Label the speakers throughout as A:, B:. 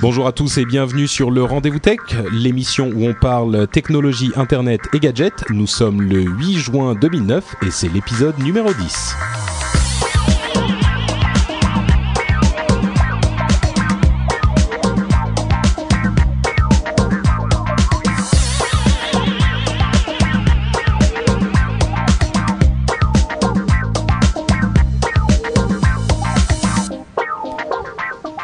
A: Bonjour à tous et bienvenue sur le Rendez-vous Tech, l'émission où on parle technologie, internet et gadgets. Nous sommes le 8 juin 2009 et c'est l'épisode numéro 10.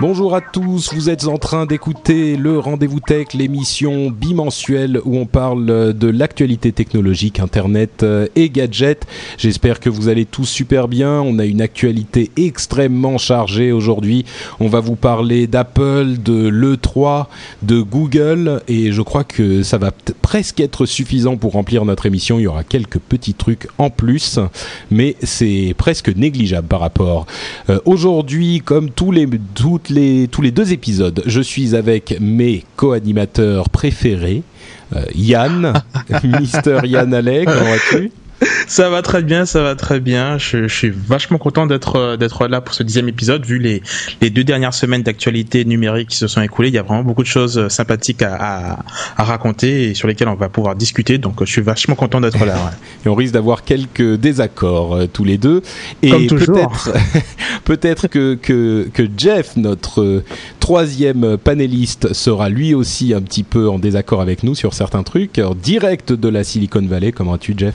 A: Bonjour à tous, vous êtes en train d'écouter le Rendez-vous Tech, l'émission bimensuelle où on parle de l'actualité technologique, Internet euh, et gadgets. J'espère que vous allez tous super bien. On a une actualité extrêmement chargée aujourd'hui. On va vous parler d'Apple, de l'E3, de Google et je crois que ça va presque être suffisant pour remplir notre émission. Il y aura quelques petits trucs en plus, mais c'est presque négligeable par rapport. Euh, aujourd'hui, comme tous les, tous les deux épisodes, je suis avec mes co-animateurs préférés. Euh, Yann, Mister Yann Allais, comment vas-tu?
B: Ça va très bien, ça va très bien. Je, je suis vachement content d'être euh, d'être là pour ce dixième épisode. Vu les, les deux dernières semaines d'actualité numérique qui se sont écoulées, il y a vraiment beaucoup de choses euh, sympathiques à, à, à raconter et sur lesquelles on va pouvoir discuter. Donc, je suis vachement content d'être là.
A: Et on risque d'avoir quelques désaccords euh, tous les deux.
B: Et.
A: Peut-être peut-être que, que que Jeff, notre troisième panéliste, sera lui aussi un petit peu en désaccord avec nous sur certains trucs. Alors, direct de la Silicon Valley, comment as-tu, Jeff?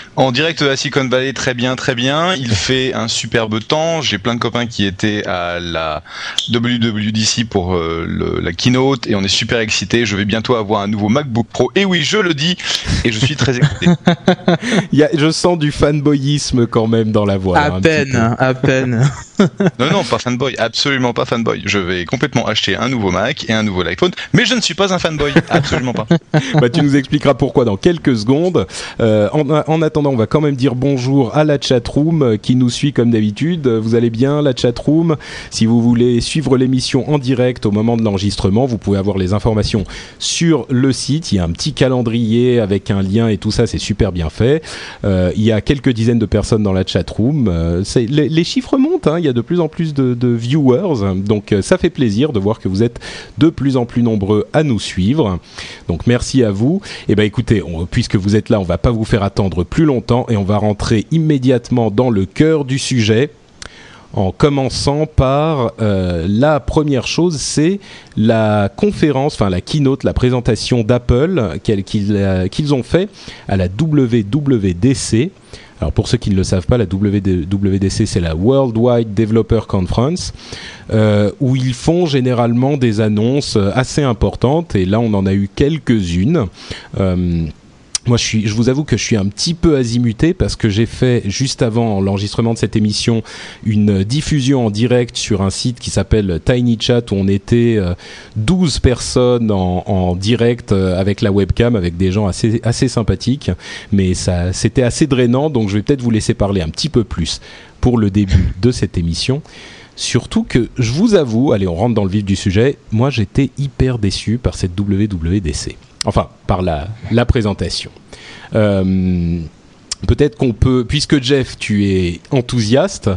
C: en direct de la Silicon Valley, très bien, très bien. Il fait un superbe temps. J'ai plein de copains qui étaient à la WWDC pour euh, le, la keynote et on est super excités. Je vais bientôt avoir un nouveau MacBook Pro. Et oui, je le dis et je suis très excité.
A: Il y a, je sens du fanboyisme quand même dans la voix.
B: À peine, à peine.
C: non, non, pas fanboy, absolument pas fanboy. Je vais complètement acheter un nouveau Mac et un nouveau iPhone, mais je ne suis pas un fanboy, absolument pas.
A: bah, tu nous expliqueras pourquoi dans quelques secondes. Euh, en, en attendant on va quand même dire bonjour à la chatroom qui nous suit comme d'habitude. Vous allez bien, la chatroom? Si vous voulez suivre l'émission en direct au moment de l'enregistrement, vous pouvez avoir les informations sur le site. Il y a un petit calendrier avec un lien et tout ça, c'est super bien fait. Euh, il y a quelques dizaines de personnes dans la chatroom. Euh, les, chiffres montent, hein. il y a de plus en plus de, viewers, donc euh, ça fait plaisir de voir que vous êtes de plus en plus nombreux à nous suivre. Donc merci à vous. Et eh ben écoutez, puisque vous êtes là, on va pas vous faire attendre plus longtemps et on va rentrer immédiatement dans le cœur du sujet en commençant par euh, la première chose, c'est la conférence, enfin la keynote, la présentation d'Apple euh, qu'ils ont fait à la WWDC. Alors pour ceux qui ne le savent pas, la WWDC c'est la Worldwide Developer Conference, euh, où ils font généralement des annonces assez importantes, et là on en a eu quelques-unes. Moi, je, suis, je vous avoue que je suis un petit peu azimuté parce que j'ai fait, juste avant l'enregistrement de cette émission, une diffusion en direct sur un site qui s'appelle Tiny Chat où on était 12 euh, personnes en, direct euh, avec la webcam, avec des gens assez, assez sympathiques. Mais ça, c'était assez drainant, donc je vais peut-être vous laisser parler un petit peu plus pour le début de cette émission. Surtout que, je vous avoue, allez, on rentre dans le vif du sujet, moi j'étais hyper déçu par cette WWDC. Enfin, par la, la présentation. Euh, Peut-être qu'on peut, puisque Jeff, tu es enthousiaste,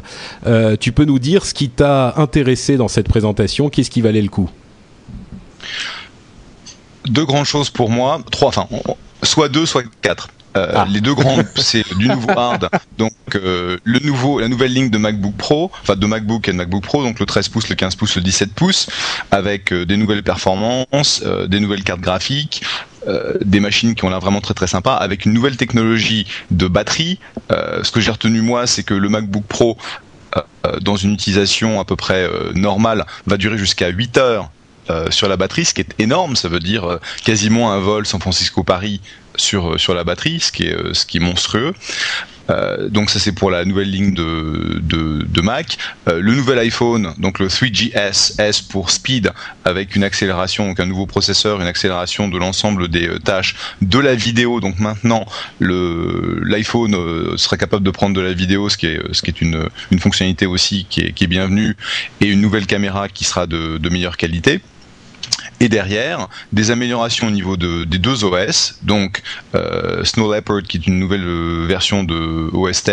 A: euh, tu peux nous dire ce qui t'a intéressé dans cette présentation, qu'est-ce qui valait le coup?
C: Deux grandes choses pour moi, trois, enfin, soit deux, soit quatre. Euh, ah. Les deux grandes, c'est du nouveau hard, donc euh, le nouveau, la nouvelle ligne de MacBook Pro, enfin de MacBook et de MacBook Pro, donc le 13 pouces, le 15 pouces, le 17 pouces, avec euh, des nouvelles performances, des nouvelles cartes graphiques, des machines qui ont l'air vraiment très très sympa, avec une nouvelle technologie de batterie. ce que j'ai retenu moi, c'est que le MacBook Pro, dans une utilisation à peu près normale, va durer jusqu'à 8 heures sur la batterie, ce qui est énorme, ça veut dire quasiment un vol San Francisco-Paris sur, la batterie, ce qui est, ce qui monstrueux. donc ça c'est pour la nouvelle ligne de, Mac. le nouvel iPhone, donc le 3GS, S pour Speed, avec une accélération, donc un nouveau processeur, une accélération de l'ensemble des tâches de la vidéo. Donc maintenant, l'iPhone serait capable de prendre de la vidéo, ce qui est, une, fonctionnalité aussi qui est, bienvenue, et une nouvelle caméra qui sera de meilleure qualité. Et derrière, des améliorations au niveau de, des deux OS, donc euh, Snow Leopard qui est une nouvelle euh, version de OS X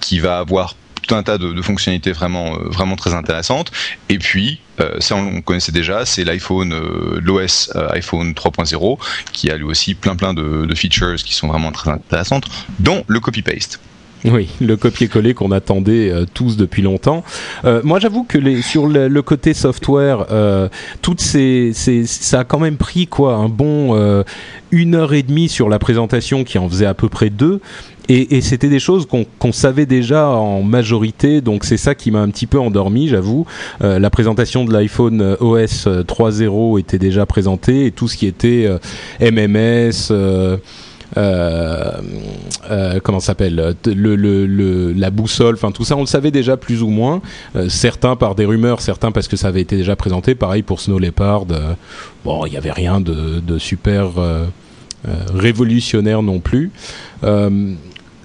C: qui va avoir tout un tas de, fonctionnalités vraiment euh, vraiment très intéressantes. Et puis ça on, connaissait déjà, c'est l'iPhone, l'OS iPhone 3.0 qui a lui aussi plein plein de, de features qui sont vraiment très intéressantes, dont le copy paste.
A: Oui, le copier-coller qu'on attendait euh, tous depuis longtemps. Euh, moi, j'avoue que sur le, côté software, euh, toutes ces, ça a quand même pris quoi, un bon une heure et demie sur la présentation qui en faisait à peu près deux. Et, c'était des choses qu'on savait déjà en majorité, donc c'est ça qui m'a un petit peu endormi, j'avoue. la présentation de l'iPhone OS 3.0 était déjà présentée et tout ce qui était MMS. Comment s'appelle le, le, la boussole, enfin tout ça, on le savait déjà plus ou moins. Euh, certains par des rumeurs, certains parce que ça avait été déjà présenté. Pareil pour Snow Leopard. bon, il n'y avait rien de super révolutionnaire non plus.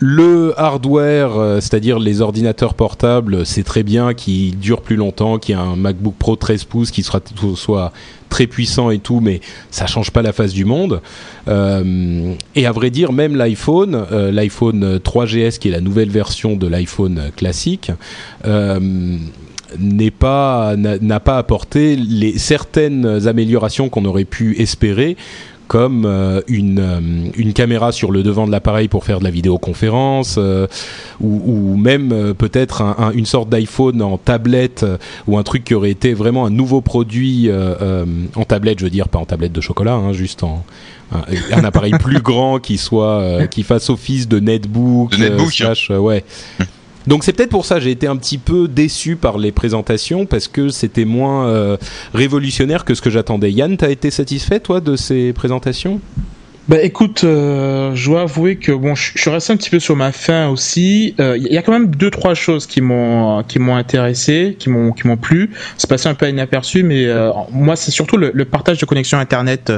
A: Le hardware, c'est-à-dire les ordinateurs portables, c'est très bien, qui dure plus longtemps, qui a un MacBook Pro 13 pouces qui sera soit très puissant et tout, mais ça change pas la face du monde. Euh, et à vrai dire, même l'iPhone, euh, l'iPhone 3GS, qui est la nouvelle version de l'iPhone classique, euh, n'a pas apporté les certaines améliorations qu'on aurait pu espérer comme euh, une, euh, une caméra sur le devant de l'appareil pour faire de la vidéoconférence, euh, ou, ou, même peut-être un, une sorte d'iPhone en tablette, ou un truc qui aurait été vraiment un nouveau produit en tablette, je veux dire, pas en tablette de chocolat, hein, juste en, un, appareil plus grand qui soit qui fasse office de netbook,
C: de netbook
A: ouais. Donc c'est peut-être pour ça j'ai été un petit peu déçu par les présentations parce que c'était moins euh, révolutionnaire que ce que j'attendais. Yann, t'as été satisfait toi de ces présentations?
B: Bah écoute, euh, je dois avouer que bon, je, suis resté un petit peu sur ma fin aussi. Il euh, y a quand même deux trois choses qui m'ont qui m'ont intéressé, qui m'ont qui m'ont plu. C'est passé un peu inaperçu, mais euh, moi c'est surtout le, le, partage de connexion internet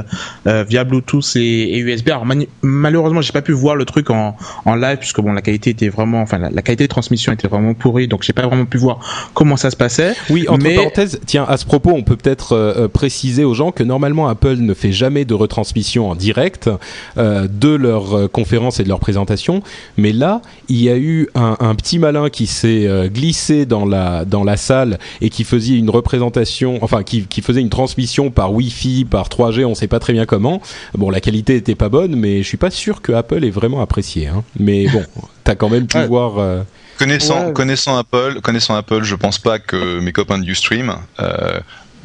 B: euh, via Bluetooth et, et USB. Alors malheureusement, j'ai pas pu voir le truc en, en live puisque bon la qualité était vraiment, enfin la, qualité de transmission était vraiment pourrie, donc j'ai pas vraiment pu voir comment ça se passait.
A: Oui, entre parenthèses, tiens à ce propos, on peut peut-être préciser aux gens que normalement Apple ne fait jamais de retransmission en direct euh, de leurs euh, conférences et de leurs présentations. Mais là, il y a eu un, petit malin qui s'est euh, glissé dans la, dans la salle et qui faisait une représentation, enfin qui, qui faisait une transmission par Wi-Fi, par 3G, on ne sait pas très bien comment. Bon, la qualité était pas bonne, mais je suis pas sûr que Apple ait vraiment apprécié. Hein. Mais bon, tu as quand même pu voir.
C: Connaissant, connaissant Apple, connaissant Apple, je pense pas que mes copains de Ustream,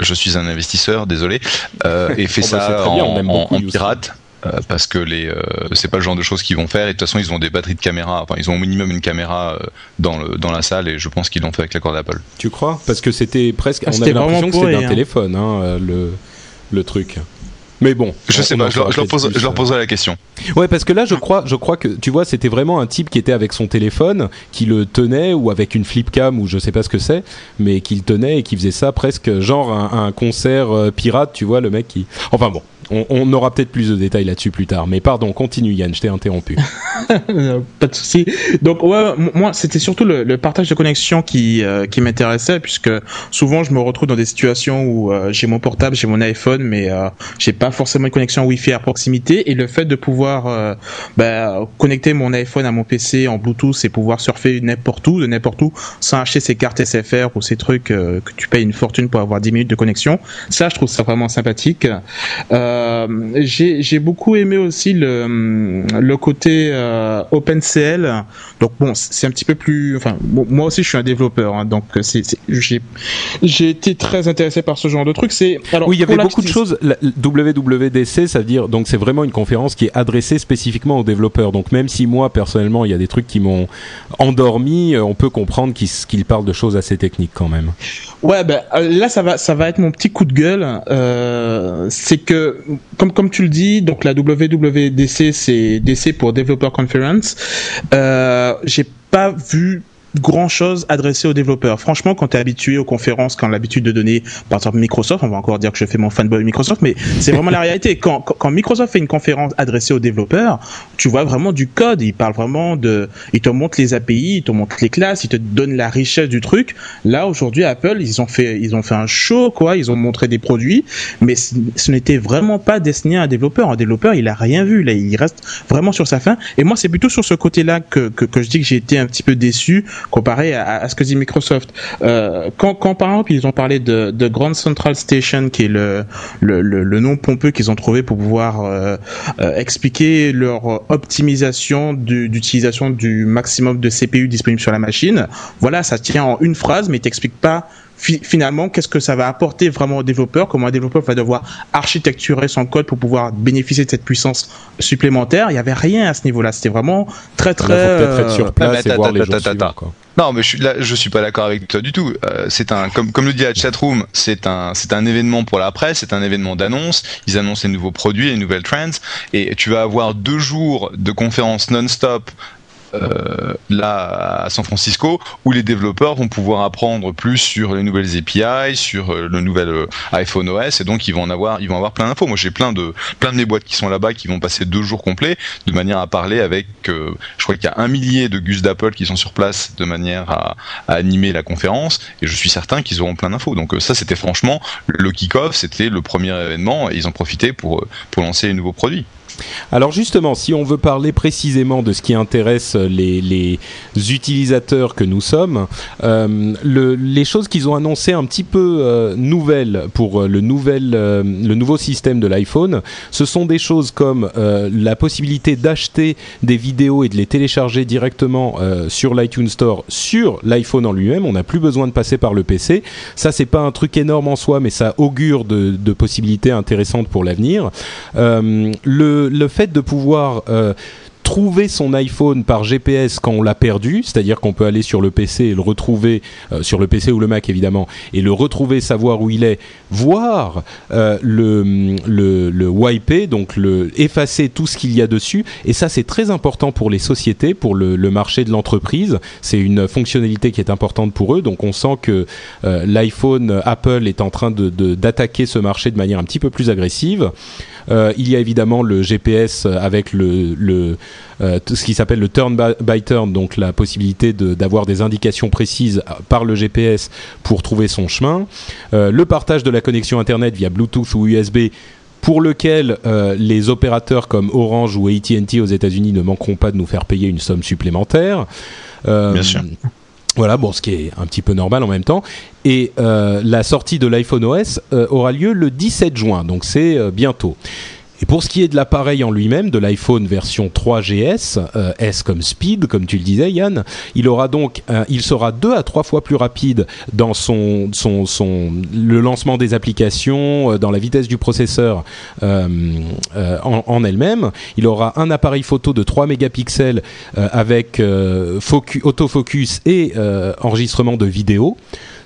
C: je suis un investisseur, désolé, euh, et fait oh, bah, ça en, en pirate. Euh, parce que les euh, c'est pas le genre de choses qu'ils vont faire et de toute façon ils ont des batteries de caméra enfin ils ont au minimum une caméra euh, dans le dans la salle et je pense qu'ils l'ont fait avec l'accord d'Apple.
A: Tu crois? Parce que c'était presque ah, on avait l'impression que c'était d'un hein. téléphone hein, le le truc. Mais bon,
C: je sais pas, je leur, pose, je leur, poserai la question.
A: Ouais, parce que là, je crois, je crois que tu vois, c'était vraiment un type qui était avec son téléphone, qui le tenait ou avec une flipcam ou je sais pas ce que c'est, mais qui le tenait et qui faisait ça presque genre un, un concert pirate, tu vois, le mec qui. Enfin bon, on, aura peut-être plus de détails là-dessus plus tard. Mais pardon, continue Yann, je t'ai interrompu.
B: Pas de souci. Donc ouais, moi c'était surtout le, partage de connexion qui euh, qui m'intéressait puisque souvent je me retrouve dans des situations où euh, j'ai mon portable, j'ai mon iPhone, mais euh, j'ai pas forcément une connexion Wi-Fi à proximité et le fait de pouvoir bah, connecter mon iPhone à mon PC en Bluetooth et pouvoir surfer n'importe où, de n'importe où, sans acheter ces cartes SFR ou ces trucs que tu payes une fortune pour avoir 10 minutes de connexion, ça je trouve ça vraiment sympathique. Euh, euh, j'ai beaucoup aimé aussi le, le côté euh, OpenCL. Donc bon, c'est un petit peu plus. Enfin, moi aussi, je suis un développeur, hein, donc c'est j'ai été très intéressé par ce genre de truc. C'est
A: oui, il y avait beaucoup de choses. La, WWDC, ça veut dire donc c'est vraiment une conférence qui est adressée spécifiquement aux développeurs. Donc même si moi personnellement, il y a des trucs qui m'ont endormi, euh, on peut comprendre qu'il parle de choses assez techniques quand même.
B: Ouais, ben là ça va, ça va être mon petit coup de gueule. Euh, c'est que comme comme tu le dis, donc la WWDC c'est DC pour Developer Conference. Euh, j'ai pas vu grand chose adressé aux développeurs. Franchement, quand tu es habitué aux conférences, quand l'habitude de donner, par exemple Microsoft, on va encore dire que je fais mon fanboy Microsoft, mais c'est vraiment la réalité. Quand, quand, Microsoft fait une conférence adressée aux développeurs, tu vois vraiment du code. Il parle vraiment de, il te montre les API, il te montre les classes, il te donne la richesse du truc. Là, aujourd'hui, Apple, ils ont fait, ils ont fait un show, quoi. Ils ont montré des produits, mais ce, n'était vraiment pas destiné à un développeur. Un développeur, il a rien vu. Là, il reste vraiment sur sa fin. Et moi, c'est plutôt sur ce côté-là que, que, que je dis que j'ai été un petit peu déçu comparé à, ce que dit Microsoft. Euh, quand, quand, par exemple ils ont parlé de, de Grand Central Station, qui est le, le, le, nom pompeux qu'ils ont trouvé pour pouvoir euh, euh, expliquer leur optimisation d'utilisation du maximum de CPU disponible sur la machine, voilà, ça tient en une phrase, mais t'explique pas finalement, qu'est-ce que ça va apporter vraiment au développeur Comment un développeur va devoir architecturer son code pour pouvoir bénéficier de cette puissance supplémentaire? Il n'y avait rien à ce niveau-là. C'était vraiment très très.
A: peut-être être sur place et voir les gens
C: Non, mais je suis là, je suis pas d'accord avec toi du tout. Euh, c'est un, comme comme le dit la chatroom, c'est un, c'est un événement pour la presse, c'est un événement d'annonce. Ils annoncent les nouveaux produits, les nouvelles trends, et tu vas avoir deux jours de conférences non-stop euh, là à San Francisco où les développeurs vont pouvoir apprendre plus sur les nouvelles API, sur euh, le nouvel euh, iPhone OS et donc ils vont avoir, plein d'infos. Moi j'ai plein de plein de mes boîtes qui sont là-bas qui vont passer deux jours complets de manière à parler avec, je crois qu'il y a un millier de gus d'Apple qui sont sur place de manière à, animer la conférence et je suis certain qu'ils auront plein d'infos. Donc ça c'était franchement le kick-off, c'était le premier événement et ils profitaient pour pour lancer les nouveaux produits.
A: Alors justement, si on veut parler précisément de ce qui intéresse les, utilisateurs que nous sommes, euh, les choses qu'ils ont annoncées un petit peu euh, nouvelles pour le, nouvel, euh, le nouveau système de l'iPhone, ce sont des choses comme la possibilité d'acheter des vidéos et de les télécharger directement sur l'iTunes Store sur l'iPhone en lui-même. On n'a plus besoin de passer par le PC. Ça, c'est pas un truc énorme en soi, mais ça augure de, de possibilités intéressantes pour l'avenir. le le fait de pouvoir euh, trouver son iPhone par GPS quand on l'a perdu, c'est-à-dire qu'on peut aller sur le PC et le retrouver euh, sur le PC ou le Mac évidemment et le retrouver, savoir où il est, voir euh, le, le, le wiper, donc le effacer tout ce qu'il y a dessus. Et ça c'est très important pour les sociétés, pour le, marché de l'entreprise. C'est une fonctionnalité qui est importante pour eux. Donc on sent que l'iPhone Apple est en train de d'attaquer ce marché de manière un petit peu plus agressive. Euh, il y a évidemment le GPS avec le, le euh, ce qui s'appelle le turn by turn, donc la possibilité d'avoir des indications précises par le GPS pour trouver son chemin. Euh, le partage de la connexion Internet via Bluetooth ou USB pour lequel les opérateurs comme Orange ou AT&T aux États-Unis ne manqueront pas de nous faire payer une somme supplémentaire.
C: Bien sûr.
A: Voilà, bon, ce qui est un petit peu normal en même temps. Et euh, la sortie de l'iPhone OS euh, aura lieu le 17 juin, donc c'est euh, bientôt. Et pour ce qui est de l'appareil en lui-même, de l'iPhone version 3GS, euh, S comme Speed, comme tu le disais Yann, il aura donc, il sera deux à trois fois plus rapide dans son, le lancement des applications, euh, dans la vitesse du processeur euh, en, elle-même. Il aura un appareil photo de 3 mégapixels avec focus, autofocus et enregistrement de vidéo.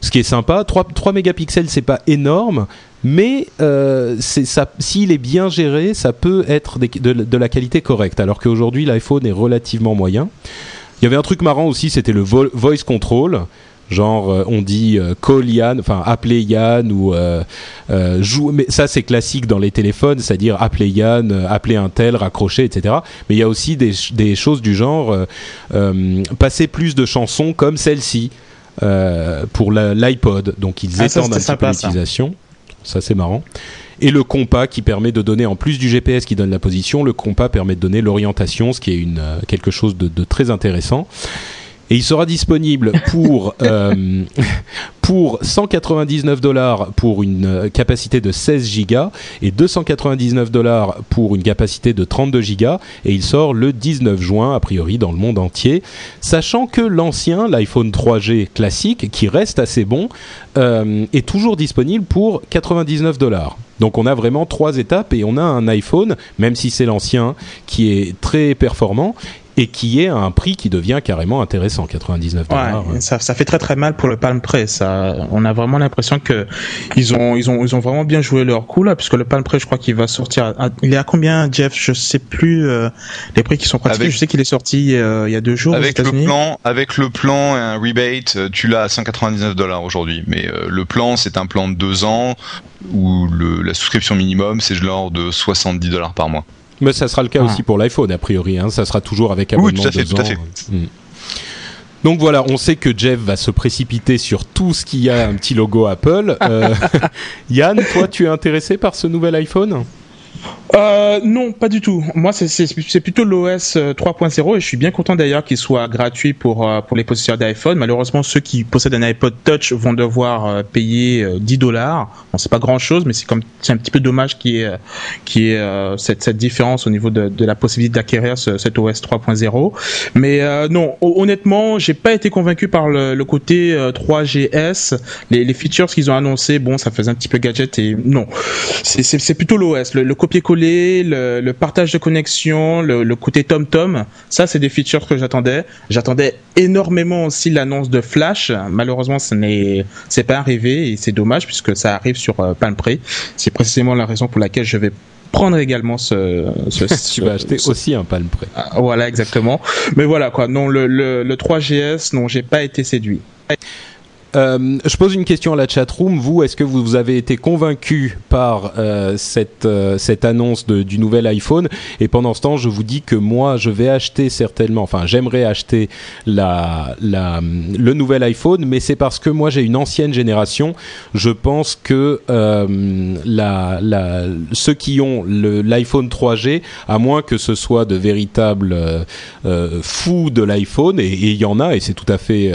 A: Ce qui est sympa, 3, 3 mégapixels c'est pas énorme, mais euh, s'il est bien géré, ça peut être de, la qualité correcte, alors qu'aujourd'hui l'iPhone est relativement moyen. Il y avait un truc marrant aussi, c'était le voice control. Genre, euh, on dit euh, call Yann, enfin appeler Yann ou euh, jouer. Mais ça, c'est classique dans les téléphones, c'est-à-dire appeler Yann, appeler un tel, raccrocher, etc. Mais il y a aussi des, des choses du genre passer plus de chansons comme celle-ci pour l'iPod. Donc ils ah, étendent un petit peu l'utilisation ça c'est marrant. Et le compas qui permet de donner, en plus du GPS qui donne la position, le compas permet de donner l'orientation, ce qui est euh, quelque chose de très intéressant et il sera disponible pour euh, pour 199 dollars pour une euh, capacité de 16 gigas et 299 dollars pour une capacité de 32 gigas. Et il sort le 19 juin a priori dans le monde entier. Sachant que l'ancien l'iPhone 3G classique qui reste assez bon euh, est toujours disponible pour 99 dollars. Donc on a vraiment trois étapes et on a un iPhone, même si c'est l'ancien, qui est très performant et qui est à un prix qui devient carrément intéressant, 99 dollars.
B: Ouais, ça, ça, fait très très mal pour le Palm Pre. Ça, on a vraiment l'impression que ils ont ils ont ils ont vraiment bien joué leur coup là, puisque le Palm Pre, je crois qu'il va sortir. il est à combien, Jeff? Je sais plus euh, les prix qui sont pratiqués. je sais qu'il est sorti euh, il y a deux jours
C: avec
B: aux
C: le plan, avec le plan et un rebate, euh, tu l'as à 199 dollars aujourd'hui. Mais le plan, c'est un plan de deux ans où le, la souscription minimum, c'est genre de 70 dollars par mois.
A: Mais ça sera le cas ah. aussi pour l'iPhone, a priori. Hein. Ça sera toujours avec abonnement
C: oui, tout à fait,
A: tout
C: À fait.
A: Hmm. Donc voilà, on sait que Jeff va se précipiter sur tout ce qui a un petit logo Apple. Euh, Yann, toi, tu es intéressé par ce nouvel iPhone?
B: Euh, non, pas du tout. Moi, c'est plutôt l'OS 3.0 euh, et je suis bien content d'ailleurs qu'il soit gratuit pour euh, pour les possesseurs d'iPhone. Malheureusement, ceux qui possèdent un iPod Touch vont devoir payer 10 dollars. Bon, c'est pas grand chose, mais c'est comme un petit peu dommage qu'il y ait qui est cette cette différence au niveau de, de la possibilité d'acquérir ce, cet OS 3.0. Mais non, honnêtement, j'ai pas été convaincu par le, côté 3GS, les, les features qu'ils ont annoncé. Bon, ça faisait un petit peu gadget et non, c'est plutôt l'OS, le copier-coller, le, partage de connexion, le, côté tom-tom, ça c'est des features que j'attendais. J'attendais énormément aussi l'annonce de Flash. Malheureusement, ce n'est c'est pas arrivé et c'est dommage puisque ça arrive sur euh, Palm Pre. C'est précisément la raison pour laquelle je vais prendre également ce. ce
A: tu vas acheter aussi un Palm Pre.
B: Ah, voilà, exactement. Mais voilà quoi. Non, le, le, le 3GS, non, j'ai pas été séduit.
A: Euh, je pose une question à la chatroom. Vous, est-ce que vous avez été convaincu par euh, cette, euh, cette annonce du nouvel iPhone? Et pendant ce temps, je vous dis que moi, je vais acheter certainement, enfin, j'aimerais acheter le nouvel iPhone, mais c'est parce que moi, j'ai une ancienne génération. Je pense que ceux qui ont l'iPhone 3G, à moins que ce soit de véritables fous de l'iPhone, et il y en a, et c'est tout à fait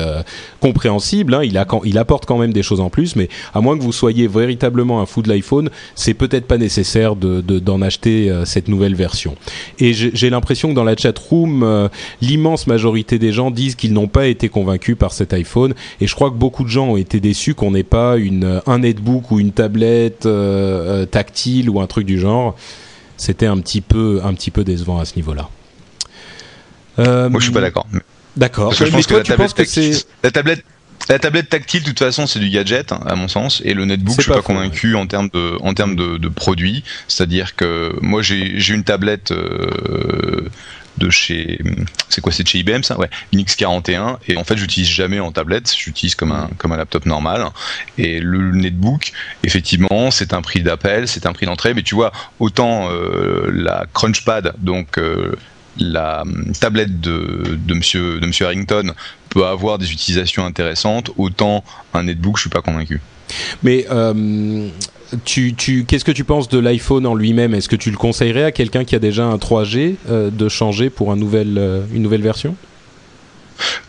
A: compréhensible, hein, il a il apporte quand même des choses en plus, mais à moins que vous soyez véritablement un fou de l'iPhone, c'est peut-être pas nécessaire d'en de, d'en acheter euh, cette nouvelle version. Et j'ai l'impression que dans la chat room, euh, l'immense majorité des gens disent qu'ils n'ont pas été convaincus par cet iPhone, et je crois que beaucoup de gens ont été déçus qu'on n'ait pas une, un netbook ou une tablette euh, tactile ou un truc du genre. C'était un petit peu, un petit peu décevant à ce niveau-là.
C: Moi, je suis pas d'accord.
A: D'accord.
C: je pense que, la, tablette la tablette la tablette tactile, de toute façon, c'est du gadget, hein, à mon sens, et le netbook, je suis pas, convaincu en termes de, en termes de, de produits. C'est-à-dire que moi, j'ai une tablette euh, de chez, c'est quoi, c'est de chez IBM, ça, ouais, une X41, et en fait, j'utilise jamais en tablette, j'utilise comme un, comme un laptop normal. Et le netbook, effectivement, c'est un prix d'appel, c'est un prix d'entrée, mais tu vois, autant euh, la Crunchpad, donc euh, la hum, tablette de, de, monsieur, de monsieur Harrington peut avoir des utilisations intéressantes, autant un netbook, je suis pas convaincu.
A: Mais euh, tu, tu, qu'est-ce que tu penses de l'iPhone en lui-même? Est-ce que tu le conseillerais à quelqu'un qui a déjà un 3G euh, de changer pour un nouvel, euh, une nouvelle version?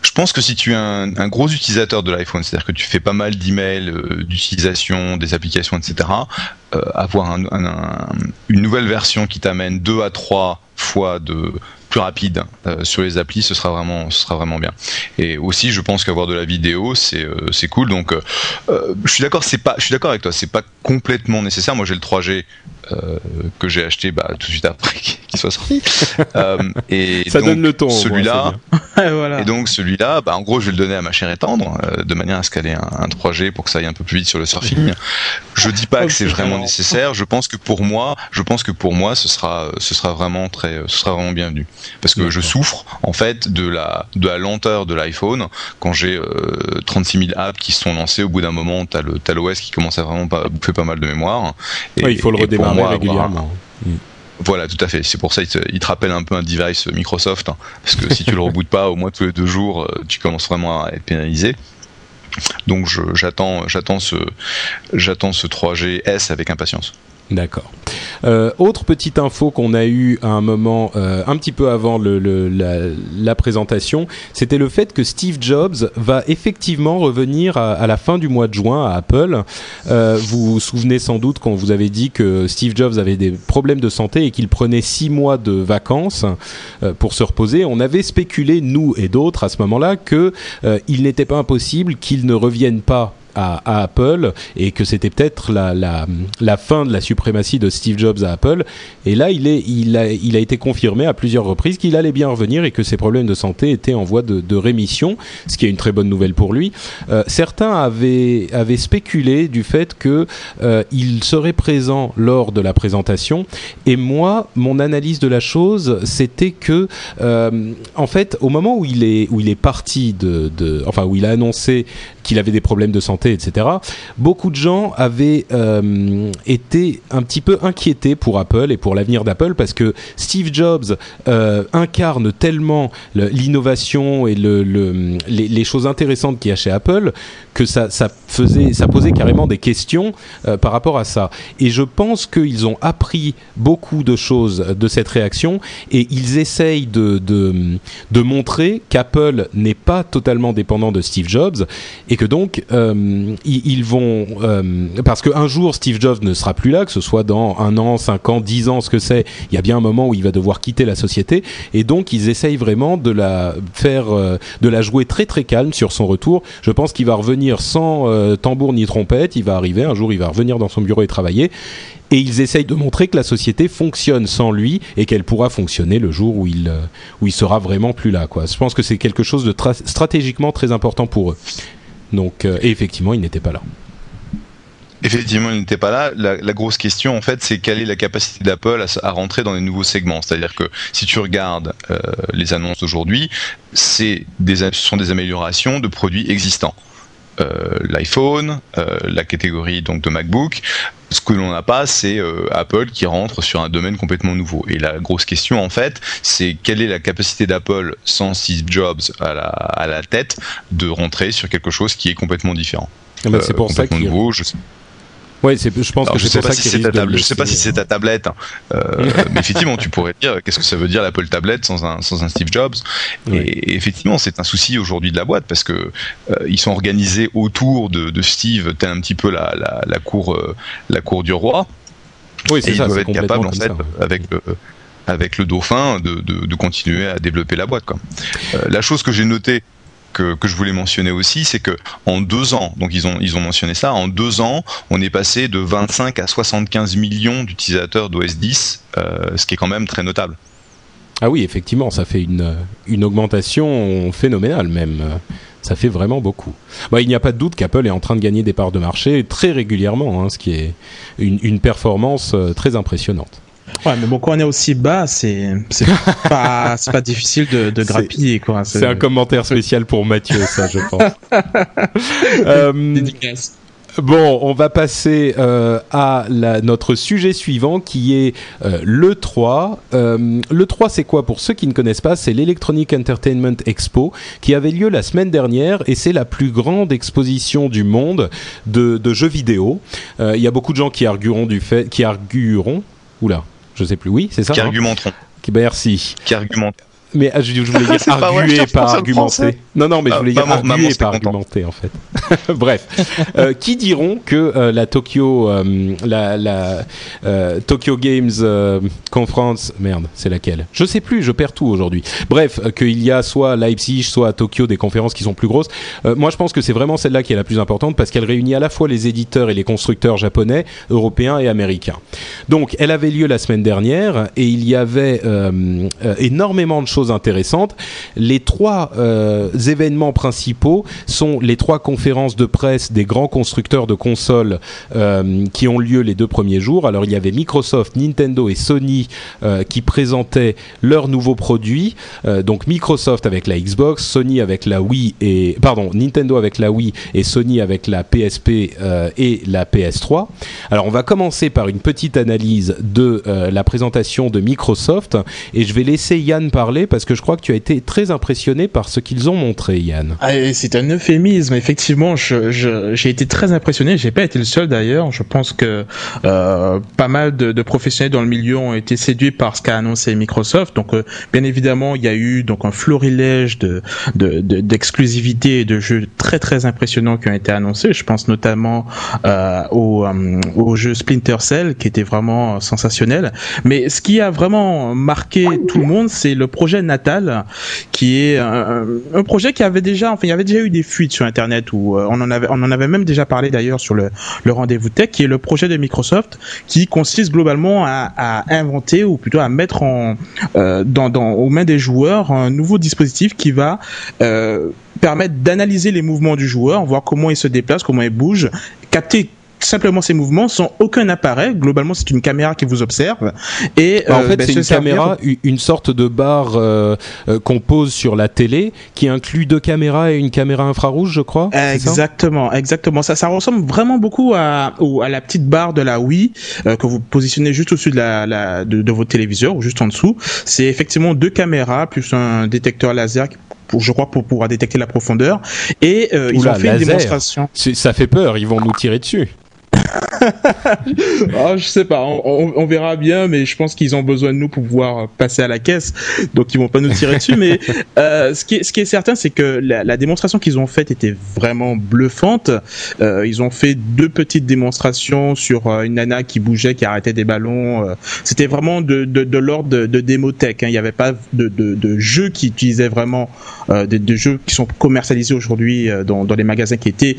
C: Je pense que si tu es un, gros utilisateur de l'iPhone, c'est-à-dire que tu fais pas mal d'emails, d'utilisation, des applications, etc., avoir une nouvelle version qui t'amène deux à trois fois de plus rapide euh, sur les applis, ce sera vraiment, ce sera vraiment bien. Et aussi, je pense qu'avoir de la vidéo, c'est euh, c'est cool. Donc, euh, je suis d'accord, c'est pas, je suis d'accord avec toi, c'est pas complètement nécessaire. Moi, j'ai le 3G que j'ai acheté bah, tout de suite après qu'il soit sorti.
A: et ça donne le ton.
C: Celui-là, voilà. et donc celui-là, bah, en gros, je vais le donner à ma chère et tendre, de manière à ce qu'elle ait un, 3G pour que ça aille un peu plus vite sur le surfing. je dis pas que c'est vraiment nécessaire. Je pense que pour moi, je pense que pour moi, ce sera, ce sera vraiment très, ce sera vraiment bienvenu parce que je souffre en fait de la de la lenteur de l'iPhone quand j'ai 36 euh, 000 apps qui se sont lancées au bout d'un moment t'as le as l'OS qui commence à vraiment pas, bouffer pas mal de mémoire
A: et, il faut le redémarrer régulièrement mm.
C: Voilà, tout à fait. C'est pour ça qu'il te, rappelle un peu un device Microsoft, hein. parce que si tu le rebootes pas au moins tous les deux jours, euh, tu commences vraiment à être pénalisé. Donc j'attends, j'attends ce, j'attends ce 3GS avec impatience.
A: D'accord. Euh, autre petite info qu'on a eu à un moment, euh, un petit peu avant la, présentation, c'était le fait que Steve Jobs va effectivement revenir à, la fin du mois de juin à Apple. Euh, vous vous souvenez sans doute quand vous avez dit que Steve Jobs avait des problèmes de santé et qu'il prenait six mois de vacances pour se reposer. On avait spéculé, nous et d'autres, à ce moment-là, que il n'était pas impossible qu'il ne revienne pas à, Apple et que c'était peut-être la, la, fin de la suprématie de Steve Jobs à Apple. Et là, il, est, il, a, il a été confirmé à plusieurs reprises qu'il allait bien revenir et que ses problèmes de santé étaient en voie de, de rémission, ce qui est une très bonne nouvelle pour lui. Euh, certains avaient, avaient spéculé du fait que euh, il serait présent lors de la présentation. Et moi, mon analyse de la chose, c'était que, euh, en fait, au moment où il est, où il est parti de, de enfin où il a annoncé qu'il avait des problèmes de santé, etc. Beaucoup de gens avaient euh, été un petit peu inquiétés pour Apple et pour l'avenir d'Apple parce que Steve Jobs euh, incarne tellement l'innovation et le, le, les, choses intéressantes qu'il y a chez Apple que ça, faisait, ça posait carrément des questions euh, par rapport à ça. Et je pense qu'ils ont appris beaucoup de choses de cette réaction et ils essayent de montrer qu'Apple n'est pas totalement dépendant de Steve Jobs et que donc euh, ils, vont euh, parce qu'un jour Steve Jobs ne sera plus là, que ce soit dans un an, cinq ans, dix ans, ce que c'est, il y a bien un moment où il va devoir quitter la société et donc ils essayent vraiment de la faire, euh, de la jouer très très calme sur son retour. Je pense qu'il va revenir sans tambour ni trompette, il va arriver un jour, il va revenir dans son bureau et travailler et ils essayent de montrer que la société fonctionne sans lui et qu'elle pourra fonctionner le jour où il, où il sera vraiment plus là. Je pense que c'est quelque chose de stratégiquement très important pour eux. Donc, euh, et effectivement, il n'était pas là.
C: Effectivement, il n'était pas là. La, grosse question, en fait, c'est quelle est la capacité d'Apple à, rentrer dans les nouveaux segments. C'est-à-dire que si tu regardes euh, les annonces d'aujourd'hui, ce sont des améliorations de produits existants. Euh, l'iPhone, la catégorie donc de MacBook. Ce que l'on n'a pas, c'est Apple qui rentre sur un domaine complètement nouveau. Et la grosse question, en fait, c'est quelle est la capacité d'Apple sans Steve Jobs à la, à la, tête de rentrer sur quelque chose qui est complètement différent.
A: Ah bah, c'est pour ça qu'il nouveau. Je Ouais, je pense que
C: je sais pas si c'est ta tablette. Je sais pas si c'est ta tablette, hein. euh, mais effectivement, tu pourrais dire qu'est-ce que ça veut dire l'Apple tablette sans un sans un Steve Jobs? Et, effectivement, c'est un souci aujourd'hui de la boîte parce que euh, ils sont organisés autour de, de Steve, tel un petit peu la la, la cour euh, la cour du roi.
A: Oui, c'est ça.
C: Ils doivent être capables en fait avec le avec le dauphin de, de, de, continuer à développer la boîte. Quoi. Euh, la chose que j'ai notée que, je voulais mentionner aussi, c'est que en deux ans, donc ils ont ils ont mentionné ça, en deux ans, on est passé de 25 à 75 millions d'utilisateurs d'OS 10, euh, ce qui est quand même très notable.
A: Ah oui, effectivement, ça fait une, une augmentation phénoménale même. Ça fait vraiment beaucoup. Bah, il n'y a pas de doute qu'Apple est en train de gagner des parts de marché très régulièrement, hein, ce qui est une, performance euh, très impressionnante.
B: Ouais, mais bon, quand on est aussi bas, c'est pas pas difficile de, de grappiller.
A: C'est un commentaire spécial pour Mathieu, ça, je pense. euh, Bon, on va passer euh, à la, notre sujet suivant qui est euh, le 3. Euh, le 3, c'est quoi Pour ceux qui ne connaissent pas, c'est l'Electronic Entertainment Expo qui avait lieu la semaine dernière et c'est la plus grande exposition du monde de, de jeux vidéo. Il y a beaucoup de gens qui argueront du fait, qui argueront, oula, je sais plus. Oui, c'est ça.
C: Qui argumenteront.
A: Qui, merci.
C: Qui argumenteront
A: mais ah, je, voulais dire arguer, pas, argumenter. Non, non, mais je ah, voulais dire arguer, pas argumenter, en fait. Bref, euh, qui diront que euh, la Tokyo, euh, la, la Tokyo Games Conference, merde, c'est laquelle? Je sais plus, je perds tout aujourd'hui. Bref, qu'il y a soit à Leipzig, soit à Tokyo des conférences qui sont plus grosses. moi, je pense que c'est vraiment celle-là qui est la plus importante parce qu'elle réunit à la fois les éditeurs et les constructeurs japonais, européens et américains. Donc, elle avait lieu la semaine dernière et il y avait énormément de choses intéressantes. Les trois euh, événements principaux sont les trois conférences de presse des grands constructeurs de consoles euh, qui ont lieu les deux premiers jours. Alors il y avait Microsoft, Nintendo et Sony euh, qui présentaient leurs nouveaux produits. donc Microsoft avec la Xbox, Sony avec la Wii et pardon Nintendo avec la Wii et Sony avec la PSP et la PS3. Alors on va commencer par une petite analyse de la présentation de Microsoft et je vais laisser Yann parler parce que je crois que tu as été très impressionné par ce qu'ils ont montré, Yann.
B: Ah, c'est un euphémisme. Effectivement, j'ai été très impressionné. J'ai pas été le seul d'ailleurs. Je pense que euh, pas mal de, professionnels dans le milieu ont été séduits par ce qu'a annoncé Microsoft. Donc, euh, bien évidemment, il y a eu donc un florilège de d'exclusivité et de jeux très très impressionnants qui ont été annoncés. Je pense notamment euh, au, jeu Splinter Cell qui était vraiment sensationnel. Mais ce qui a vraiment marqué tout le monde, c'est le projet Natal, qui est un, projet qui avait déjà, enfin, il y avait déjà eu des fuites sur Internet où on en avait, on en avait même déjà parlé d'ailleurs sur le, le rendez-vous tech, qui est le projet de Microsoft, qui consiste globalement à, inventer ou plutôt à mettre en dans, dans aux mains des joueurs un nouveau dispositif qui va euh, permettre d'analyser les mouvements du joueur, voir comment il se déplace, comment il bouge, capter simplement ces mouvements sans aucun appareil. Globalement, c'est une caméra qui vous observe.
A: Et bah, en euh, fait, ben, c'est une caméra, une sorte de barre euh, euh, qu'on pose sur la télé, qui inclut deux caméras et une caméra infrarouge, je crois.
B: Exactement, exactement. Ça, ça ressemble vraiment beaucoup à, à la petite barre de la Wii que vous positionnez juste au-dessus de la, la de, de, votre téléviseur ou juste en dessous. C'est effectivement deux caméras plus un détecteur laser pour, je crois, pour pouvoir détecter la profondeur. Et ils ont fait une démonstration.
A: Ça fait peur, ils vont nous tirer dessus.
B: Oh, je sais pas, on, on, verra bien, mais je pense qu'ils ont besoin de nous pour pouvoir passer à la caisse, donc ils vont pas nous tirer dessus. Mais euh, ce, qui est, ce qui est certain, c'est que la, la démonstration qu'ils ont faite était vraiment bluffante. Euh, ils ont fait deux petites démonstrations sur euh, une nana qui bougeait, qui arrêtait des ballons. C'était vraiment de, de, de l'ordre de, de démotech. Hein. Il n'y avait pas de, de, de jeux qui utilisaient vraiment des, des, jeux qui sont commercialisés aujourd'hui dans, dans les magasins qui étaient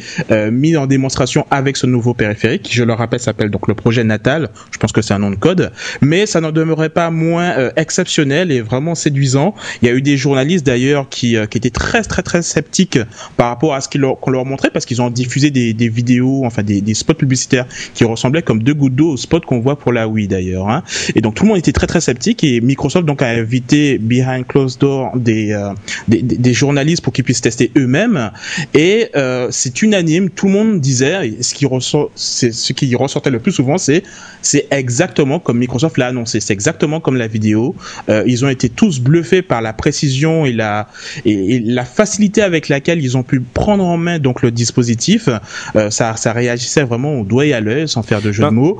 B: mis en démonstration avec ce nouveau périphérique qui je le rappelle s'appelle donc le projet Natal. Je pense que c'est un nom de code, mais ça n'en demeurait pas moins euh, exceptionnel et vraiment séduisant. Il y a eu des journalistes d'ailleurs qui, euh, qui étaient très très très sceptiques par rapport à ce qu'on leur, leur montrait parce qu'ils ont diffusé des, des vidéos, enfin des, des, spots publicitaires qui ressemblaient comme deux gouttes d'eau aux spots qu'on voit pour la Wii d'ailleurs. Hein. Et donc tout le monde était très très sceptique et Microsoft donc a invité behind closed door des, euh, des, des, journalistes pour qu'ils puissent tester eux-mêmes et c'est unanime. Tout le monde disait ce qui ressort, c'est ce qui ressortait le plus souvent, c'est c'est exactement comme Microsoft l'a annoncé, c'est exactement comme la vidéo. Euh, ils ont été tous bluffés par la précision et la et, la facilité avec laquelle ils ont pu prendre en main donc le dispositif. Euh, ça ça réagissait vraiment au doigt et à l'œil sans faire de jeu de ben, mots.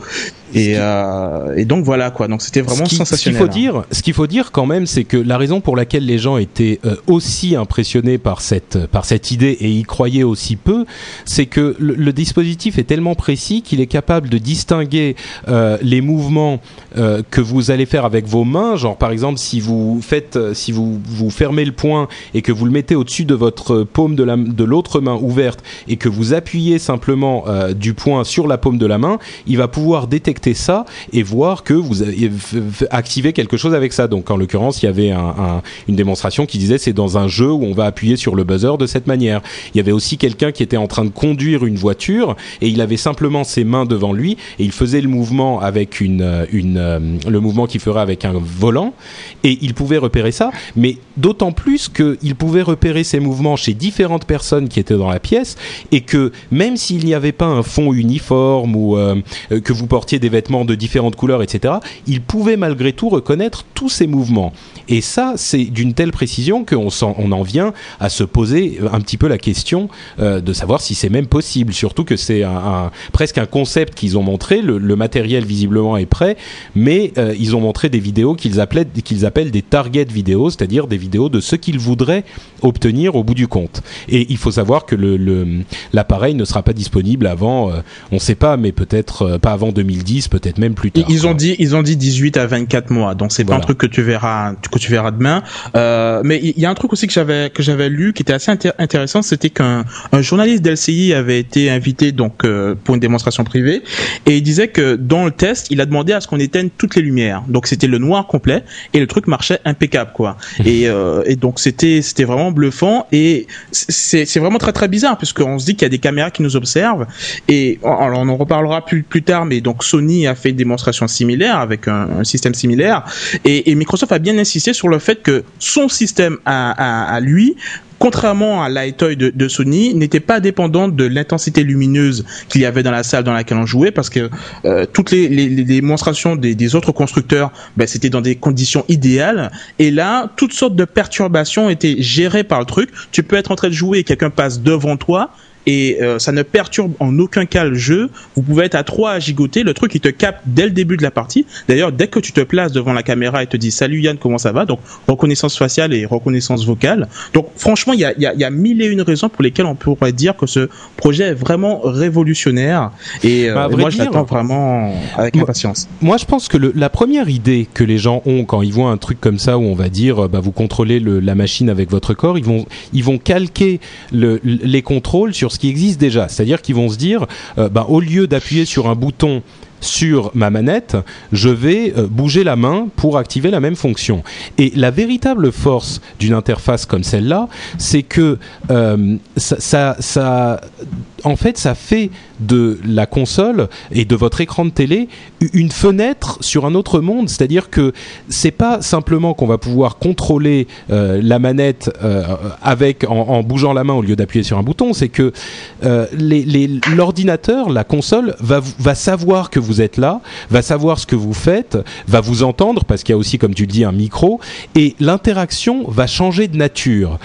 B: Et, euh, et, donc voilà quoi. Donc c'était vraiment
A: ce
B: sensationnel.
A: Ce qu'il faut hein. dire, ce qu'il faut dire quand même, c'est que la raison pour laquelle les gens étaient euh, aussi impressionnés par cette par cette idée et y croyaient aussi peu, c'est que le, le, dispositif est tellement précis qu'il est capable de distinguer euh, les mouvements euh, que vous allez faire avec vos mains. Genre par exemple, si vous faites, si vous vous fermez le poing et que vous le mettez au-dessus de votre paume de la de l'autre main ouverte et que vous appuyez simplement du poing sur la paume de la main, il va pouvoir détecter ça et voir que vous avez activé quelque chose avec ça. Donc en l'occurrence, il y avait un, un, une démonstration qui disait c'est dans un jeu où on va appuyer sur le buzzer de cette manière. Il y avait aussi quelqu'un qui était en train de conduire une voiture et il avait simplement ses mains devant lui et il faisait le mouvement avec une, euh, le mouvement qu'il ferait avec un volant et il pouvait repérer ça. Mais d'autant plus qu'il pouvait repérer ces mouvements chez différentes personnes qui étaient dans la pièce et que même s'il n'y avait pas un fond uniforme ou euh, que vous portiez des vêtements de différentes couleurs, etc., il pouvait malgré tout reconnaître tous ces mouvements. Et ça, c'est d'une telle précision qu'on on en vient à se poser un petit peu la question euh, de savoir si c'est même possible. Surtout que c'est un, un, presque un concept qu'ils ont montré. Le, le, matériel visiblement est prêt, mais euh, ils ont montré des vidéos qu'ils appellent, qu'ils appellent des target vidéos, c'est-à-dire des vidéos de ce qu'ils voudraient obtenir au bout du compte. Et il faut savoir que l'appareil ne sera pas disponible avant, euh, on ne sait pas, mais peut-être euh, pas avant 2010, peut-être même plus tard.
B: Ils ont dit, ils ont dit 18 à 24 mois, donc c'est voilà. pas un truc que tu verras, que tu verras demain. Euh, mais il y a un truc aussi que j'avais que j'avais lu qui était assez intér intéressant, c'était qu'un un journaliste d'LCI avait été invité donc euh, pour une démonstration privée et il disait que dans le test, il a demandé à ce qu'on éteigne toutes les lumières. Donc c'était le noir complet et le truc marchait impeccable quoi. et, euh, et donc c'était c'était vraiment bluffant et c'est c'est vraiment très très bizarre puisqu'on se dit qu'il y a des caméras qui nous observent et alors on en reparlera plus plus tard mais donc Sony a fait une démonstration similaire avec un, un système similaire et, et Microsoft a bien insisté sur le fait que son système à, lui contrairement à l'iToy de, de Sony, n'était pas dépendante de l'intensité lumineuse qu'il y avait dans la salle dans laquelle on jouait, parce que euh, toutes les, démonstrations des, des autres constructeurs, ben, c'était dans des conditions idéales. Et là, toutes sortes de perturbations étaient gérées par le truc. Tu peux être en train de jouer et quelqu'un passe devant toi et euh, ça ne perturbe en aucun cas le jeu. Vous pouvez être à 3 à gigoter, le truc il te capte dès le début de la partie. D'ailleurs, dès que tu te places devant la caméra et te dit salut Yann, comment ça va? Donc reconnaissance faciale et reconnaissance vocale. Donc franchement, il y a, y, a, y a, mille et une raisons pour lesquelles on pourrait dire que ce projet est vraiment révolutionnaire et, euh, bah, moi je l'attends vraiment avec impatience.
A: Moi je pense que le, la première idée que les gens ont quand ils voient un truc comme ça où on va dire bah, vous contrôlez le, la machine avec votre corps, ils vont, ils vont calquer le, les contrôles sur qui existe déjà. C'est-à-dire qu'ils vont se dire, euh, bah, au lieu d'appuyer sur un bouton sur ma manette, je vais euh, bouger la main pour activer la même fonction. Et la véritable force d'une interface comme celle-là, c'est que euh, ça, ça, en fait, ça fait de la console et de votre écran de télé une fenêtre sur un autre monde. C'est-à-dire que c'est pas simplement qu'on va pouvoir contrôler euh, la manette euh, avec en, bougeant la main au lieu d'appuyer sur un bouton. C'est que euh, l'ordinateur, la console, va, va savoir que vous êtes là, va savoir ce que vous faites, va vous entendre parce qu'il y a aussi, comme tu le dis, un micro et l'interaction va changer de nature.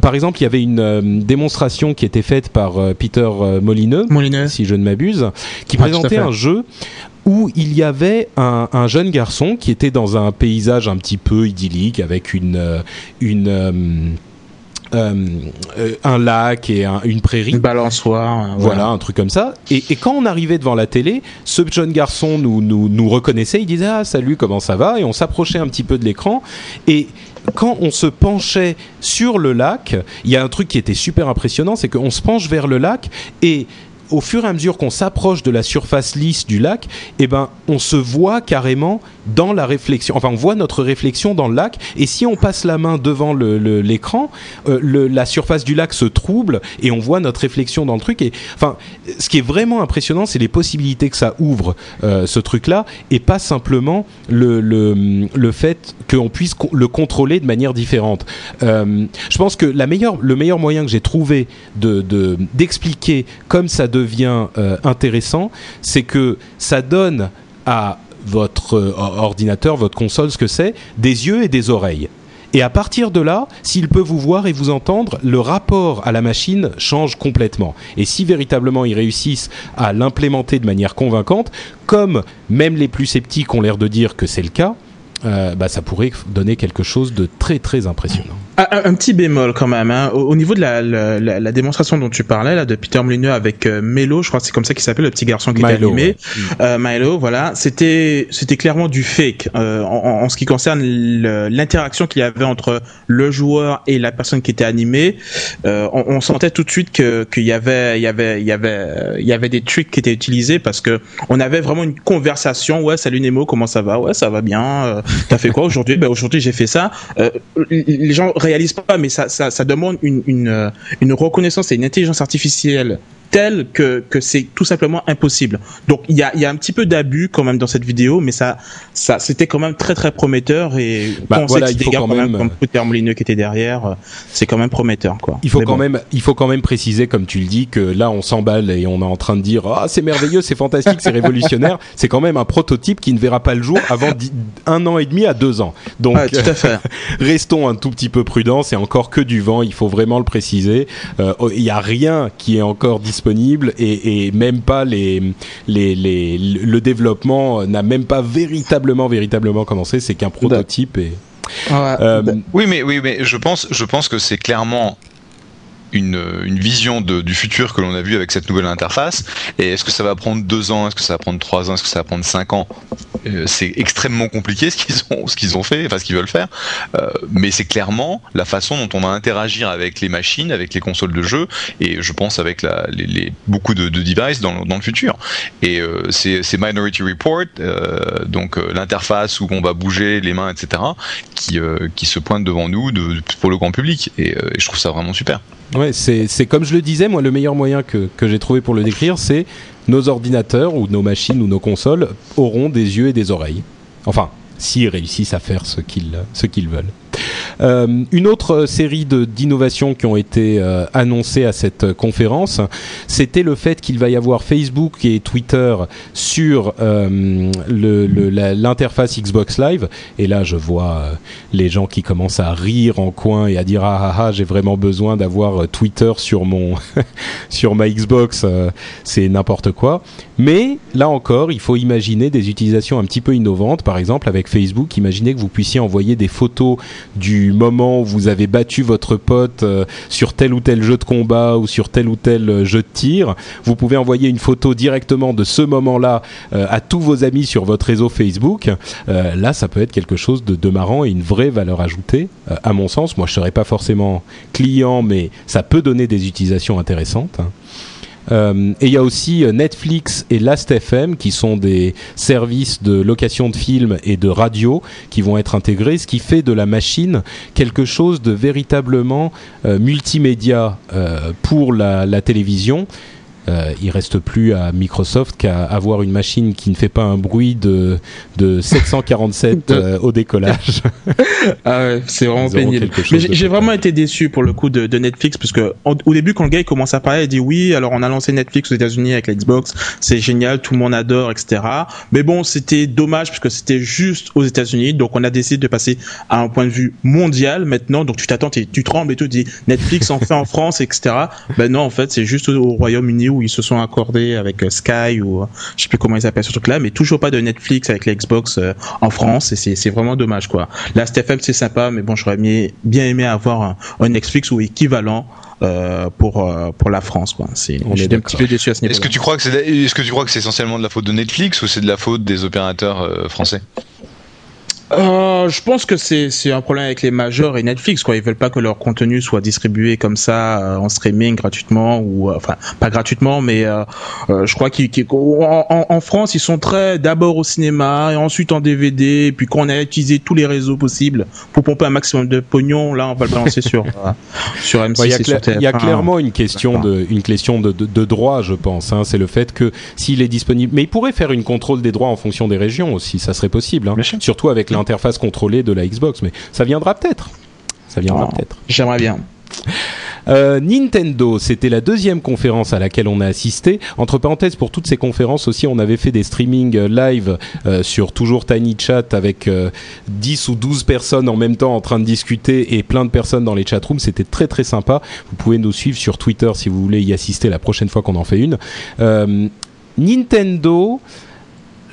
A: Par exemple, il y avait une démonstration qui était faite par Peter Molineux,
B: Molineux,
A: si je ne m'abuse, qui ah, présentait un jeu où il y avait un, un, jeune garçon qui était dans un paysage un petit peu idyllique avec une une euh, euh, un lac et un, une prairie.
B: Une balançoire.
A: Voilà, voilà, un truc comme ça. Et, et, quand on arrivait devant la télé, ce jeune garçon nous, nous, nous reconnaissait, il disait Ah, salut, comment ça va? Et on s'approchait un petit peu de l'écran. Et quand on se penchait sur le lac, il y a un truc qui était super impressionnant, c'est qu'on se penche vers le lac et au fur et à mesure qu'on s'approche de la surface lisse du lac, eh ben, on se voit carrément dans la réflexion. Enfin, on voit notre réflexion dans le lac. Et si on passe la main devant l'écran, euh, la surface du lac se trouble et on voit notre réflexion dans le truc. Et enfin, ce qui est vraiment impressionnant, c'est les possibilités que ça ouvre euh, ce truc-là, et pas simplement le fait qu'on puisse le contrôler de manière différente. Euh, je pense que le meilleur moyen que j'ai trouvé de d'expliquer comme ça devient intéressant, c'est que ça donne à votre euh, ordinateur, votre console, ce que c'est, des yeux et des oreilles. Et à partir de là, s'il peut vous voir et vous entendre, le rapport à la machine change complètement. Et si véritablement ils réussissent à l'implémenter de manière convaincante, comme même les plus sceptiques ont l'air de dire que c'est le cas, euh, bah, ça pourrait donner quelque chose de très très impressionnant.
B: Un, un, petit bémol quand même. Hein. Au, au, niveau de la, la, la, démonstration dont tu parlais là de Peter Molineux avec euh, Melo, je crois que c'est comme ça qu'il s'appelle le petit garçon qui Milo, était animé. Ouais. Euh, Milo, voilà. C'était c'était clairement du fake euh, en, en, ce qui concerne l'interaction qu'il y avait entre le joueur et la personne qui était animée. Euh, on, on, sentait tout de suite que qu'il y avait il y avait il y avait il y avait des tricks qui étaient utilisés parce que on avait vraiment une conversation. Ouais, salut Nemo, comment ça va? Ouais, ça va bien. Euh, T'as fait quoi aujourd'hui? Ben aujourd'hui j'ai fait ça. les gens réalise pas, mais ça, demande une, une, euh, une reconnaissance et une intelligence artificielle telle que, que c'est tout simplement impossible. Donc il y a, y a un petit peu d'abus quand même dans cette vidéo, mais ça, ça c'était quand même très très prometteur et bah, on voilà, sait que des gars quand même, comme Peter Molineux qui était derrière, euh, c'est quand même prometteur quoi.
A: Il faut mais quand bon. même, il faut quand même préciser comme tu le dis que là on s'emballe et on est en train de dire ah c'est merveilleux, c'est fantastique, c'est révolutionnaire. C'est quand même un prototype qui ne verra pas le jour avant un an et demi à deux ans. Donc
B: ah, tout à fait.
A: restons un tout petit peu prudents. C'est encore que du vent, il faut vraiment le préciser. Euh, il n'y a rien qui est encore disponible disponible et, et même pas les, les, les le développement n'a même pas véritablement véritablement commencé. C'est qu'un prototype et
C: ouais. euh, oui, mais oui, mais je pense, je pense que c'est clairement une, vision du futur que l'on a vu avec cette nouvelle interface. Et est-ce que ça va prendre deux ans? Est-ce que ça va prendre trois ans? Est-ce que ça va prendre cinq ans? Euh, C'est extrêmement compliqué ce qu'ils ont, ce qu'ils ont fait, enfin ce qu'ils veulent faire. Euh, mais c'est clairement la façon dont on va interagir avec les machines, avec les consoles de jeu, et je pense avec la, beaucoup de, de devices dans, le futur. Et euh, c'est Minority Report, donc l'interface où on va bouger les mains, etc., qui, se pointe devant nous pour le grand public. Et je trouve ça vraiment super.
A: Ouais, c'est comme je le disais, moi, le meilleur moyen que, j'ai trouvé pour le décrire, c'est nos ordinateurs ou nos machines ou nos consoles auront des yeux et des oreilles. Enfin, s'ils réussissent à faire ce qu'ils veulent. Une autre série d'innovations qui ont été annoncées à cette conférence, c'était le fait qu'il va y avoir Facebook et Twitter sur l'interface Xbox Live. Et là, je vois les gens qui commencent à rire en coin et à dire ah ah ah j'ai vraiment besoin d'avoir Twitter sur mon sur ma Xbox, c'est n'importe quoi. Mais là encore, il faut imaginer des utilisations un petit peu innovantes. Par exemple, avec Facebook, imaginez que vous puissiez envoyer des photos du moment où vous avez battu votre pote euh, sur tel ou tel jeu de combat ou sur tel ou tel euh, jeu de tir. Vous pouvez envoyer une photo directement de ce moment-là euh, à tous vos amis sur votre réseau Facebook. là, ça peut être quelque chose de, marrant et une vraie valeur ajoutée, à mon sens. Moi, je serais pas forcément client, mais ça peut donner des utilisations intéressantes. Euh, et il y a aussi euh, Netflix et Last.fm qui sont des services de location de films et de radio qui vont être intégrés, ce qui fait de la machine quelque chose de véritablement euh, multimédia pour la, la télévision euh, il reste plus à Microsoft qu'à avoir une machine qui ne fait pas un bruit de, de 747 euh, au décollage.
B: ah ouais, c'est vraiment pénible. Mais j'ai vraiment été déçu pour le coup de, de Netflix parce que au début quand le gars il commence à parler, il dit oui, alors on a lancé Netflix aux États-Unis avec la Xbox, c'est génial, tout le monde adore, etc. Mais bon, c'était dommage parce que c'était juste aux États-Unis, donc on a décidé de passer à un point de vue mondial maintenant. Donc tu t'attends, tu trembles et tout, tu dis Netflix en fait en France, etc. Ben non, en fait c'est juste au Royaume-Uni où ils se sont accordés avec euh, Sky ou euh, je sais plus comment ils appellent ce truc-là, mais toujours pas de Netflix avec l'Xbox euh, en France et c'est vraiment dommage quoi. Là, STFM c'est sympa, mais bon, j'aurais bien aimé avoir un, Netflix ou équivalent pour pour la France quoi. C'est un petit peu déçu à ce niveau.
C: Est-ce que tu crois que c'est est-ce que tu crois que c'est essentiellement de la faute de Netflix ou c'est de la faute des opérateurs français?
B: Euh, je pense que c'est un problème avec les majors et Netflix quoi. Ils veulent pas que leur contenu soit distribué comme ça euh, en streaming gratuitement ou euh, enfin pas gratuitement, mais euh, je crois qu'en en, France ils sont très d'abord au cinéma et ensuite en DVD. Et puis quand on a utilisé tous les réseaux possibles pour pomper un maximum de pognon, là on va le balancer sur sur M6
A: et sur Il y a clairement une question de une question de, de, de droit, je pense. Hein. C'est le fait que s'il est disponible, mais il pourrait faire une contrôle des droits en fonction des régions aussi. Ça serait possible, hein. surtout avec interface contrôlée de la Xbox, mais ça viendra peut-être. Ça viendra oh, peut-être.
B: J'aimerais bien.
A: Euh, Nintendo, c'était la deuxième conférence à laquelle on a assisté. Entre parenthèses, pour toutes ces conférences aussi, on avait fait des streamings euh, live euh, sur toujours Tiny Chat avec 10 ou 12 personnes en même temps en train de discuter et plein de personnes dans les chatrooms. C'était très très sympa. Vous pouvez nous suivre sur Twitter si vous voulez y assister la prochaine fois qu'on en fait une. Nintendo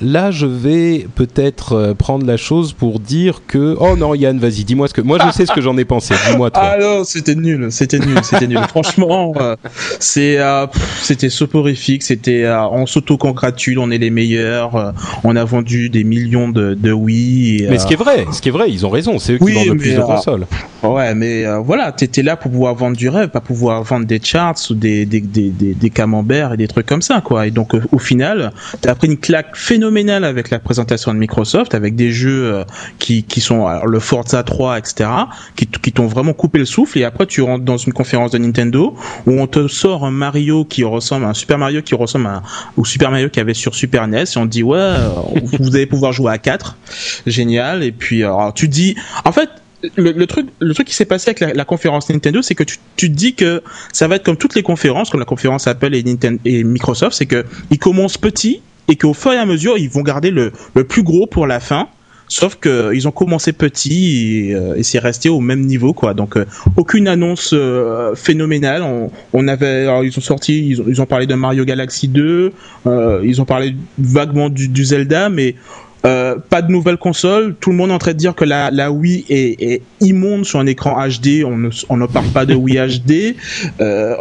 A: là, je vais peut-être euh, prendre la chose pour dire que. Oh non, Yann, vas-y, dis-moi ce que. Moi, je sais ce que j'en ai pensé. Dis-moi toi.
B: Ah non, c'était nul, c'était nul, c'était nul. Franchement, euh, c'est, euh, c'était soporifique. C'était, on s'auto-congratule, on est les meilleurs. on a vendu des millions de, de Wii.
A: mais ce qui est vrai, ce qui est vrai, ils ont raison. C'est eux qui vendent le plus de consoles.
B: Ouais, mais voilà, t'étais là pour pouvoir vendre du rêve, pas pouvoir vendre des charts ou des des, des, des, des camemberts et des trucs comme ça, quoi. Et donc, au final, t'as pris une claque phénoménale phénoménal avec la présentation de Microsoft, avec des jeux euh, qui, qui sont le Forza 3, etc., qui, qui t'ont vraiment coupé le souffle. Et après, tu rentres dans une conférence de Nintendo où on te sort un Mario qui ressemble, un Super Mario qui ressemble à, au Super Mario qu'il y avait sur Super NES. Et on te dit ouais, euh, vous allez pouvoir jouer à 4 génial. Et puis alors, tu dis, en fait, le, truc, le truc qui s'est passé avec la, conférence Nintendo, c'est que tu, tu te dis que ça va être comme toutes les conférences, comme la conférence Apple et Microsoft, c'est que ils commencent petits et qu'au fur et à mesure, ils vont garder le, le plus gros pour la fin. Sauf que ils ont commencé petit et, euh, et c'est resté au même niveau quoi. Donc euh, aucune annonce euh, phénoménale. On, avait, ils ont sorti, ils ont, parlé de Mario Galaxy 2, ils ont parlé vaguement du Zelda, mais euh, pas de nouvelle console. Tout le monde est en train de dire que la, la Wii est, est immonde sur un écran HD. On ne, on ne parle pas de Wii HD. Euh,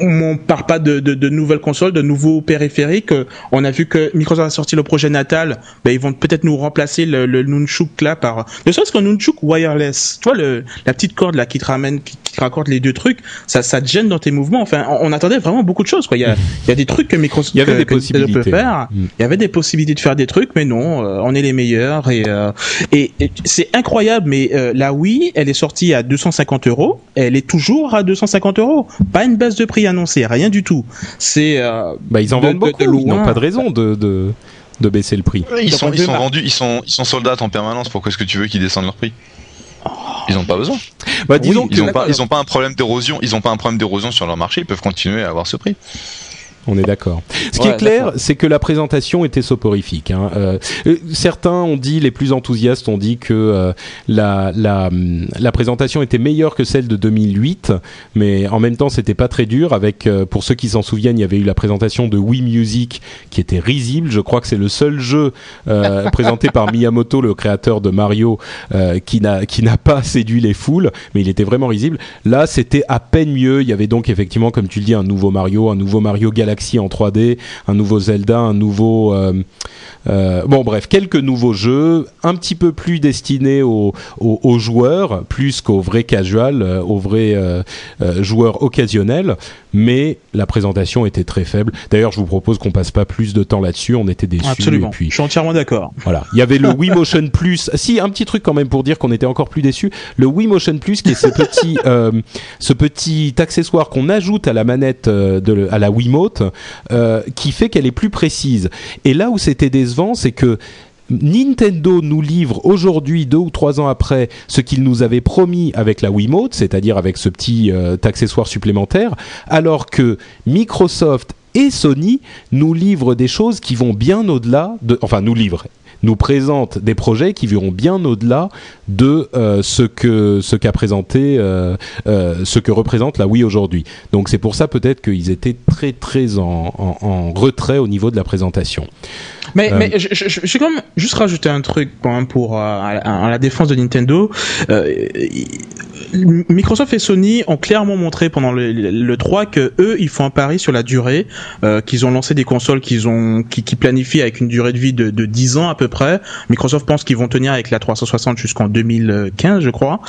B: on ne parle pas de, de, de nouvelles consoles, de nouveaux périphériques. On a vu que Microsoft a sorti le projet Natal. Ben, ils vont peut-être nous remplacer le, le Nunchuk là par ne serait-ce qu'un Nunchuk wireless. Tu vois le, la petite corde là qui te ramène, qui, qui te raccorde les deux trucs. Ça, ça te gêne dans tes mouvements. Enfin, on, attendait vraiment beaucoup de choses. Quoi. Il y a, il y a des trucs que Microsoft
A: il y avait des possibilités. peut
B: faire. Mm. Il y avait des possibilités de faire des trucs, mais non euh, on est les meilleurs et euh, et, c'est incroyable. Mais euh, la Wii, elle est sortie à 250 euros, elle est toujours à 250 euros. Pas une baisse de prix annoncée, rien du tout. C'est
A: bah ils en vendent beaucoup. ils n'ont pas de raison de, de baisser le prix.
C: Ils sont, ils sont vendus, ils sont, ils sont soldats en permanence. Pourquoi est-ce que tu veux qu'ils descendent leur prix? Ils n'ont pas besoin.
A: Bah, disons
C: ils n'ont pas, ils ont pas un problème d'érosion. Ils ont pas un problème d'érosion sur leur marché. Ils peuvent continuer à avoir ce prix.
A: On est d'accord. Ce qui est clair, c'est que la présentation était soporifique. Hein. Euh, euh, certains ont dit, les plus enthousiastes ont dit que euh, la, la, la, présentation était meilleure que celle de 2008, mais en même temps, c'était pas très dur. Avec, pour ceux qui s'en souviennent, il y avait eu la présentation de Wii Music qui était risible. Je crois que c'est le seul jeu présenté par Miyamoto, le créateur de Mario, qui n'a qui n'a pas séduit les foules, mais il était vraiment risible. Là, c'était à peine mieux. Il y avait donc effectivement, comme tu le dis, un nouveau Mario, un nouveau Mario Galaxy en 3D, un nouveau Zelda, un nouveau euh, euh, bon, bref, quelques nouveaux jeux, un petit peu plus destinés aux, joueurs, plus qu'aux vrais casuals, euh, aux vrais joueurs occasionnels. Mais la présentation était très faible. D'ailleurs, je vous propose qu'on passe pas plus de temps là-dessus. On était déçus.
B: Absolument. puis, je suis entièrement d'accord.
A: Voilà. Il y avait le Wii Motion Plus. Si, un petit truc quand même pour dire qu'on était encore plus déçus. Le Wii Motion Plus, qui est ce petit, ce petit accessoire qu'on ajoute à la manette de, à la Wiimote, qui fait qu'elle est plus précise. Et là où c'était des c'est que Nintendo nous livre aujourd'hui, deux ou trois ans après, ce qu'il nous avait promis avec la Wiimote, c'est-à-dire avec ce petit euh, accessoire supplémentaire, alors que Microsoft et Sony nous livrent des choses qui vont bien au-delà de, enfin nous livrent, nous présentent des projets qui verront bien au-delà de euh, ce que ce qu'a présenté, euh, ce que représente la Wii aujourd'hui. Donc c'est pour ça peut-être qu'ils étaient très très en, retrait au niveau de la présentation.
B: Mais, euh, mais je, je, quand même juste rajouter un truc quand même pour euh, à, la défense de Nintendo. Euh, Microsoft et Sony ont clairement montré pendant le, le 3 que eux ils font un pari sur la durée, euh, qu'ils ont lancé des consoles qu'ils ont qui, qui, planifient avec une durée de vie de, de 10 ans à peu près. Microsoft pense qu'ils vont tenir avec la 360 jusqu'en 2015 je crois.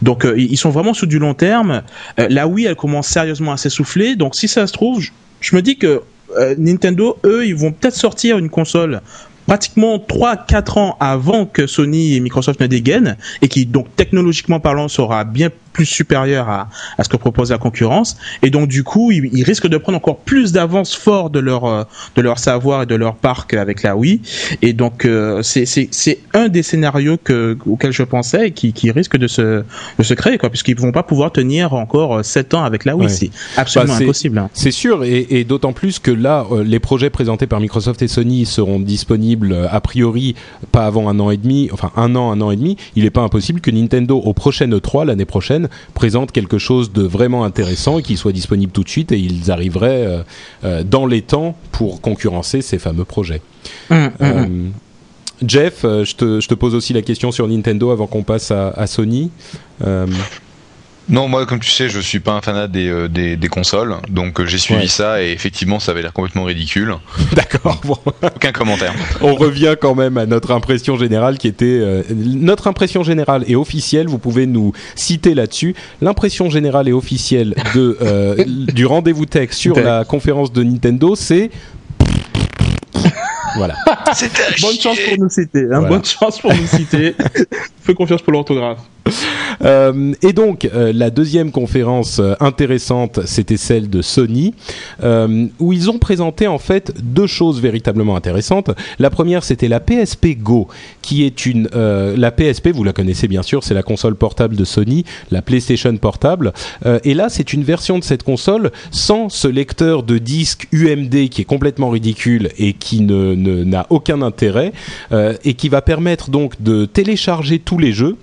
B: Donc euh, ils sont vraiment sur du long terme. Euh, la Wii elle commence sérieusement à s'essouffler. Donc si ça se trouve, je, je me dis que euh, Nintendo, eux, ils vont peut-être sortir une console pratiquement 3-4 ans avant que Sony et Microsoft ne dégainent et qui donc technologiquement parlant sera bien plus supérieur à, à ce que propose la concurrence. Et donc du coup ils, ils risquent de prendre encore plus d'avance fort de leur euh, de leur savoir et de leur parc avec la Wii. Et donc euh, c'est un des scénarios que auxquels je pensais et qui qui risque de se de se créer quoi puisqu'ils vont pas pouvoir tenir encore 7 ans avec la Wii. C'est absolument bah, impossible hein.
A: c'est sûr. Et, et d'autant plus que là euh, les projets présentés par Microsoft et Sony seront disponibles a priori pas avant un an et demi enfin un an un an et demi. Il est pas impossible que Nintendo au prochain E3 l'année prochaine présente quelque chose de vraiment intéressant et qui soit disponible tout de suite et ils arriveraient euh, euh, dans les temps pour concurrencer ces fameux projets. Mmh, mmh, euh, mmh. Jeff, je te, je, te, pose aussi la question sur Nintendo avant qu'on passe à, à Sony.
C: Non, moi, comme tu sais, je suis pas un fanat des, euh, des, des consoles, donc euh, j'ai suivi ça et effectivement, ça avait l'air complètement ridicule.
A: D'accord.
C: Aucun commentaire.
A: On revient quand même à notre impression générale qui était euh, notre impression générale et officielle. Vous pouvez nous citer là-dessus. L'impression générale et officielle de du rendez-vous tech sur la conférence de Nintendo, c'est voilà.
B: Bonne chance pour nous citer. Hein, Bonne chance pour nous citer. Fais confiance pour l'orthographe.
A: Euh, et donc euh, la deuxième conférence euh, intéressante, c'était celle de Sony, où ils ont présenté en fait deux choses véritablement intéressantes. La première, c'était la PSP Go, qui est une la PSP, vous la connaissez bien sûr, c'est la console portable de Sony, la PlayStation portable. et là, c'est une version de cette console sans ce lecteur de disque UMD qui est complètement ridicule et qui ne n'a aucun intérêt et qui va permettre donc de télécharger tous les jeux.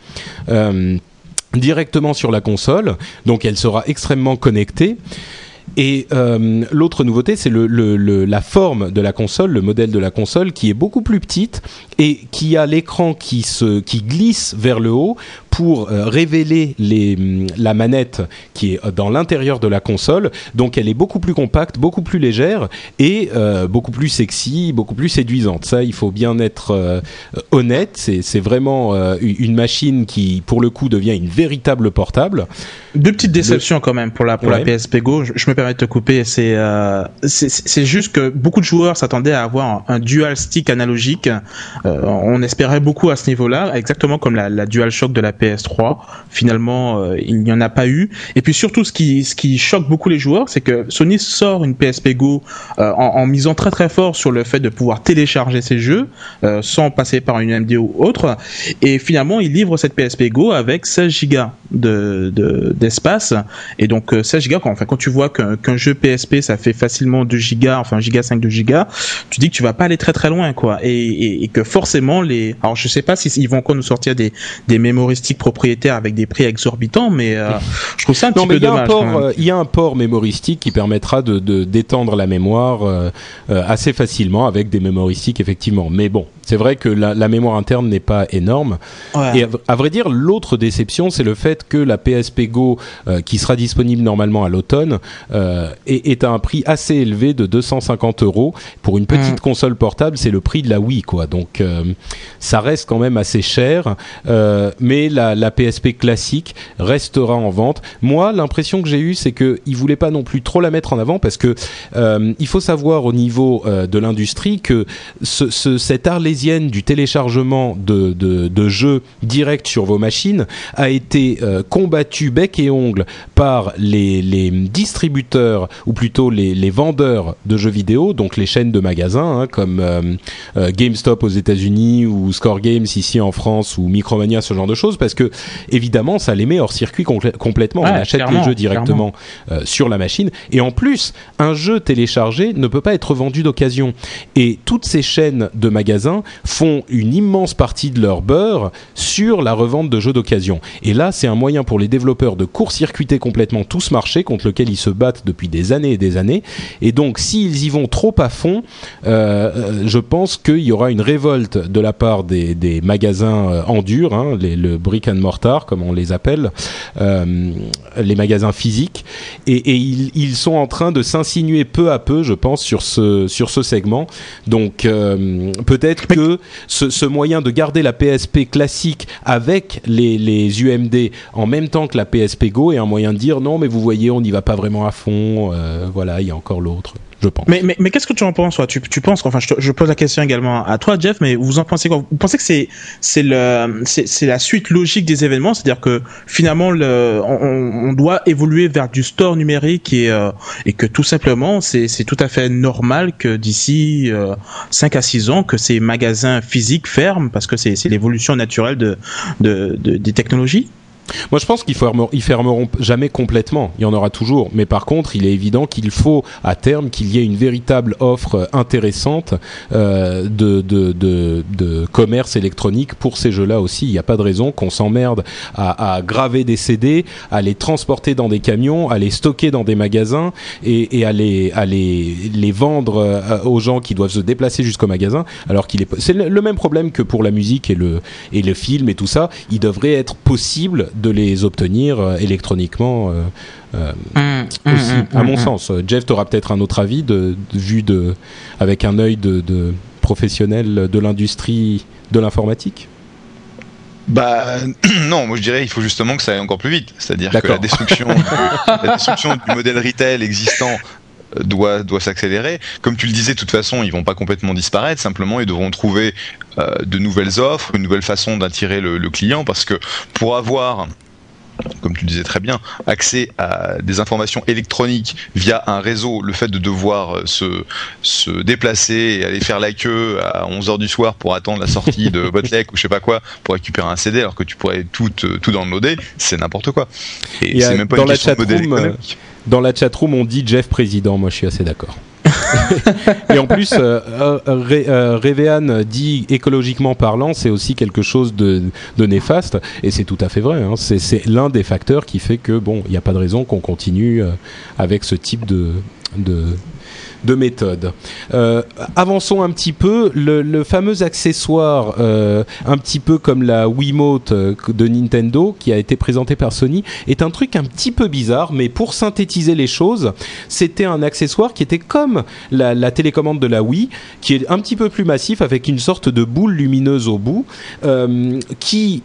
A: Directement sur la console, donc elle sera extrêmement connectée. Et euh, l'autre nouveauté, c'est la forme de la console, le modèle de la console, qui est beaucoup plus petite et qui a l'écran qui glisse vers le haut pour euh, révéler les, mm, la manette qui est dans l'intérieur de la console. Donc elle est beaucoup plus compacte, beaucoup plus légère et euh, beaucoup plus sexy, beaucoup plus séduisante. Ça, il faut bien être euh, honnête. C'est vraiment euh, une machine qui, pour le coup, devient une véritable portable.
B: Deux petites déceptions quand même pour la pour ouais. la PSP Go. Je, je, me permets de te couper. C'est c'est juste que beaucoup de joueurs s'attendaient à avoir un, un, dual stick analogique. on espérait beaucoup à ce niveau-là, exactement comme la, la dual shock de la PS PS3. Finalement, euh, il n'y en a pas eu. Et puis surtout, ce qui, ce qui choque beaucoup les joueurs, c'est que Sony sort une PSP Go euh, en, misant très très fort sur le fait de pouvoir télécharger ses jeux euh, sans passer par une MD ou autre. Et finalement, il livre cette PSP Go avec 16 Go de, d'espace. et donc 16 Go, quand, enfin, quand tu vois qu'un, jeu PSP, ça fait facilement 2 Go, enfin 1 Go 5 2 Go, tu dis que tu vas pas aller très très loin, quoi. Et, que forcément, les... Alors je sais pas s'ils vont encore nous sortir des, des mémoristiques propriétaires avec des prix exorbitants, mais euh, je trouve ça un petit peu dommage.
A: Euh, il y a un port mémoristique qui permettra de d'étendre la mémoire euh, assez facilement avec des mémoristiques effectivement. Mais bon, c'est vrai que la, la mémoire interne n'est pas énorme. Et à, vrai dire, l'autre déception, c'est le fait que la PSP Go, qui sera disponible normalement à l'automne, est, est, à un prix assez élevé de 250 euros pour une petite mm. console portable. C'est le prix de la Wii, quoi. Donc ça reste quand même assez cher. Euh, mais la, la, PSP classique restera en vente. Moi, l'impression que j'ai eue, c'est qu'ils voulaient pas non plus trop la mettre en avant parce que euh, il faut savoir au niveau euh, de l'industrie que ce, ce, cette du téléchargement de, de, de, jeux directs sur vos machines a été euh, combattue bec et ongle par les, les distributeurs ou plutôt les, les, vendeurs de jeux vidéo, donc les chaînes de magasins hein, comme euh, euh, GameStop aux États-Unis ou Score Games ici en France ou Micromania, ce genre de choses, parce que évidemment, ça les met hors circuit complètement. on achète les jeux directement euh, sur la machine, et en plus, un jeu téléchargé ne peut pas être vendu d'occasion. Et toutes ces chaînes de magasins font une immense partie de leur beurre sur la revente de jeux d'occasion. Et là, c'est un moyen pour les développeurs de court-circuiter complètement tout ce marché contre lequel ils se battent depuis des années et des années. Et donc, s'ils y vont trop à fond, euh, euh je pense qu'il y aura une révolte de la part des, magasins euh, en dur, hein, le brick and mortar comme on les appelle, les magasins physiques, et, ils, sont en train de s'insinuer peu à peu, je pense, sur ce sur ce segment. Donc peut-être que ce, moyen de garder la PSP classique avec les, les UMD en même temps que la PSP Go est un moyen de dire non, mais vous voyez, on n'y va pas vraiment à fond. Euh, voilà, il y a encore l'autre
B: Mais, mais, mais qu'est-ce que tu en penses, toi? Tu, tu penses, enfin, je, je, pose la question également à toi, Jeff, mais vous en pensez quoi? Vous pensez que c'est c'est le c'est la suite logique des événements, c'est-à-dire que finalement le, on, on, doit évoluer vers du store numérique et euh, et que tout simplement c'est c'est tout à fait normal que d'ici euh, 5 à 6 ans que ces magasins physiques ferment parce que c'est c'est l'évolution naturelle de, de, de des technologies?
A: Moi, je pense qu'ils fermeront, fermeront jamais complètement. Il y en aura toujours. Mais par contre, il est évident qu'il faut, à terme, qu'il y ait une véritable offre intéressante euh, de, de, de, de, commerce électronique pour ces jeux-là aussi. Il n'y a pas de raison qu'on s'emmerde à, à, graver des CD, à les transporter dans des camions, à les stocker dans des magasins et, et à, les, à les, les vendre euh, aux gens qui doivent se déplacer jusqu'au magasin. Alors qu'il est, c'est le même problème que pour la musique et le, et le film et tout ça. Il devrait être possible de les obtenir euh, électroniquement euh, euh, mmh, aussi, mmh, à mon mmh. sens. Jeff, tu auras peut-être un autre avis de, de, vu de, avec un œil de, de professionnel de l'industrie de l'informatique?
C: Bah non, moi je dirais il faut justement que ça aille encore plus vite. C'est-à-dire que la destruction, la destruction du modèle retail existant doit doit s'accélérer. Comme tu le disais, de toute façon, ils vont pas complètement disparaître. Simplement, ils devront trouver euh, de nouvelles offres, une nouvelle façon d'attirer le, le, client, parce que pour avoir comme tu le disais très bien, accès à des informations électroniques via un réseau, le fait de devoir euh, se, se déplacer et aller faire la queue à 11h du soir pour attendre la sortie de Botlek ou je sais pas quoi pour récupérer un CD alors que tu pourrais tout, euh, tout downloader, c'est n'importe quoi.
A: Et, c'est même pas une question de modèle économique. Dans la chatroom, on dit Jeff président, moi je suis assez d'accord. et en plus, euh, euh, Révéane dit écologiquement parlant, c'est aussi quelque chose de, de néfaste, et c'est tout à fait vrai. Hein. C'est l'un des facteurs qui fait que bon, il n'y a pas de raison qu'on continue euh, avec ce type de, de de méthode. Euh, avançons un petit peu. Le, fameux accessoire, euh, un petit peu comme la Wiimote euh, de Nintendo, qui a été présenté par Sony, est un truc un petit peu bizarre, mais pour synthétiser les choses, c'était un accessoire qui était comme la, télécommande de la Wii, qui est un petit peu plus massif, avec une sorte de boule lumineuse au bout, qui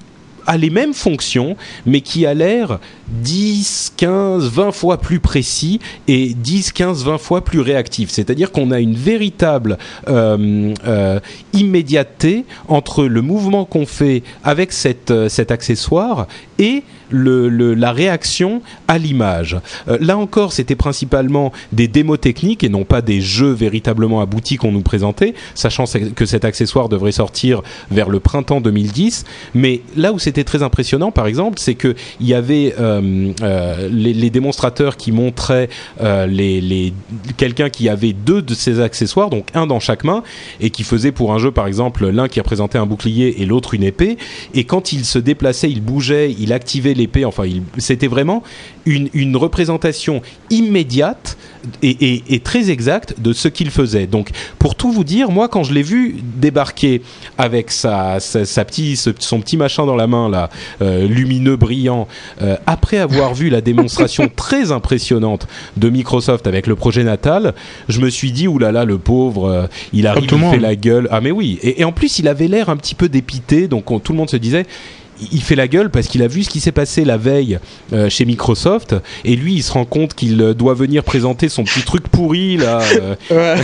A: a les mêmes fonctions, mais qui a l'air 10, 15, 20 fois plus précis et 10, 15, 20 fois plus réactif. C'est-à-dire qu'on a une véritable euh, euh, immédiateté entre le mouvement qu'on fait avec euh, cet accessoire et la réaction à l'image. Euh, là encore, c'était principalement des démos techniques et non pas des jeux véritablement aboutis qu'on nous présentait, sachant que cet accessoire devrait sortir vers le printemps 2010. Mais là où c'était très impressionnant, par exemple, c'est que il y avait euh, euh, les, les, démonstrateurs qui montraient les, les quelqu'un qui avait deux de ces accessoires, donc un dans chaque main, et qui faisait pour un jeu, par exemple, l'un qui représentait un bouclier et l'autre une épée. Et quand il se déplaçait, il bougeait, il activait Enfin, c'était vraiment une, une, représentation immédiate et, et, et, très exacte de ce qu'il faisait. Donc, pour tout vous dire, moi, quand je l'ai vu débarquer avec sa, sa, sa petit, son petit machin dans la main, là, euh, lumineux, brillant, euh, après avoir vu la démonstration très impressionnante de Microsoft avec le projet natal, je me suis dit, oulala, là là, le pauvre, euh, il arrive, il fait la gueule. Ah, mais oui. Et, et en plus, il avait l'air un petit peu dépité, donc on, tout le monde se disait il fait la gueule parce qu'il a vu ce qui s'est passé la veille euh, chez Microsoft et lui il se rend compte qu'il euh, doit venir présenter son petit truc pourri là euh,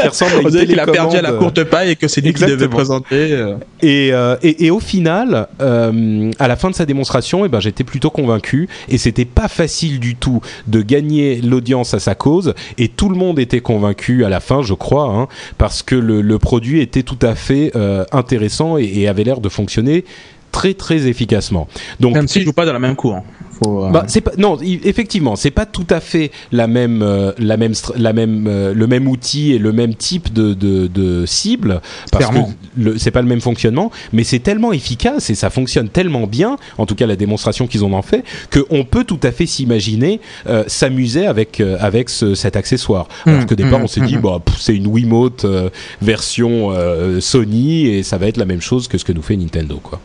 B: qui ressemble à une On qu'il a perdu à la courte paille et que c'est lui qui devait présenter euh.
A: et, euh, et, et, au final à la fin de sa démonstration et eh ben j'étais plutôt convaincu et c'était pas facile du tout de gagner l'audience à sa cause et tout le monde était convaincu à la fin je crois hein, parce que le, le, produit était tout à fait intéressant et, et avait l'air de fonctionner très très efficacement.
B: Donc même s'ils jouent pas dans la même cour. Hein.
A: Faut, euh... bah, c'est pas non effectivement c'est pas tout à fait la même euh, la même la même euh, le même outil et le même type de de, de cible parce Clairement. que c'est pas le même fonctionnement mais c'est tellement efficace et ça fonctionne tellement bien en tout cas la démonstration qu'ils ont en fait que on peut tout à fait s'imaginer euh, s'amuser avec avec ce, cet accessoire mmh, alors que départ mmh, on s'est mmh. dit bah c'est une Wiimote version Sony et ça va être la même chose que ce que nous fait Nintendo quoi.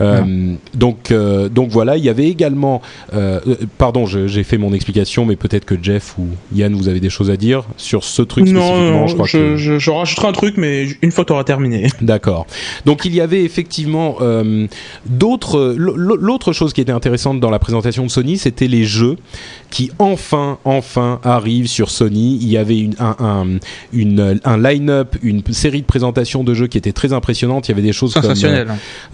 A: Euh, donc, euh, donc voilà, il y avait également, euh, euh pardon, j'ai fait mon explication, mais peut-être que Jeff ou Yann, vous avez des choses à dire sur ce truc
B: non, spécifiquement. Non, je, crois je, que... je, je, rajouterai un truc, mais une fois tu auras terminé.
A: D'accord. Donc il y avait effectivement euh, d'autres. L'autre chose qui était intéressante dans la présentation de Sony, c'était les jeux qui enfin, enfin arrivent sur Sony. Il y avait une, un, un, une, un line-up, une série de présentations de jeux qui était très impressionnante. Il y avait des choses comme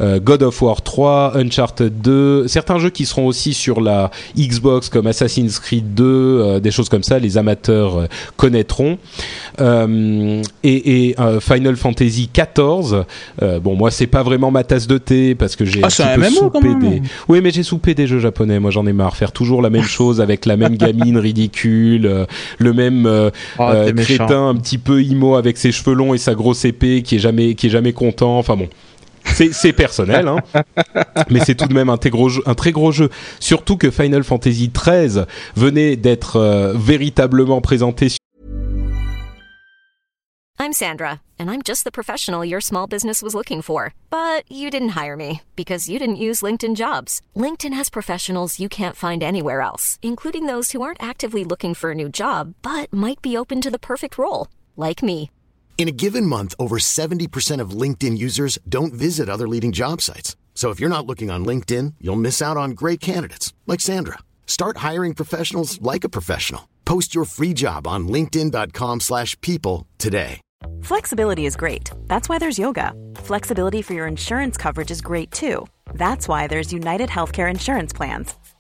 A: euh, God of War 3, Uncharted 2, certains jeux qui seront aussi sur la Xbox comme Assassin's Creed 2, euh, des choses comme ça. Les amateurs euh, connaîtront. Euh, et, et Final Fantasy 14. bon, moi, c'est pas vraiment ma tasse de thé parce que j'ai
B: ah, un, peu soupé
A: des. Oui, mais j'ai soupé des jeux japonais. Moi, j'en ai marre. Faire toujours la même chose avec la même gamine ridicule, le même oh, euh, crétin un petit peu imo avec ses cheveux longs et sa grosse épée qui est jamais qui est jamais content. Enfin bon. C'est personnel, hein. mais c'est tout de même un très, gros jeu, un très gros jeu. Surtout que Final Fantasy XIII venait d'être euh, véritablement présenté I'm Sandra, and I'm just the professional your small business was looking for. But you didn't hire me because you didn't use LinkedIn jobs. LinkedIn has professionals you can't find anywhere else, including those who aren't actively looking for a new job but might be open to the perfect role, like me. In a given month, over 70% of LinkedIn users don't visit other leading job sites. So if you're not looking on LinkedIn, you'll miss out on great candidates like Sandra. Start hiring professionals like a professional. Post your free job on linkedin.com/people today. Flexibility is great. That's why there's yoga. Flexibility for your insurance coverage is great too. That's why there's United Healthcare Insurance Plans.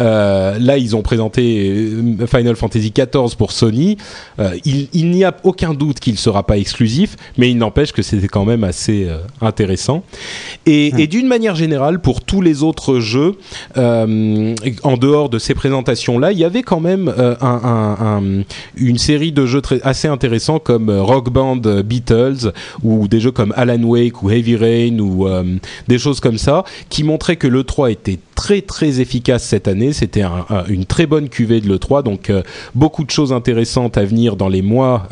A: Euh, là, ils ont présenté euh, Final Fantasy XIV pour Sony. Euh, il, il n'y a aucun doute qu'il sera pas exclusif, mais il n'empêche que c'était quand même assez euh, intéressant. Et, mmh. et d'une manière générale, pour tous les autres jeux, en dehors de ces présentations-là, il y avait quand même un, un, un, une série de jeux très, assez intéressants comme Rock Band Beatles ou des jeux comme Alan Wake ou Heavy Rain ou des choses comme ça qui montraient que le 3 était très très efficace cette année. C'était une très bonne cuvée de l'E3, donc beaucoup de choses intéressantes à venir dans les mois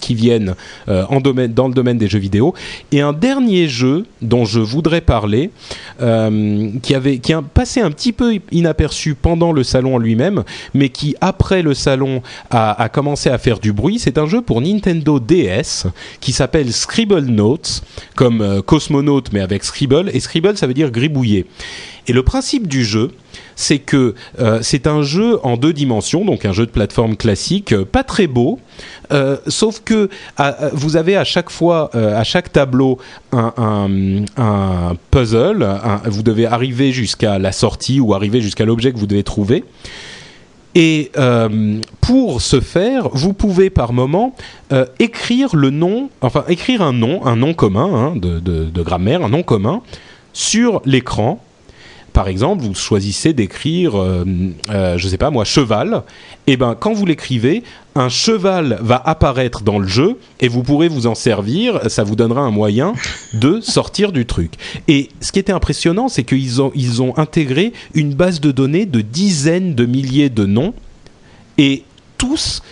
A: qui viennent en domaine, dans le domaine des jeux vidéo. Et un dernier jeu dont je voudrais parler, qui, avait, qui a passé un petit peu inaperçu pendant le salon en lui-même, mais qui après le salon a, commencé à faire du bruit, c'est un jeu pour Nintendo DS qui s'appelle Scribble Notes, comme euh, Cosmonaut mais avec Scribble. Et Scribble, ça veut dire gribouiller. Et le principe du jeu, c'est que euh, c'est un jeu en deux dimensions, donc un jeu de plateforme classique, euh, pas très beau, sauf que vous avez à chaque fois, à chaque tableau, un, puzzle. vous devez arriver jusqu'à la sortie ou arriver jusqu'à l'objet que vous devez trouver. Et euh, pour ce faire, vous pouvez par moment euh, écrire le nom, enfin écrire un nom, un nom commun hein, de, grammaire, un nom commun sur l'écran par exemple, vous choisissez d'écrire, euh, euh, je ne sais pas moi, cheval. Et eh ben, quand vous l'écrivez, un cheval va apparaître dans le jeu et vous pourrez vous en servir. Ça vous donnera un moyen de sortir du truc. Et ce qui était impressionnant, c'est qu'ils ont, ont intégré une base de données de dizaines de milliers de noms. Et tous